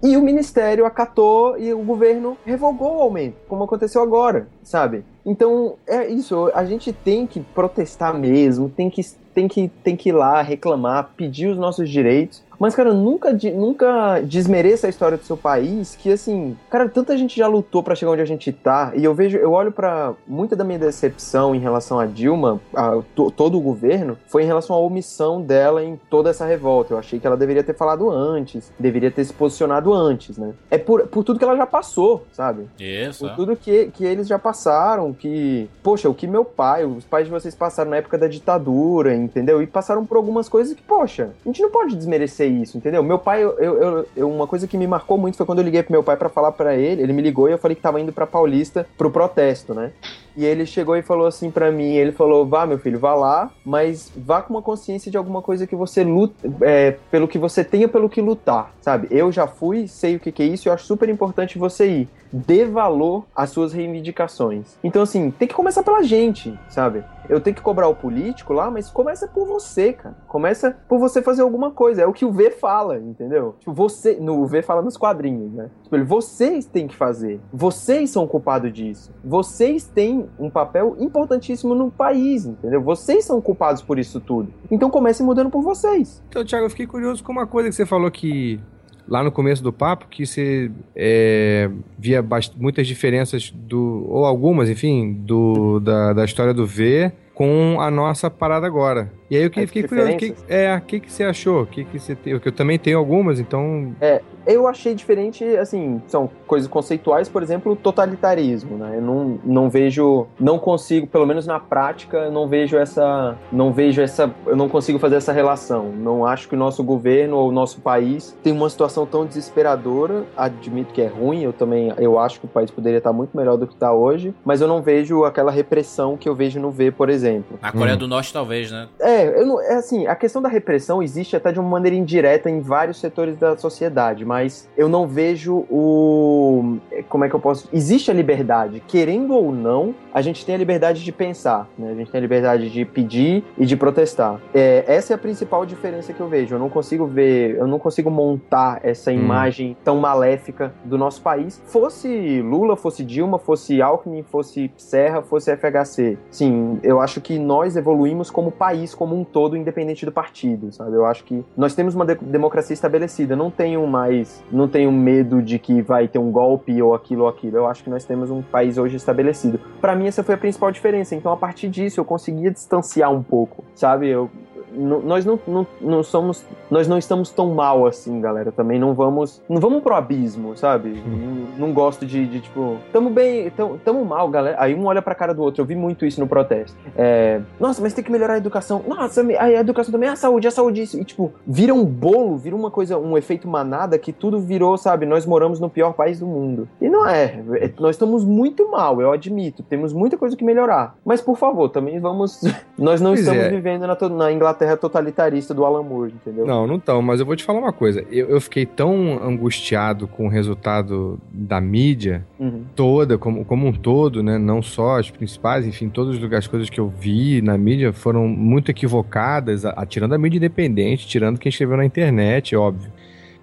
E o ministério acatou e o governo revogou o aumento, como aconteceu agora, sabe? Então, é isso, a gente tem que protestar mesmo, tem que, tem que, tem que ir lá reclamar, pedir os nossos direitos. Mas, cara, nunca, nunca desmereça a história do seu país, que assim, cara, tanta gente já lutou pra chegar onde a gente tá, e eu vejo, eu olho pra muita da minha decepção em relação a Dilma, a to- todo o governo, foi em relação à omissão dela em toda essa revolta. Eu achei que ela deveria ter falado antes, deveria ter se posicionado antes, né? É por, por tudo que ela já passou, sabe? isso. Por tudo que, que eles já passaram, que. Poxa, o que meu pai, os pais de vocês passaram na época da ditadura, entendeu? E passaram por algumas coisas que, poxa, a gente não pode desmerecer isso, entendeu? Meu pai, eu, eu, eu- uma coisa que me marcou muito foi quando eu liguei pro meu pai pra falar pra ele, ele me ligou e eu falei que tava indo pra Paulista pro protesto, né? E ele chegou e falou assim pra mim, ele falou, vá meu filho, vá lá, mas vá com uma consciência de alguma coisa que você luta, é, pelo que você tenha pelo que lutar, sabe? Eu já fui, sei o que, que é isso, eu acho super importante você ir. Dê valor às suas reivindicações. Então, assim, tem que começar pela gente, sabe? Eu tenho que cobrar o político lá, mas começa por você, cara. Começa por você fazer alguma coisa. É o que o V fala, entendeu? Tipo, você. No, o V fala nos quadrinhos, né? Tipo, ele, vocês têm que fazer. Vocês são culpados disso. Vocês têm um papel importantíssimo no país, entendeu? Vocês são culpados por isso tudo. Então comece mudando por vocês. Então, Thiago, eu fiquei curioso com uma coisa que você falou que lá no começo do papo, que você é, via muitas diferenças do, ou algumas, enfim, do, da, da história do V com a nossa parada agora. E aí eu que- fiquei curioso, que, é, o que, que você achou? O que, que você tem? Porque eu também tenho algumas, então. É, eu achei diferente, assim, são coisas conceituais, por exemplo, o totalitarismo, né? Eu não, não vejo, não consigo, pelo menos na prática, eu não vejo essa, não vejo essa, eu não consigo fazer essa relação. Não acho que o nosso governo ou o nosso país tem uma situação tão desesperadora. Admito que é ruim, eu também, eu acho que o país poderia estar muito melhor do que está hoje, mas eu não vejo aquela repressão que eu vejo no V, por exemplo. Na Coreia Hum. do Norte, talvez, né? É, eu não, é assim, a questão da repressão existe até de uma maneira indireta em vários setores da sociedade, mas eu não vejo o. Como é que eu posso. Existe a liberdade, querendo ou não, a gente tem a liberdade de pensar, né? A gente tem a liberdade de pedir e de protestar. É, essa é a principal diferença que eu vejo. Eu não consigo ver, eu não consigo montar essa Hum. imagem tão maléfica do nosso país. Fosse Lula, fosse Dilma, fosse Alckmin, fosse Serra, fosse FHC. Sim, eu acho que nós evoluímos como país, como um todo, independente do partido, sabe? Eu acho que nós temos uma de- democracia estabelecida. Não tenho mais, não tenho medo de que vai ter um golpe ou aquilo ou aquilo. Eu acho que nós temos um país hoje estabelecido. Pra mim essa foi a principal diferença. Então a partir disso eu conseguia distanciar um pouco, sabe? Eu nós não, não, não somos nós não estamos tão mal assim galera também não vamos não vamos pro abismo sabe? Não, não gosto de, de, tipo tamo bem tamo, tamo mal galera. Aí um olha pra cara do outro eu vi muito isso no protesto. É, nossa mas tem que melhorar a educação. Nossa a educação também é a saúde a saúde isso. E tipo vira um bolo vira uma coisa um efeito manada que tudo virou sabe? Nós moramos no pior país do mundo. E não é, é nós estamos muito mal eu admito. Temos muita coisa que melhorar. Mas por favor também vamos nós não Pois estamos é. vivendo na, na Inglaterra totalitarista do Alan Moore, entendeu? Não, não tão, mas eu vou te falar uma coisa. Eu, eu fiquei tão angustiado com o resultado da mídia Uhum. toda, como, como um todo, né? Não só as principais, enfim, todas as coisas que eu vi na mídia foram muito equivocadas, a- a- mídia independente, tirando quem escreveu na internet, óbvio.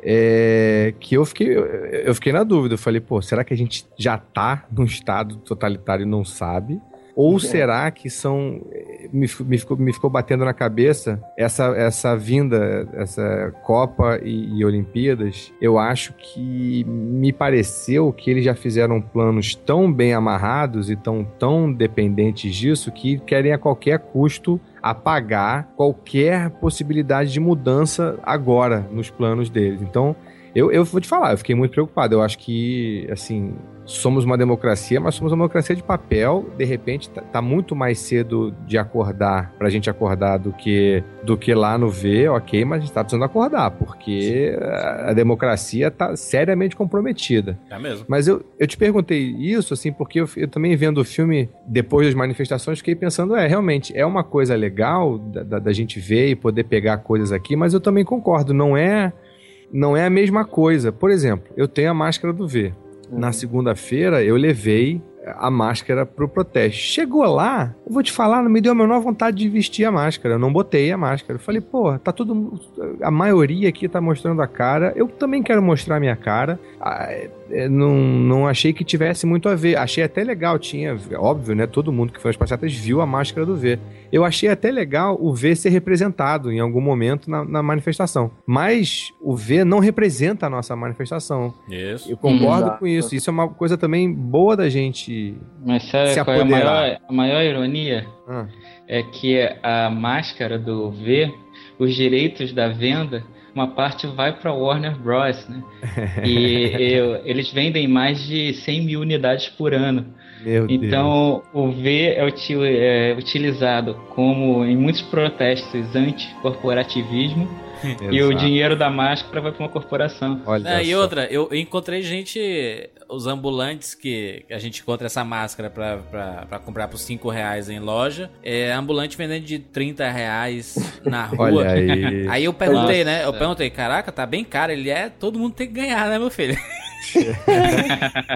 É, que eu fiquei, eu fiquei na dúvida. Eu falei, pô, será que a gente já tá num estado totalitário e não sabe? Ou É. será que são. Me, me ficou, me ficou batendo na cabeça essa, essa vinda, essa Copa e, e Olimpíadas. Eu acho que me pareceu que eles já fizeram planos tão bem amarrados e tão, tão dependentes disso que querem a qualquer custo apagar qualquer possibilidade de mudança agora nos planos deles. Então, eu, eu vou te falar, eu fiquei muito preocupado. Eu acho que, assim, somos uma democracia, mas somos uma democracia de papel. De repente, tá, tá muito mais cedo de acordar, pra gente acordar, do que, do que lá no V, ok, mas a gente tá precisando acordar, porque a, a democracia tá seriamente comprometida. É mesmo. Mas eu, eu te perguntei isso, assim, porque eu, eu também vendo o filme depois das manifestações, fiquei pensando, é, realmente, é uma coisa legal da, da, da gente ver e poder pegar coisas aqui, mas eu também concordo, não é, não é a mesma coisa. Por exemplo, eu tenho a máscara do V. Na segunda-feira, eu levei a máscara pro protesto. Chegou lá, eu vou te falar, não me deu a menor vontade de vestir a máscara. Eu não botei a máscara. Eu falei, pô, tá todo. A maioria aqui tá mostrando a cara. Eu também quero mostrar a minha cara. Ah, é, não, não achei que tivesse muito a ver. Achei até legal, tinha, óbvio, né? Todo mundo que foi às passeatas viu a máscara do V. Eu achei até legal o V ser representado em algum momento na, na manifestação. Mas o V não representa a nossa manifestação. Isso. Eu concordo Exato. com isso. Isso é uma coisa também boa da gente. Mas sabe Se qual é a maior, a maior ironia? Ah, É que a máscara do V, os direitos da venda, uma parte vai para Warner Bros. Né? E eu- eles vendem mais de 100 mil unidades por ano. Meu Deus. Então o V é, util- é utilizado como em muitos protestos anti-corporativismo e o dinheiro da máscara vai para uma corporação. Olha É, e outra, eu encontrei gente, os ambulantes que a gente encontra essa máscara pra comprar por 5 reais em loja, é ambulante vendendo de 30 reais na rua. Olha aí. Aí eu perguntei, Nossa. né? Eu perguntei, caraca, tá bem caro. Ele é, todo mundo tem que ganhar, né, meu filho?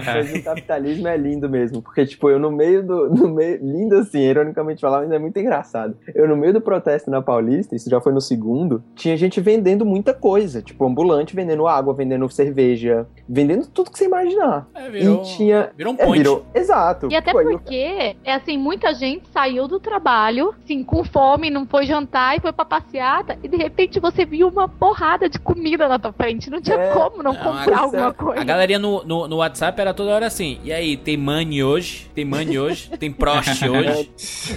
Mas o capitalismo é lindo mesmo, porque, tipo, eu no meio do. No meio, lindo assim, ironicamente falando, ainda é muito engraçado. Eu, no meio do protesto na Paulista, isso já foi no segundo, tinha gente vendendo muita coisa, tipo, ambulante vendendo água, vendendo cerveja, vendendo tudo que você imaginar. É, e tinha. virou um é, virou- exato. E até eu- porque, é assim, muita gente saiu do trabalho, assim, com fome, não foi jantar e foi pra passeata, e de repente você viu uma porrada de comida na tua frente. Não tinha É. como não Não, comprar alguma coisa. Galerinha no, no, no WhatsApp era toda hora assim. E aí, tem money hoje? Tem money hoje? Tem Prost hoje?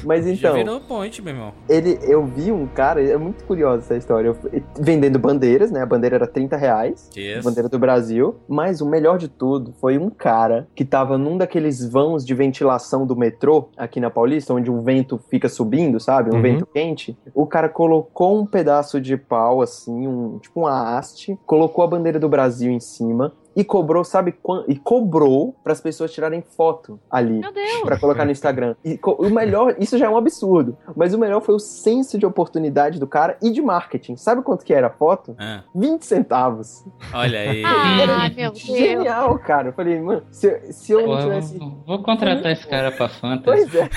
Mas Já então, virou point, meu irmão. ele, eu vi um cara, é muito curiosa essa história, eu vendendo bandeiras, né? A bandeira era 30 reais. Yes. Bandeira do Brasil. Mas o melhor de tudo foi um cara que tava num daqueles vãos de ventilação do metrô aqui na Paulista, onde o vento fica subindo, sabe? Um Uhum. vento quente. O cara colocou um pedaço de pau, assim, um, tipo uma haste, colocou a bandeira do Brasil em cima. E cobrou, sabe quanto? E cobrou para as pessoas tirarem foto ali. Meu Deus. Pra colocar no Instagram. E o melhor, isso já é um absurdo. Mas o melhor foi o senso de oportunidade do cara e de marketing. Sabe quanto que era a foto? Ah, 20 centavos. olha aí. Ah, meu Deus. Genial, cara. Eu falei, mano, se, se eu Pô, não tivesse. vou, vou contratar esse cara pra Fantasy. Pois é.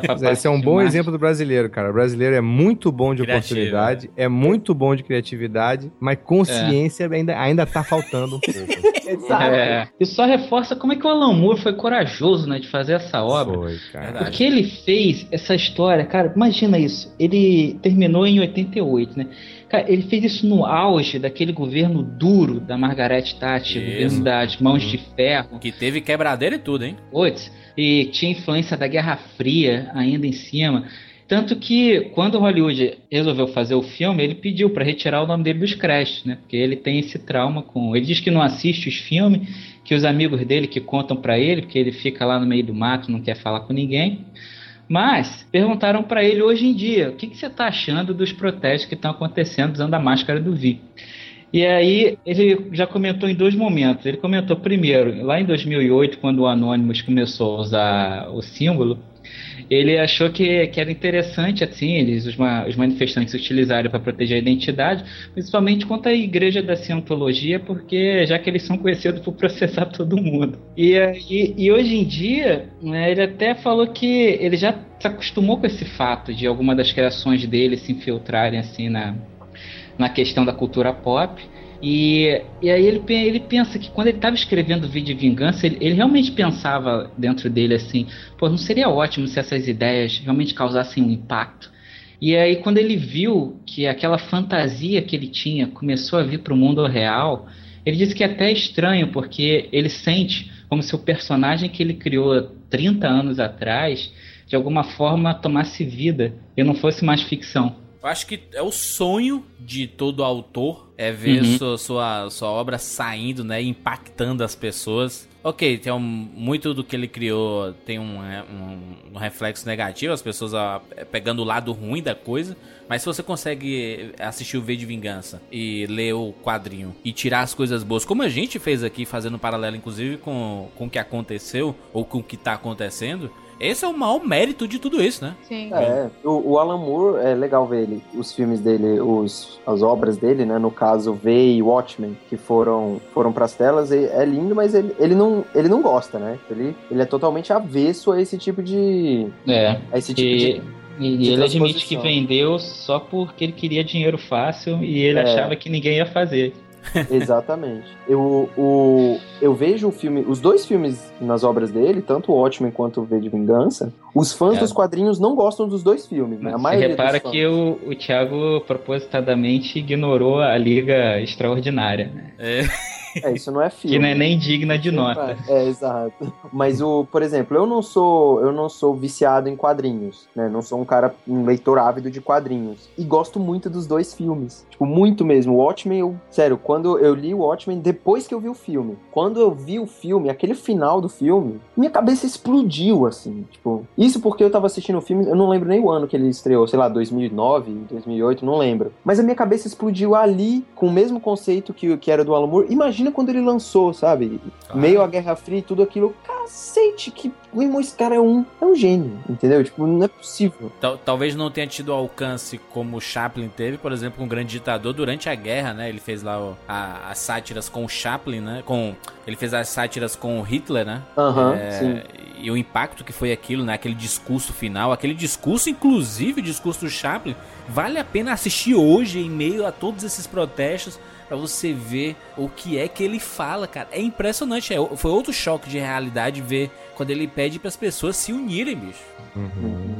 pra- Mas Esse é um bom exemplo do brasileiro, cara. O brasileiro é muito bom de Criativo, oportunidade, é muito bom de criatividade, mas consciência ainda, ainda tá faltando um pouco. Exato. É, e só reforça como é que o Alan Moore foi corajoso, né, de fazer essa obra. Foi, cara. O que ele fez, essa história, cara, imagina isso. Ele terminou em 88, né? Cara, ele fez isso no auge daquele governo duro da Margaret Thatcher, Isso. governo das mãos de ferro. Que teve quebradeira e tudo, hein? Putz, e tinha influência da Guerra Fria ainda em cima. Tanto que quando Hollywood resolveu fazer o filme, ele pediu para retirar o nome dele dos créditos, né? Porque ele tem esse trauma com. Ele diz que não assiste os filmes, que os amigos dele que contam para ele, porque ele fica lá no meio do mato, não quer falar com ninguém. Mas perguntaram para ele hoje em dia, o que, que você está achando dos protestos que estão acontecendo usando a máscara do Vi? E aí ele já comentou em dois momentos. Ele comentou primeiro, lá em 2008, quando o Anonymous começou a usar o símbolo, ele achou que, que era interessante, assim, eles, os, ma- os manifestantes utilizaram para proteger a identidade, principalmente contra a igreja da cientologia, porque já que eles são conhecidos por processar todo mundo. E, aí- e hoje em dia, né, ele até falou que ele já se acostumou com esse fato de alguma das criações dele se infiltrarem, assim, na, na questão da cultura pop. E, e aí ele, ele pensa que quando ele estava escrevendo o vídeo de vingança, ele, ele realmente pensava dentro dele assim, pô, não seria ótimo se essas ideias realmente causassem um impacto. E aí quando ele viu que aquela fantasia que ele tinha começou a vir para o mundo real, ele disse que é até estranho, porque ele sente como se o personagem que ele criou 30 anos atrás, de alguma forma tomasse vida e não fosse mais ficção. Eu acho que é o sonho de todo autor é ver Uhum. sua, sua, sua obra saindo, né? Impactando as pessoas. Ok, tem um, muito do que ele criou tem um, é, um, um reflexo negativo, as pessoas ah, pegando o lado ruim da coisa. Mas se você consegue assistir o V de Vingança e ler o quadrinho e tirar as coisas boas, como a gente fez aqui, fazendo um paralelo inclusive com, com o que aconteceu ou com o que tá acontecendo, esse é o maior mérito de tudo isso, né? Sim. É, o, o Alan Moore, é legal ver ele, os filmes dele, os, as obras dele, né? No caso, V e Watchmen, que foram, foram pras telas, e é lindo, mas ele, ele, não, ele não gosta, né? Ele, ele é totalmente avesso a esse tipo de. É. A esse tipo E, de. e ele admite que vendeu só porque ele queria dinheiro fácil e ele É. achava que ninguém ia fazer. Exatamente. Eu, o, eu vejo o filme, os dois filmes nas obras dele, tanto o Watchmen quanto o V de Vingança, os fãs É. dos quadrinhos não gostam dos dois filmes, né? A Você maioria repara dos fãs. que o, o Thiago propositadamente ignorou a Liga Extraordinária, né? É. É, isso não é filme. que não é nem digna de nota. É, exato. Mas o, por exemplo, eu não sou, eu não sou viciado em quadrinhos, né? Não sou um cara, um leitor ávido de quadrinhos. E gosto muito dos dois filmes. Tipo, muito mesmo. O Watchmen, eu, sério, quando eu li o Watchmen depois que eu vi o filme. Quando eu vi o filme, aquele final do filme, minha cabeça explodiu assim, tipo, isso porque eu tava assistindo o filme, eu não lembro nem o ano que ele estreou, sei lá, 2009, 2008, não lembro. Mas a minha cabeça explodiu ali com o mesmo conceito que, que era do Alan Moore. Imagina quando ele lançou, sabe? Meio a Guerra Fria e tudo aquilo. Cacete, que meu irmão, esse cara é um, é um gênio, entendeu? Tipo, não é possível. Tal- Talvez não tenha tido alcance como o Chaplin teve, por exemplo, com o Grande Ditador durante a guerra, né? Ele fez lá as sátiras com o Chaplin, né? Com, ele fez as sátiras com o Hitler, né? Aham, É, sim. E o impacto que foi aquilo, né? Aquele discurso final, aquele discurso, inclusive o discurso do Chaplin, vale a pena assistir hoje em meio a todos esses protestos pra você ver o que é que ele fala, cara. É impressionante, é, foi outro choque de realidade ver quando ele pede pras pessoas se unirem, bicho.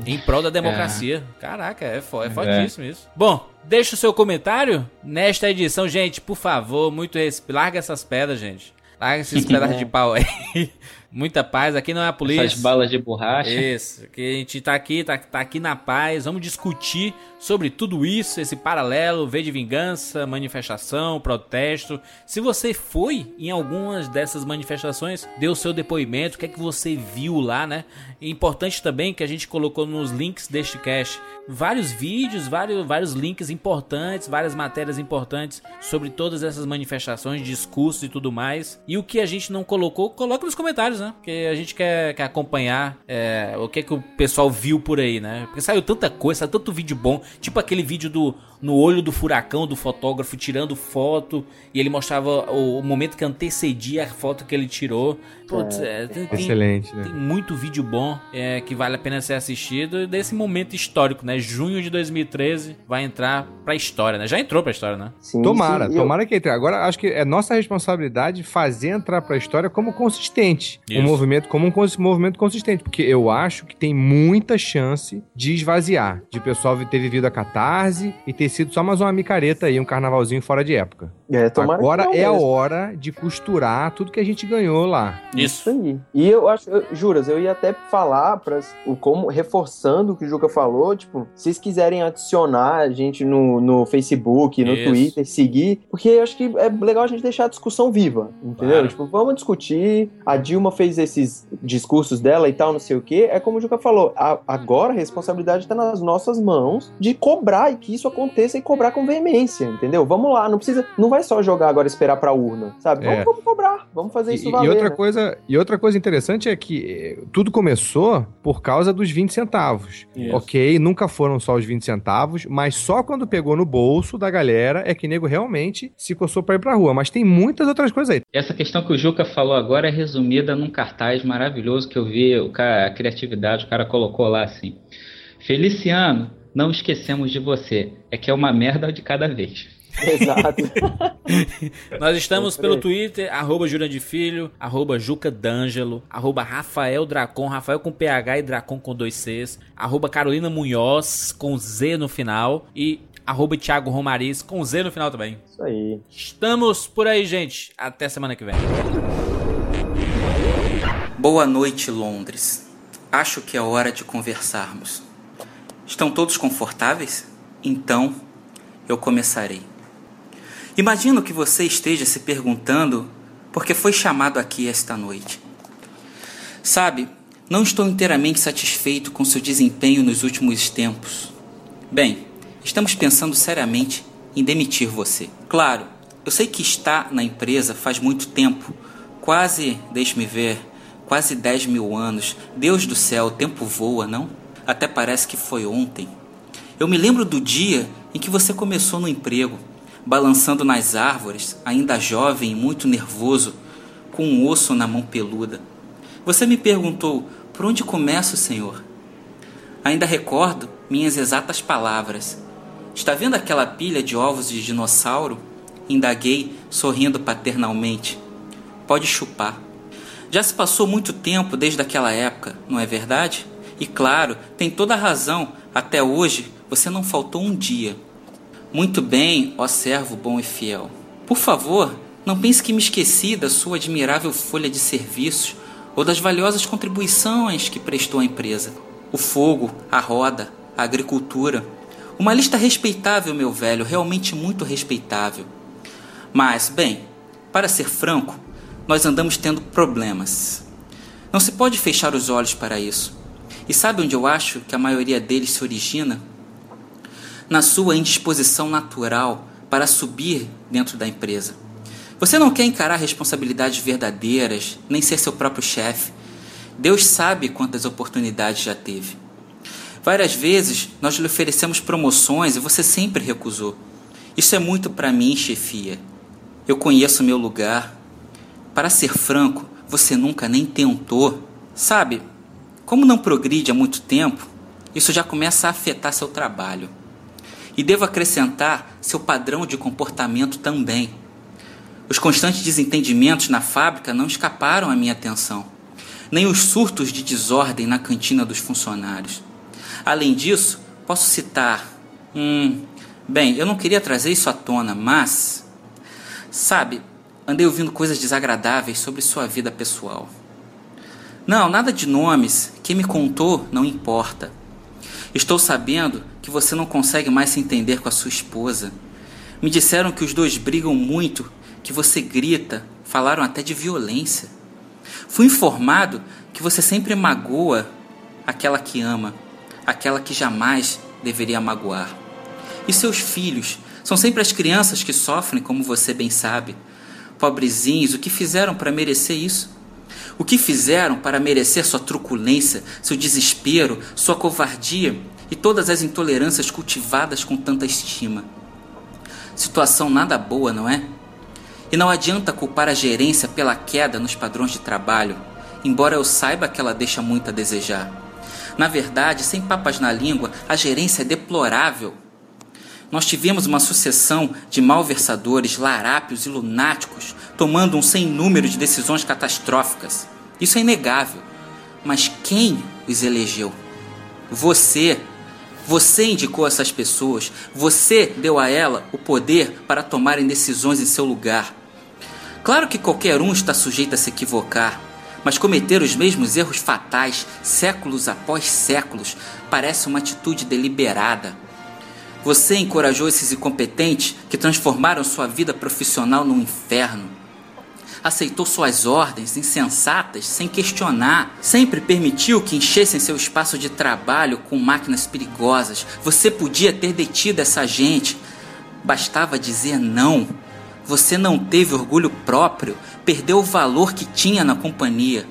Em prol da democracia. Caraca, é, fo é fortíssimo isso. Bom, deixa o seu comentário nesta edição, gente, por favor, muito res... larga essas pedras, gente. Larga esses pedaços de pau aí. Muita paz, aqui não é a polícia. Essas balas de borracha. Isso, que a gente tá aqui, tá, tá aqui na paz. Vamos discutir sobre tudo isso, esse paralelo, V de vingança, manifestação, protesto. Se você foi em algumas dessas manifestações, deu seu depoimento, o que é que você viu lá, né? E importante também que a gente colocou nos links deste cast vários vídeos, vários, vários links importantes, várias matérias importantes sobre todas essas manifestações, discursos e tudo mais. E o que a gente não colocou, coloca nos comentários, né? Porque a gente quer, quer acompanhar é, o que, é que o pessoal viu por aí, né? Porque saiu tanta coisa, saiu tanto vídeo bom, tipo aquele vídeo do no olho do furacão do fotógrafo tirando foto e ele mostrava o, o momento que antecedia a foto que ele tirou. Putz, é, tem, Excelente, né? tem muito vídeo bom é, que vale a pena ser assistido desse momento histórico, né? Junho de 2013 vai entrar pra história, né? Já entrou pra história, né? Sim, Tomara, sim, e eu- tomara que entre. Agora, acho que é nossa responsabilidade fazer entrar pra história como consistente. Isso. Um movimento como um cons- movimento consistente. Porque eu acho que tem muita chance de esvaziar. De o pessoal ter vivido a catarse e ter sido só mais uma micareta aí, um carnavalzinho fora de época. É, tomara que Agora não é a hora de costurar tudo que a gente ganhou lá. Isso. aí. E eu acho, eu- juras, eu ia até falar para o como reforçando o que o Juca falou, tipo, se vocês quiserem adicionar a gente no, no Facebook, no Isso. Twitter, seguir, porque eu acho que é legal a gente deixar a discussão viva, entendeu? Claro. Tipo, vamos discutir. A Dilma fez esses discursos dela e tal, não sei o quê. É como o Juca falou, a- agora a responsabilidade tá nas nossas mãos de cobrar e que isso aconteça e cobrar com veemência, entendeu? Vamos lá, não precisa, não vai só jogar agora e esperar pra urna, sabe? Vamos, É. vamos cobrar, vamos fazer E, isso e valer. outra né? coisa, e outra coisa interessante é que eh, tudo começou por causa dos 20 centavos. Isso. Ok, nunca foram só os 20 centavos, mas só quando pegou no bolso da galera é que nego realmente se coçou pra ir pra rua. Mas tem muitas outras coisas aí. Essa questão que o Juca falou agora é resumida num cartaz maravilhoso que eu vi, o cara, a criatividade, o cara colocou lá assim. Feliciano, não esquecemos de você. É que é uma merda de cada vez. Exato. Nós estamos pelo. Twitter, arroba Jurandir Filho, arroba Juca D'Angelo, arroba Rafael Dracon, Rafael com PH e Dracon com dois Cs, arroba Carolina Munhoz com Z no final e arroba Thiago Romariz com Z no final também. Isso aí. Estamos por aí, gente. Até semana que vem. Boa noite, Londres. Acho que é hora de conversarmos. Estão todos confortáveis? Então, eu começarei. Imagino que você esteja se perguntando por que foi chamado aqui esta noite. Sabe, não estou inteiramente satisfeito com seu desempenho nos últimos tempos. Bem, estamos pensando seriamente em demitir você. Claro, eu sei que está na empresa faz muito tempo quase, deixe-me ver, quase 10 mil anos. Deus do céu, o tempo voa, não? Até parece que foi ontem. Eu me lembro do dia em que você começou no emprego, balançando nas árvores, ainda jovem e muito nervoso, com um osso na mão peluda. Você me perguntou: por onde começo, Senhor? Ainda recordo minhas exatas palavras. Está vendo aquela pilha de ovos de dinossauro? Indaguei, sorrindo paternalmente. Pode chupar. Já se passou muito tempo desde aquela época, não é verdade? E claro, tem toda a razão, até hoje você não faltou um dia. Muito bem, ó servo bom e fiel. Por favor, não pense que me esqueci da sua admirável folha de serviços ou das valiosas contribuições que prestou à empresa. O fogo, a roda, a agricultura. Uma lista respeitável, meu velho, realmente muito respeitável. Mas, bem, para ser franco, nós andamos tendo problemas. Não se pode fechar os olhos para isso. E sabe onde eu acho que a maioria deles se origina? Na sua indisposição natural para subir dentro da empresa. Você não quer encarar responsabilidades verdadeiras, nem ser seu próprio chefe. Deus sabe quantas oportunidades já teve. Várias vezes nós lhe oferecemos promoções e você sempre recusou. Isso é muito para mim, chefia. Eu conheço meu lugar. Para ser franco, você nunca nem tentou. Sabe, como não progride há muito tempo, isso já começa a afetar seu trabalho. E devo acrescentar seu padrão de comportamento também. Os constantes desentendimentos na fábrica não escaparam à minha atenção, nem os surtos de desordem na cantina dos funcionários. Além disso, posso citar. Hum, bem, eu não queria trazer isso à tona, mas. Sabe, andei ouvindo coisas desagradáveis sobre sua vida pessoal. Não, nada de nomes. Quem me contou não importa. Estou sabendo que você não consegue mais se entender com a sua esposa. Me disseram que os dois brigam muito, que você grita, falaram até de violência. Fui informado que você sempre magoa aquela que ama, aquela que jamais deveria magoar. E seus filhos são sempre as crianças que sofrem, como você bem sabe. Pobrezinhos, o que fizeram para merecer isso? O que fizeram para merecer sua truculência, seu desespero, sua covardia e todas as intolerâncias cultivadas com tanta estima? Situação nada boa, não é? E não adianta culpar a gerência pela queda nos padrões de trabalho, embora eu saiba que ela deixa muito a desejar. Na verdade, sem papas na língua, a gerência é deplorável. Nós tivemos uma sucessão de malversadores, larápios e lunáticos tomando um sem número de decisões catastróficas. Isso é inegável. Mas quem os elegeu? Você. Você indicou essas pessoas. Você deu a ela o poder para tomarem decisões em seu lugar. Claro que qualquer um está sujeito a se equivocar, mas cometer os mesmos erros fatais, séculos após séculos, parece uma atitude deliberada. Você encorajou esses incompetentes que transformaram sua vida profissional num inferno. Aceitou suas ordens insensatas sem questionar. Sempre permitiu que enchessem seu espaço de trabalho com máquinas perigosas. Você podia ter detido essa gente. Bastava dizer não. Você não teve orgulho próprio, perdeu o valor que tinha na companhia.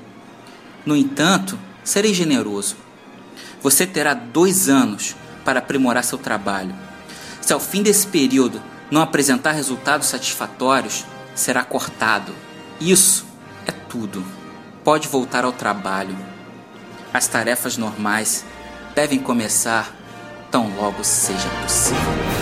No entanto, serei generoso. Você terá dois anos para aprimorar seu trabalho. Se ao fim desse período não apresentar resultados satisfatórios, será cortado. Isso é tudo. Pode voltar ao trabalho. As tarefas normais devem começar tão logo seja possível.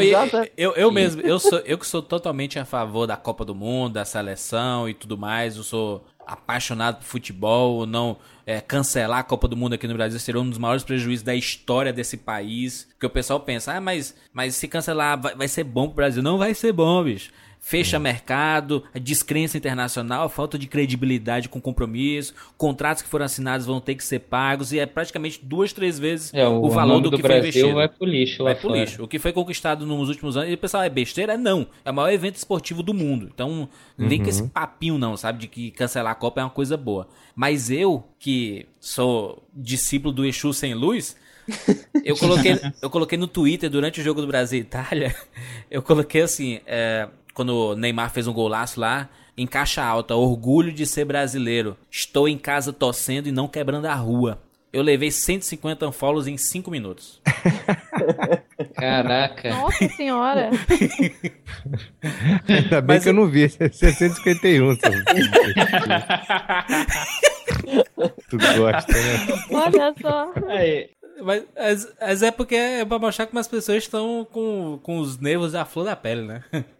Não, e, eu, eu mesmo, eu sou eu que sou totalmente a favor da Copa do Mundo, da seleção e tudo mais. Eu sou apaixonado por futebol, não é, cancelar a Copa do Mundo aqui no Brasil seria um dos maiores prejuízos da história desse país. Porque o pessoal pensa, ah, mas, mas se cancelar vai, vai ser bom pro Brasil. Não vai ser bom, bicho fecha é. mercado, a descrença internacional, a falta de credibilidade com compromisso, contratos que foram assinados vão ter que ser pagos e é praticamente duas, três vezes é, o, o, valor do, do que Brasil foi investido. Vai pro lixo, vai pro lixo. O que foi conquistado nos últimos anos, e o pessoal é besteira? Não. É o maior evento esportivo do mundo. Então, não vem com esse uhum. papinho não, sabe, de que cancelar a Copa é uma coisa boa. Mas eu, que sou discípulo do Exu sem luz, eu coloquei, eu coloquei no Twitter durante o jogo do Brasil e Itália. Eu coloquei assim: é, quando o Neymar fez um golaço lá, em caixa alta, orgulho de ser brasileiro. Estou em casa torcendo e não quebrando a rua. Eu levei 150 unfollows em 5 minutos. Caraca. Nossa senhora. Ainda bem Mas que eu não vi. 651. tu gosta, né? Olha só. Aí, mas, mas é porque é pra mostrar como as pessoas estão com, com os nervos à flor da pele, né?